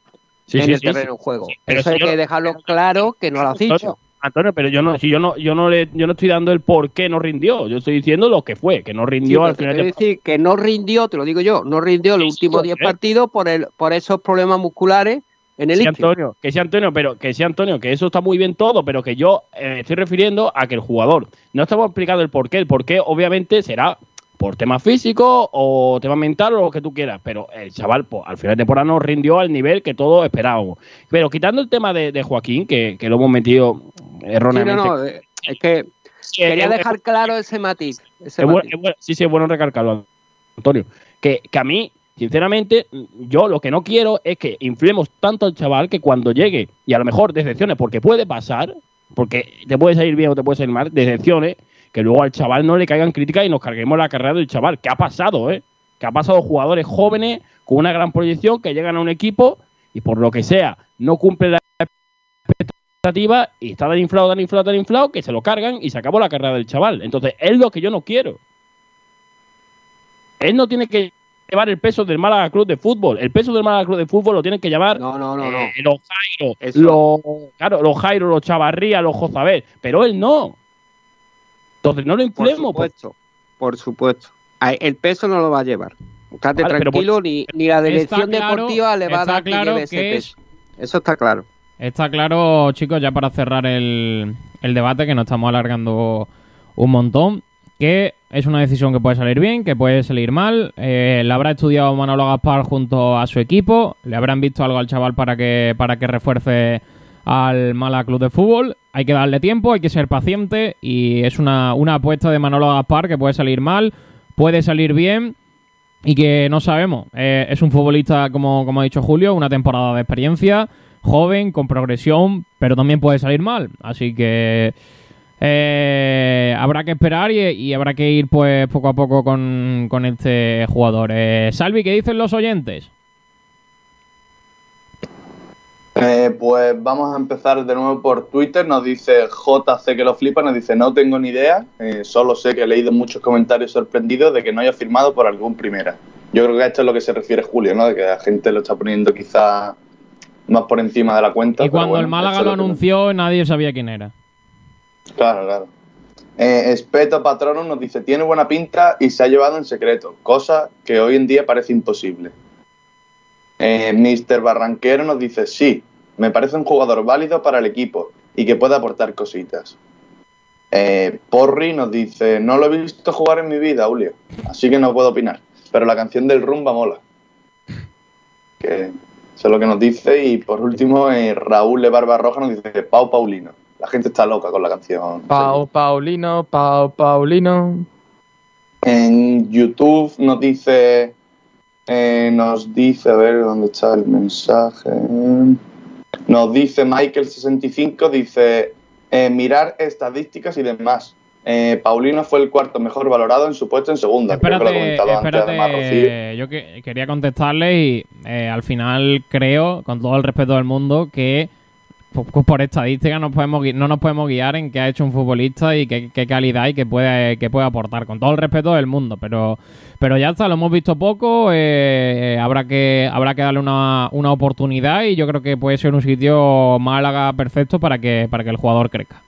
Sí,
en
sí,
el
sí,
terreno de juego. Eso hay que dejarlo claro que no lo has dicho.
Antonio, pero yo no, si yo no, yo no le, yo no estoy dando el por qué no rindió. Yo estoy diciendo lo que fue, que no rindió al final.
quiero
de-
decir que no rindió, te lo digo yo, no rindió los últimos 10
¿eh?
partidos por el por esos problemas musculares en el.
Antonio, que sí, Antonio, pero que sí, Antonio, que eso está muy bien todo, pero que yo eh, estoy refiriendo a que el jugador no estamos explicando el porqué. El porqué, obviamente, será por temas físicos o tema mental o lo que tú quieras, pero el chaval, pues, al final de temporada no rindió al nivel que todos esperábamos. Pero quitando el tema de, de Joaquín, que, que lo hemos metido
Sí, no,
erróneamente.
no, eh, es que quería dejar claro ese matiz. ese
Es bueno-
matiz.
es bueno- sí, sí, es bueno recalcarlo, Antonio. Que, que a mí, sinceramente, yo lo que no quiero es que inflemos tanto al chaval que cuando llegue, y a lo mejor decepciones, porque puede pasar, porque te puede salir bien o te puede salir mal, decepciones, que luego al chaval no le caigan críticas y nos carguemos la carrera del chaval. ¿Qué ha pasado, eh? Que ha pasado jugadores jóvenes con una gran proyección que llegan a un equipo y por lo que sea no cumplen la expectativa y está tan inflado, tan inflado, tan inflado que se lo cargan y se acabó la carrera del chaval. Entonces, es lo que yo no quiero. Él no tiene que llevar el peso del Málaga Club de Fútbol. El peso del Málaga Club de Fútbol lo tienen que llevar
no, no, no,
eh, los Jairo, los, claro, los Jairo, los Chavarría, los Jozabel, pero él no. Entonces no lo
Por
inflemos. pues.
supuesto, por supuesto. El peso no lo va a llevar. Estate
Vale,
tranquilo, ni, ni la dirección
claro-
deportiva le va a dar que
claro
lleve ese
que es-
peso. Eso está claro.
Está claro, chicos, ya para cerrar el, el debate, que nos estamos alargando un montón, que es una decisión que puede salir bien, que puede salir mal. Eh, la habrá estudiado Manolo Gaspar junto a su equipo, le habrán visto algo al chaval para que, para que refuerce al Mala Club de Fútbol. Hay que darle tiempo, hay que ser paciente y es una, una apuesta de Manolo Gaspar que puede salir mal, puede salir bien y que no sabemos. Eh, es un futbolista, como, como ha dicho Julio, una temporada de experiencia, joven, con progresión, pero también puede salir mal. Así que eh, habrá que esperar y, habrá que ir pues poco a poco con, con este jugador. Eh, Salvi, ¿qué dicen los oyentes?
Eh, pues vamos a empezar de nuevo por Twitter. Nos dice JC que lo flipa, nos dice no tengo ni idea, eh, solo sé que he leído muchos comentarios sorprendidos de que no haya firmado por algún primera. Yo creo que a esto es lo que se refiere Julio, ¿no? De que la gente lo está poniendo quizá más por encima de la cuenta.
Y cuando el Málaga lo anunció nadie sabía quién era.
Claro, claro. Eh, Espeto Patrono nos dice tiene buena pinta y se ha llevado en secreto, cosa que hoy en día parece imposible. Eh, Mr. Barranquero nos dice, sí, me parece un jugador válido para el equipo y que puede aportar cositas. Eh, Porri nos dice, no lo he visto jugar en mi vida, Julio, así que no puedo opinar. Pero la canción del rumba mola. Que eso es lo que nos dice. Y por último, eh, Raúl de Barba Roja nos dice, Pau Paulino. La gente está loca con la canción.
Pau Paulino, Pau Paulino.
En YouTube nos dice eh, nos dice, a ver dónde está el mensaje. Nos dice Michael65, dice eh, mirar estadísticas y demás. Eh, Paulino fue el cuarto mejor valorado en su puesto en segunda.
Espérate, espérate yo que, quería contestarle y al final creo, con todo el respeto del mundo, que por estadística no, podemos, no nos podemos guiar en qué ha hecho un futbolista y qué, calidad y qué puede, qué puede aportar, con todo el respeto del mundo. Pero, pero ya está, lo hemos visto poco, eh, eh, habrá, que, habrá que darle una, una, oportunidad y yo creo que puede ser un sitio Málaga perfecto para que, para que el jugador crezca.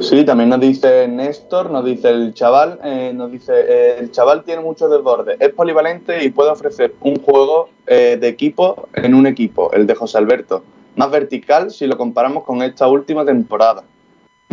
Sí, también nos dice Néstor, nos dice el chaval, eh, nos dice el chaval tiene mucho desborde, es polivalente y puede ofrecer un juego de equipo en un equipo, el de José Alberto más vertical si lo comparamos con esta última temporada.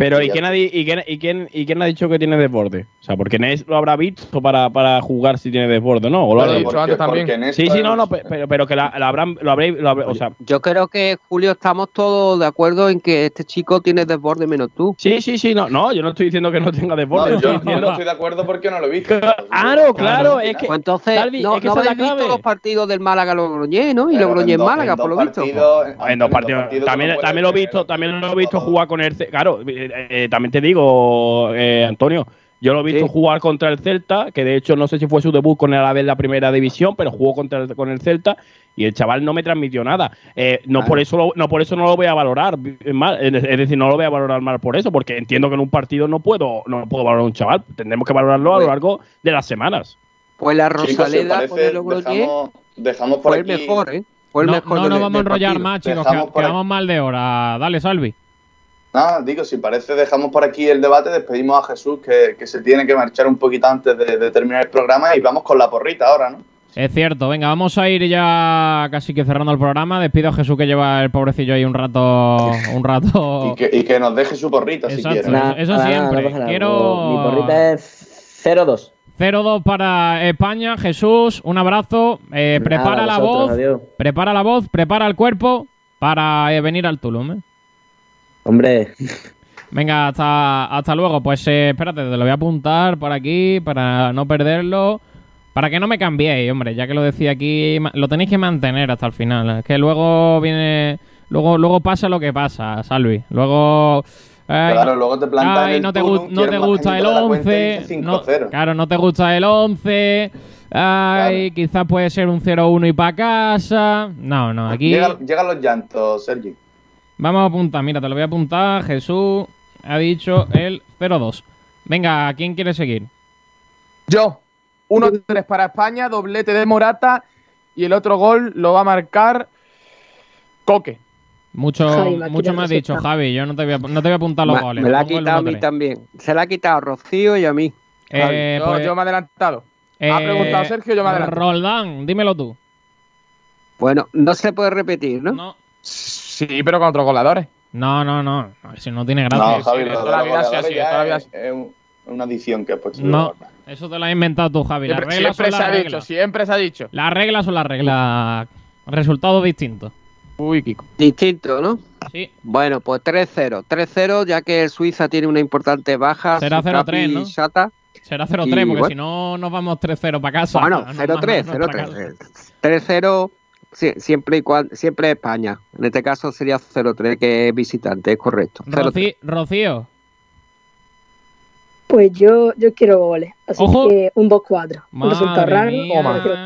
Pero ¿y quién, ha, y, quién, y, quién, ¿y quién ha dicho que tiene desborde? O sea, porque Nes lo habrá visto para, para jugar si tiene desborde, ¿no? ¿O lo
ha dicho antes también?
Sí, sí, no, no, pero, pero que la, habrán, lo habréis, o sea...
Yo creo que, Julio, estamos todos de acuerdo en que este chico tiene desborde menos tú.
Sí, sí, sí, no, no, yo no estoy diciendo que no tenga desborde.
No, yo no estoy de acuerdo porque no lo he visto.
Claro, claro, es que...
Pues entonces, no, es que no habéis visto los partidos del Málaga Logroñé, ¿no? Y Logroñé en Málaga, por lo visto.
En dos partidos. También, también lo he visto, también lo he visto jugar con el... Claro, eh, también te digo, eh, Antonio, yo lo he visto jugar contra el Celta, que de hecho no sé si fue su debut con el Alavés la primera división, pero jugó contra el, con el Celta y el chaval no me transmitió nada. Eh, no por eso no por eso no lo voy a valorar mal, es decir, no lo voy a valorar mal por eso, porque entiendo que en un partido no puedo no puedo valorar a un chaval, tendremos que valorarlo a lo largo de las semanas.
Pues la Rosaleda con el
dejamos, dejamos por
fue el mejor, ¿eh? Fue el
no,
mejor
no nos vamos a enrollar más, chicos, que, quedamos mal de hora. Dale, Salvi.
Nada, digo, si parece, dejamos por aquí el debate, despedimos a Jesús, que, se tiene que marchar un poquito antes de, terminar el programa, y vamos con la porrita ahora, ¿no?
Es cierto, venga, vamos a ir ya casi que cerrando el programa. Despido a Jesús que lleva el pobrecillo ahí un rato. Un rato...
y, que, nos deje su porrita si quiere.
eso siempre. Quiero.
Mi porrita es 0-2.
0-2 para España. Jesús, un abrazo. Eh, prepara la voz. Prepara la voz, prepara el cuerpo para eh, venir al Tulum. ¿eh?
Hombre.
Venga, hasta, hasta luego. Pues eh, espérate, te lo voy a apuntar por aquí para no perderlo. Para que no me cambiéis, hombre, ya que lo decía aquí, lo tenéis que mantener hasta el final. Es que luego viene. Luego, luego pasa lo que pasa, Salvi. Luego.
claro, luego te plantas
no, te, no te gusta el 11. claro, no te gusta el 11. Ay, quizás puede ser un 0-1 y para casa. No, no, aquí.
llegan los llantos, Sergi.
Vamos a apuntar, mira, te lo voy a apuntar. Jesús ha dicho el 0-2. Venga, ¿quién quiere seguir?
Yo. 1-3 para España, doblete de Morata y el otro gol lo va a marcar Coque.
Mucho, mucho me has dicho, Javi. Yo no te voy a, no te voy a apuntar los goles.
Me la ha quitado a mí también. Se la ha quitado a Rocío y a mí.
Eh, pues, yo, me he adelantado. ha preguntado eh, Sergio, yo me he adelantado.
Roldán, dímelo tú.
Bueno, no se puede repetir, ¿no?
Sí, Sí, pero con otros goleadores.
No, no, no. Si no tiene gracia.
No, Javi,
Sí, toda
de
la vida ha
ya
toda la vida ha
es, es un- una adición que has puesto.
No, eso te lo has inventado tú, Javi. Las
Siempre,
reglas
siempre
son
se
las
ha dicho,
reglas.
siempre se ha dicho.
Las reglas son las reglas. Resultados distintos.
Uy, Kiko.
Distinto, ¿no?
Sí.
Bueno, pues 3-0. 3-0, ya que el Suiza tiene una importante baja.
Será
Sukapi
0-3, ¿no?
Sata.
Será 0-3,
Y,
porque
bueno.
si no nos vamos 3-0 para casa.
Bueno,
Nos
0-3,
vamos para casa.
0-3. 3-0, sí, siempre y cuando, siempre España. En este caso sería 0-3, que es visitante, es correcto. 0-3.
Rocío,
Pues yo, yo quiero goles. Así
Ojo.
que un 2-4. Un resultado raro.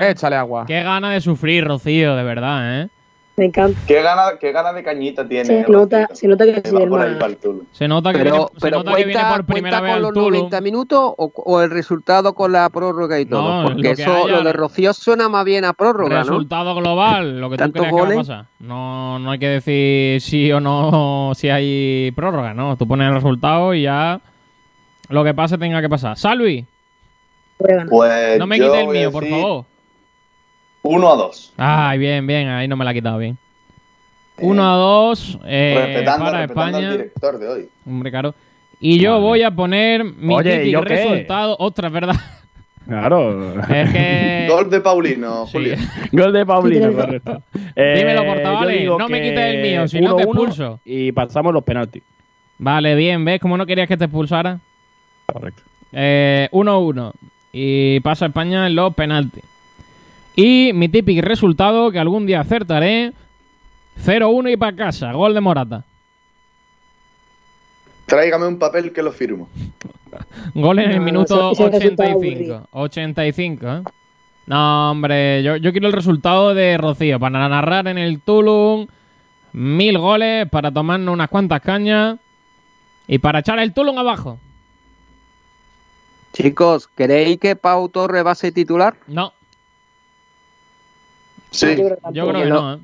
Échale agua.
qué gana de sufrir, Rocío, de verdad, ¿eh?
Me encanta.
¿Qué gana, qué gana de cañita tiene?
Se
Rocío?
nota, se nota que
Que
el
Tulu.
Se nota que,
Pero,
viene, se
pero
nota que viene
cuenta,
por primera
cuenta
vez
con los
Tulum.
90 minutos o, o el resultado con la prórroga y todo.
No,
porque
lo
eso,
haya-
lo de Rocío suena más bien a prórroga, ¿no?
Resultado global, lo que tú creas que va a
goles.
pasar. No, no hay que decir sí o no si hay prórroga, ¿no? Tú pones el resultado y ya lo que pase tenga que pasar. Salvi,
Pues
no me quites el mío, por favor.
1 a 2.
Ay, bien, bien, ahí no me la ha quitado bien. 1 a 2 eh,
respetando,
para
respetando al
España.
director de hoy.
Hombre, claro. Y yo voy a poner mi
Oye, ¿y
típico
yo qué?
resultado. Ostras, ¿verdad?
Claro.
Es que.
Gol de Paulino, Julio.
Gol de Paulino,
Sí,
correcto.
Dímelo,
Eh,
portavales,
yo digo
no me quites el mío, si no te
1-1
expulso.
Y pasamos los penaltis.
Vale, bien, ¿ves cómo no querías que te expulsara?
Correcto.
Eh, 1-1. Y pasa España en los penaltis. Y mi típico resultado, que algún día acertaré: 0-1 y para casa. Gol de Morata.
Tráigame un papel que lo firmo.
Gol en el minuto
eso- ese resultado
85. 85, ¿eh? No, hombre, yo, yo quiero el resultado de Rocío para narrar en el Tulum mil goles, para tomarnos unas cuantas cañas y para echar el Tulum abajo.
Chicos, ¿queréis que Pau Torre va a ser titular?
No,
Sí.
yo creo que no, ¿eh?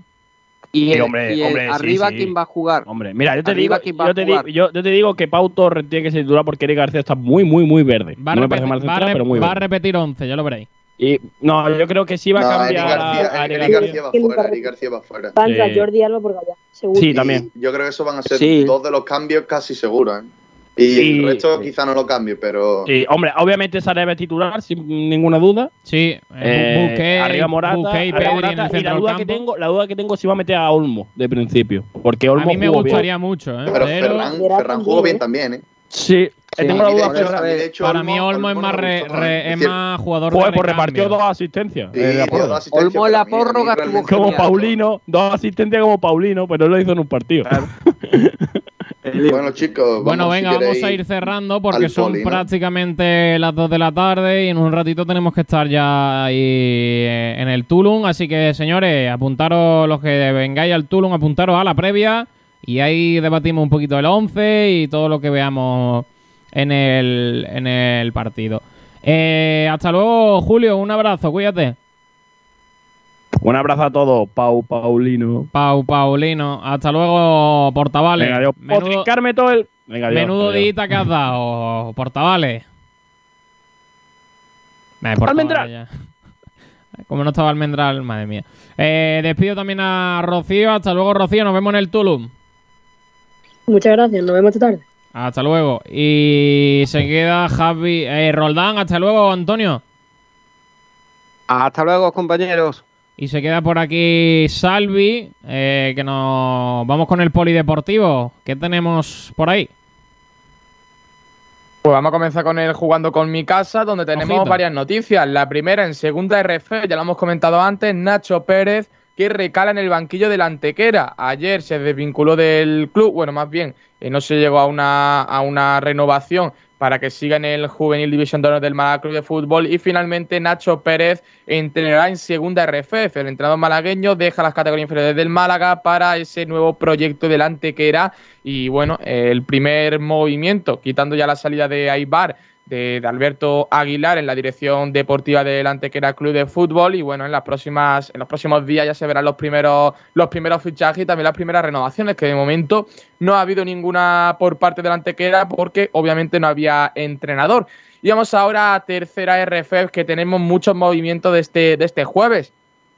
Y,
Sí,
el-
hombre,
y el
hombre, sí,
arriba,
sí.
¿quién va a jugar?
Hombre, mira, yo te
Arriba,
digo,
¿quién va
yo
a
te, digo yo, yo te digo que Pau Torres tiene que ser titular porque Eric García está muy, muy, muy verde.
Va a,
no me parece
repetir, va a
central,
re-
pero muy
va a
verde.
repetir 11, ya lo veréis.
Y, no, yo creo que sí va
No,
a
Eric
cambiar
García,
a, a
Eric García
García.
va
¿Quién
fuera, Eric García va fuera.
Va a entrar
Sí.
Jordi Alba por allá, seguro.
Sí,
Y
también.
Yo creo que esos van a ser
Sí.
dos de los cambios casi seguros. ¿eh? Y
Y-
el resto quizá no lo cambie, pero
Sí, hombre, obviamente Sarabia titular, sin ninguna duda.
Sí, eh,
Eh, arriba Morata,
Busquets y
arriba
en
Morata,
el
y la duda que tengo, la duda que tengo es si va a meter a Olmo de principio, porque Olmo
A mí me
bien.
gustaría mucho, ¿eh?
pero
Pero
Ferran, Ferran jugó bien
¿eh?
también, ¿eh?
Sí,
Sí,
tengo la duda,
hecho,
pero-
a mí, de hecho,
para mí Olmo es más, re-
¿eh?
es más jugador
Pues,
de
pues repartió dos asistencias.
Sí,
eh,
dio
acuerdo.
dos asistencias,
Olmo en la prórroga
Como. Paulino, dos asistentes como Paulino, pero no lo hizo en un partido.
Bueno, chicos,
Bueno,
si
venga, vamos a ir cerrando porque son
poli, ¿no?
prácticamente las 2 de la tarde y en un ratito tenemos que estar ya ahí eh, en el Tulum. Así que, señores, apuntaros los que vengáis al Tulum, apuntaros a la previa y ahí debatimos un poquito el 11 y todo lo que veamos en el, en el partido. Eh, hasta luego, Julio, un abrazo, cuídate.
Un abrazo a todos, Pau, Paulino.
Pau, Paulino, hasta luego, Portavales.
Venga, adiós.
Menudo-
Pocicarme todo el. Venga, adiós,
Menudo dita que has dado, Portavales.
Almendral.
Como no estaba Almendral, madre mía. Eh, despido también a Rocío. Hasta luego, Rocío. Nos vemos en el Tulum.
Muchas gracias, nos vemos esta tarde.
Hasta luego. Y se queda Javi. Eh, Roldán, hasta luego, Antonio.
Hasta luego, compañeros.
Y se queda por aquí Salvi, eh, que nos vamos con el polideportivo. ¿Qué tenemos por ahí?
Pues vamos a comenzar con el jugando con mi casa, donde tenemos
Ojito.
varias noticias. La primera en segunda RF, ya lo hemos comentado antes, Nacho Pérez, que recala en el banquillo del Antequera. Ayer se desvinculó del club, bueno, más bien, eh, no se llegó a una, a una renovación para que siga en el Juvenil División de Honor del Málaga de Fútbol. Y finalmente Nacho Pérez entrenará en segunda RFF. El entrenador malagueño deja las categorías inferiores del Málaga para ese nuevo proyecto del Antequera. Y bueno, el primer movimiento, quitando ya la salida de Aibar, de, Alberto Aguilar en la dirección deportiva del Antequera Club de Fútbol. Y bueno, en las próximas, en los próximos días ya se verán los primeros, los primeros fichajes y también las primeras renovaciones, que de momento no ha habido ninguna por parte del Antequera porque obviamente no había entrenador. Y vamos ahora a tercera RFF, que tenemos muchos movimientos de este, de este jueves.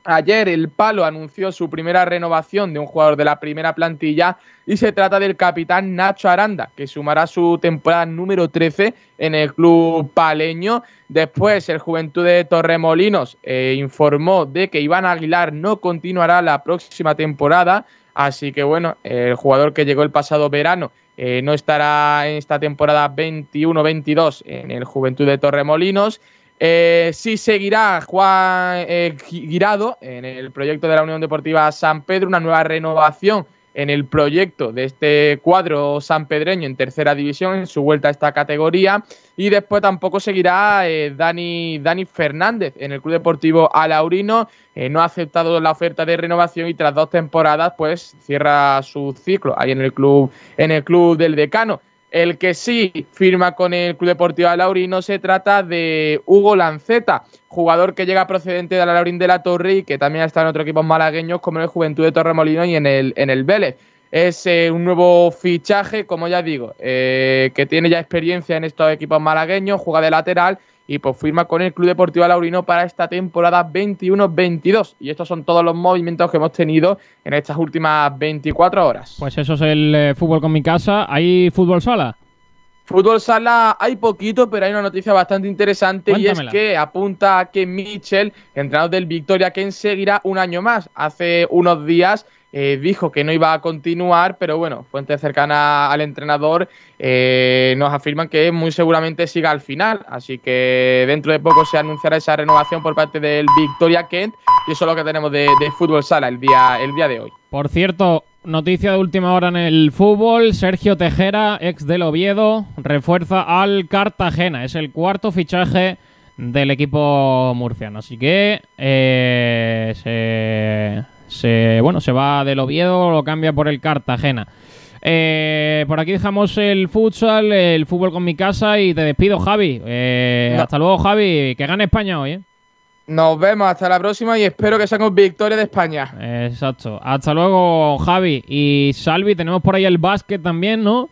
Ayer el Palo anunció su primera renovación de un jugador de la primera plantilla y se trata del capitán Nacho Aranda, que sumará su temporada número 13 en el club paleño. Después el Juventud de Torremolinos eh, informó de que Iván Aguilar no continuará la próxima temporada, así que bueno, el jugador que llegó el pasado verano eh, no estará en esta temporada 21-22 en el Juventud de Torremolinos. Eh, sí seguirá Juan eh, Guirado en el proyecto de la Unión Deportiva San Pedro, una nueva renovación en el proyecto de este cuadro sanpedreño en tercera división, en su vuelta a esta categoría. Y después tampoco seguirá eh, Dani, Dani Fernández en el Club Deportivo Alaurino. no ha aceptado la oferta de renovación y tras dos temporadas, pues cierra su ciclo ahí en el club, en el club del decano. El que sí firma con el Club Deportivo Laurino se trata de Hugo Lanceta, jugador que llega procedente de la Laurín de la Torre y que también está en otros equipos malagueños como el Juventud de Torremolino y en el, en el Vélez. Es eh, un nuevo fichaje, como ya digo, eh, que tiene ya experiencia en estos equipos malagueños, juega de lateral y pues firma con el Club Deportivo Laurino para esta temporada 21-22. Y estos son todos los movimientos que hemos tenido en estas últimas 24 horas.
Pues eso es el eh, fútbol con mi casa. ¿Hay fútbol sala?
Fútbol sala hay poquito, pero hay una noticia bastante interesante y es que apunta a que Mitchell, entrenador del Victoria, que seguirá un año más. Hace unos días eh, dijo que no iba a continuar, pero bueno, fuentes cercanas al entrenador eh, nos afirman que muy seguramente siga al final, así que dentro de poco se anunciará esa renovación por parte del Victoria Kent y eso es lo que tenemos de, fútbol sala el día, el día de hoy.
Por cierto, noticia de última hora en el fútbol, Sergio Tejera, ex del Oviedo, refuerza al Cartagena, es el cuarto fichaje del equipo murciano, así que eh, se se, bueno, se va del Oviedo, lo cambia por el Cartagena. Eh, por aquí dejamos el futsal, el fútbol con mi casa y te despido, Javi. Eh, hasta luego, Javi. Que gane España hoy. ¿eh?
Nos vemos, hasta la próxima y espero que saquemos victoria de España.
Exacto. Hasta luego, Javi. Y Salvi, tenemos por ahí el básquet también, ¿no?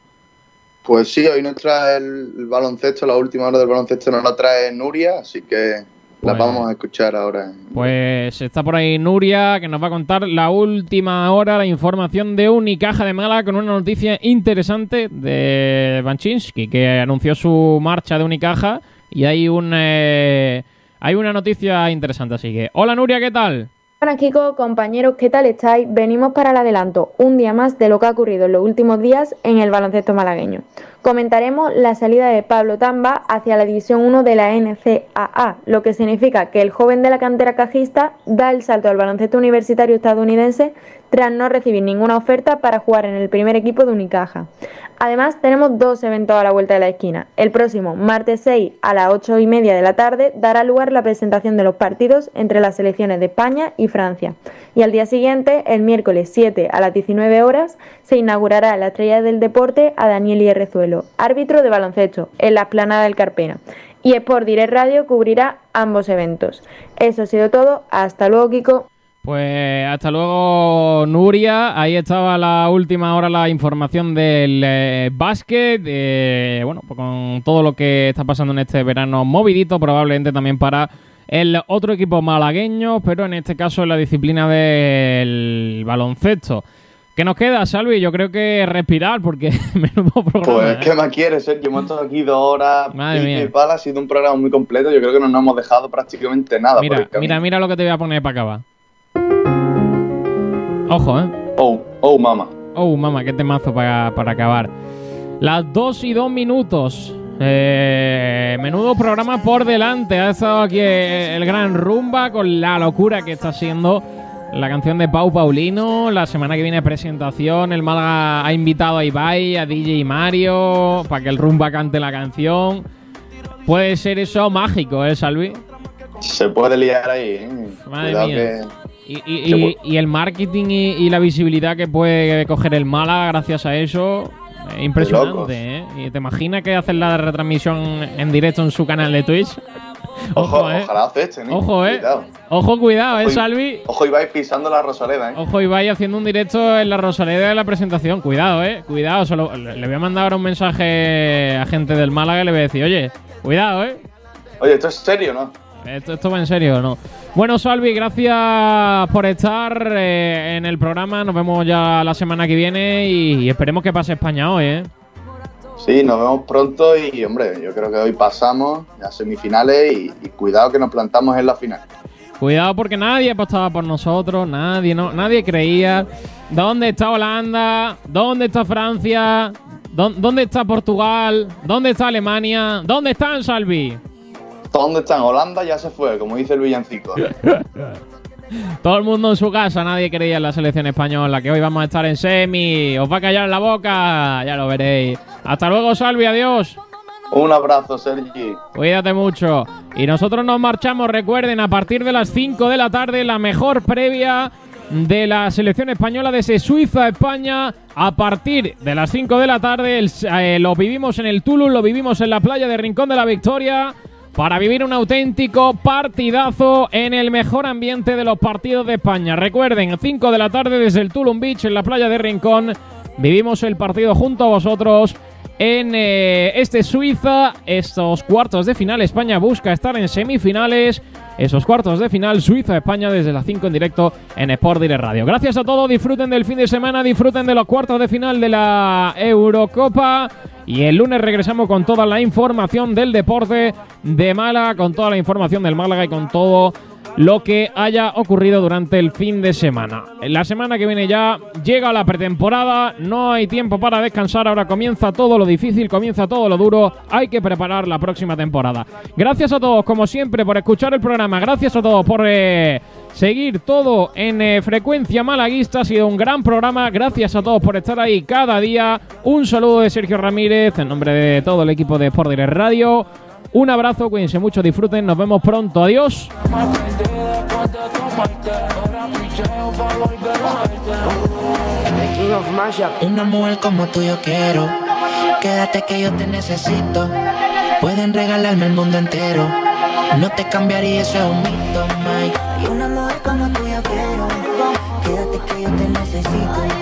Pues sí, hoy nos trae el, baloncesto, la última hora del baloncesto nos la trae Nuria, así que la pues vamos a escuchar ahora.
Pues está por ahí Nuria, que nos va a contar la última hora, la información de Unicaja de Málaga con una noticia interesante de Banchinsky, que anunció su marcha de Unicaja y hay un eh, hay una noticia interesante, así que hola Nuria, ¿qué tal?
Hola chicos, compañeros, ¿qué tal estáis? Venimos para el adelanto, un día más de lo que ha ocurrido en los últimos días en el baloncesto malagueño. Comentaremos la salida de Pablo Tamba hacia la División 1 de la NCAA, lo que significa que el joven de la cantera cajista da el salto al baloncesto universitario estadounidense tras no recibir ninguna oferta para jugar en el primer equipo de Unicaja. Además, tenemos dos eventos a la vuelta de la esquina. El próximo, martes 6 a las 8 y media de la tarde, dará lugar la presentación de los partidos entre las selecciones de España y Francia. Y al día siguiente, el miércoles 7 a las 19 horas, se inaugurará la estrella del deporte a Daniel Árbitro de baloncesto, en la esplanada del Carpena. Y Sport Direct Radio cubrirá ambos eventos. Eso ha sido todo. Hasta luego, Kiko.
Pues hasta luego, Nuria. Ahí estaba la última hora la información del eh, básquet. Bueno, pues con todo lo que está pasando en este verano movidito, probablemente también para el otro equipo malagueño, pero en este caso en la disciplina del baloncesto. ¿Qué nos queda, Salvi? Yo creo que respirar, porque menudo programa.
Pues, ¿qué más quieres, Sergio? Hemos estado aquí dos horas. Madre mía. ha sido un programa muy completo. Yo creo que no nos hemos dejado prácticamente nada.
Mira, mira, mira lo que te voy a poner para acabar. Ojo, ¿eh?
Oh, oh, mama.
Oh, mama, qué temazo para, para acabar. Las dos y dos minutos. Eh, menudo programa por delante. Ha estado aquí el gran rumba con la locura que está haciendo la canción de Pau Paulino. La semana que viene presentación. El Málaga ha invitado a Ibai, a DJ Mario, para que el rumba cante la canción. Puede ser eso mágico, ¿eh, Salvi?
Se puede liar ahí, ¿eh?
Madre mía. Y, el marketing y, la visibilidad que puede coger el Mala gracias a eso, es impresionante, ¿eh? ¿Y te imaginas que hacen la retransmisión en directo en su canal de Twitch?
Ojo, ¿eh? Ojalá acepten,
¿eh? Ojo, ¿eh? Ojo, cuidado, ¿eh, Salvi?
Ojo, Ibai pisando la Rosaleda, ¿eh?
Ojo, Ibai haciendo un directo en la Rosaleda de la presentación. Cuidado, ¿eh? Cuidado. Solo, le voy a mandar ahora un mensaje a gente del Málaga y le voy a decir, oye, cuidado, ¿eh?
Oye, ¿esto es serio, no?
¿Esto, esto va en serio o no? Bueno, Salvi, gracias por estar eh, en el programa. Nos vemos ya la semana que viene y, esperemos que pase España hoy, ¿eh?
Sí, nos vemos pronto y, hombre, yo creo que hoy pasamos a semifinales y, y cuidado que nos plantamos en la final.
Cuidado porque nadie apostaba por nosotros, nadie, no, nadie creía. ¿Dónde está Holanda? ¿Dónde está Francia? ¿Dónde está Portugal? ¿Dónde está Alemania? ¿Dónde están, Salvi?
¿Dónde están? Holanda ya se fue, como dice el villancico.
Todo el mundo en su casa, nadie creía en la selección española, que hoy vamos a estar en semi. Os va a callar la boca, ya lo veréis. Hasta luego, Salvi, adiós.
Un abrazo, Sergi.
Cuídate mucho. Y nosotros nos marchamos, recuerden, a partir de las 5 de la tarde, la mejor previa de la selección española desde Suiza-España. A partir de las 5 de la tarde, eh, lo vivimos en el Tulu, lo vivimos en la playa de Rincón de la Victoria para vivir un auténtico partidazo en el mejor ambiente de los partidos de España. Recuerden, 5 de la tarde desde el Tulum Beach en la playa de Rincón. Vivimos el partido junto a vosotros en eh, este Suiza. Estos cuartos de final, España busca estar en semifinales. Esos cuartos de final, Suiza-España desde las 5 en directo en Sport Direct Radio. Gracias a todos, disfruten del fin de semana, disfruten de los cuartos de final de la Eurocopa. Y el lunes regresamos con toda la información del deporte de Málaga, con toda la información del Málaga y con todo lo que haya ocurrido durante el fin de semana. La semana que viene ya llega la pretemporada, no hay tiempo para descansar, ahora comienza todo lo difícil, comienza todo lo duro, hay que preparar la próxima temporada. Gracias a todos, como siempre, por escuchar el programa, gracias a todos por eh, seguir todo en eh, frecuencia malaguista, ha sido un gran programa, gracias a todos por estar ahí cada día, un saludo de Sergio Ramírez en nombre de todo el equipo de Sport Direct Radio. Un abrazo, cuídense mucho, disfruten, nos vemos pronto, adiós.
Una mujer como tú yo quiero. Quédate que yo te necesito. Pueden regalarme el mundo entero. No te cambiaría, eso es un mito, Mike. Una mujer como tú yo quiero. Quédate que yo te necesito.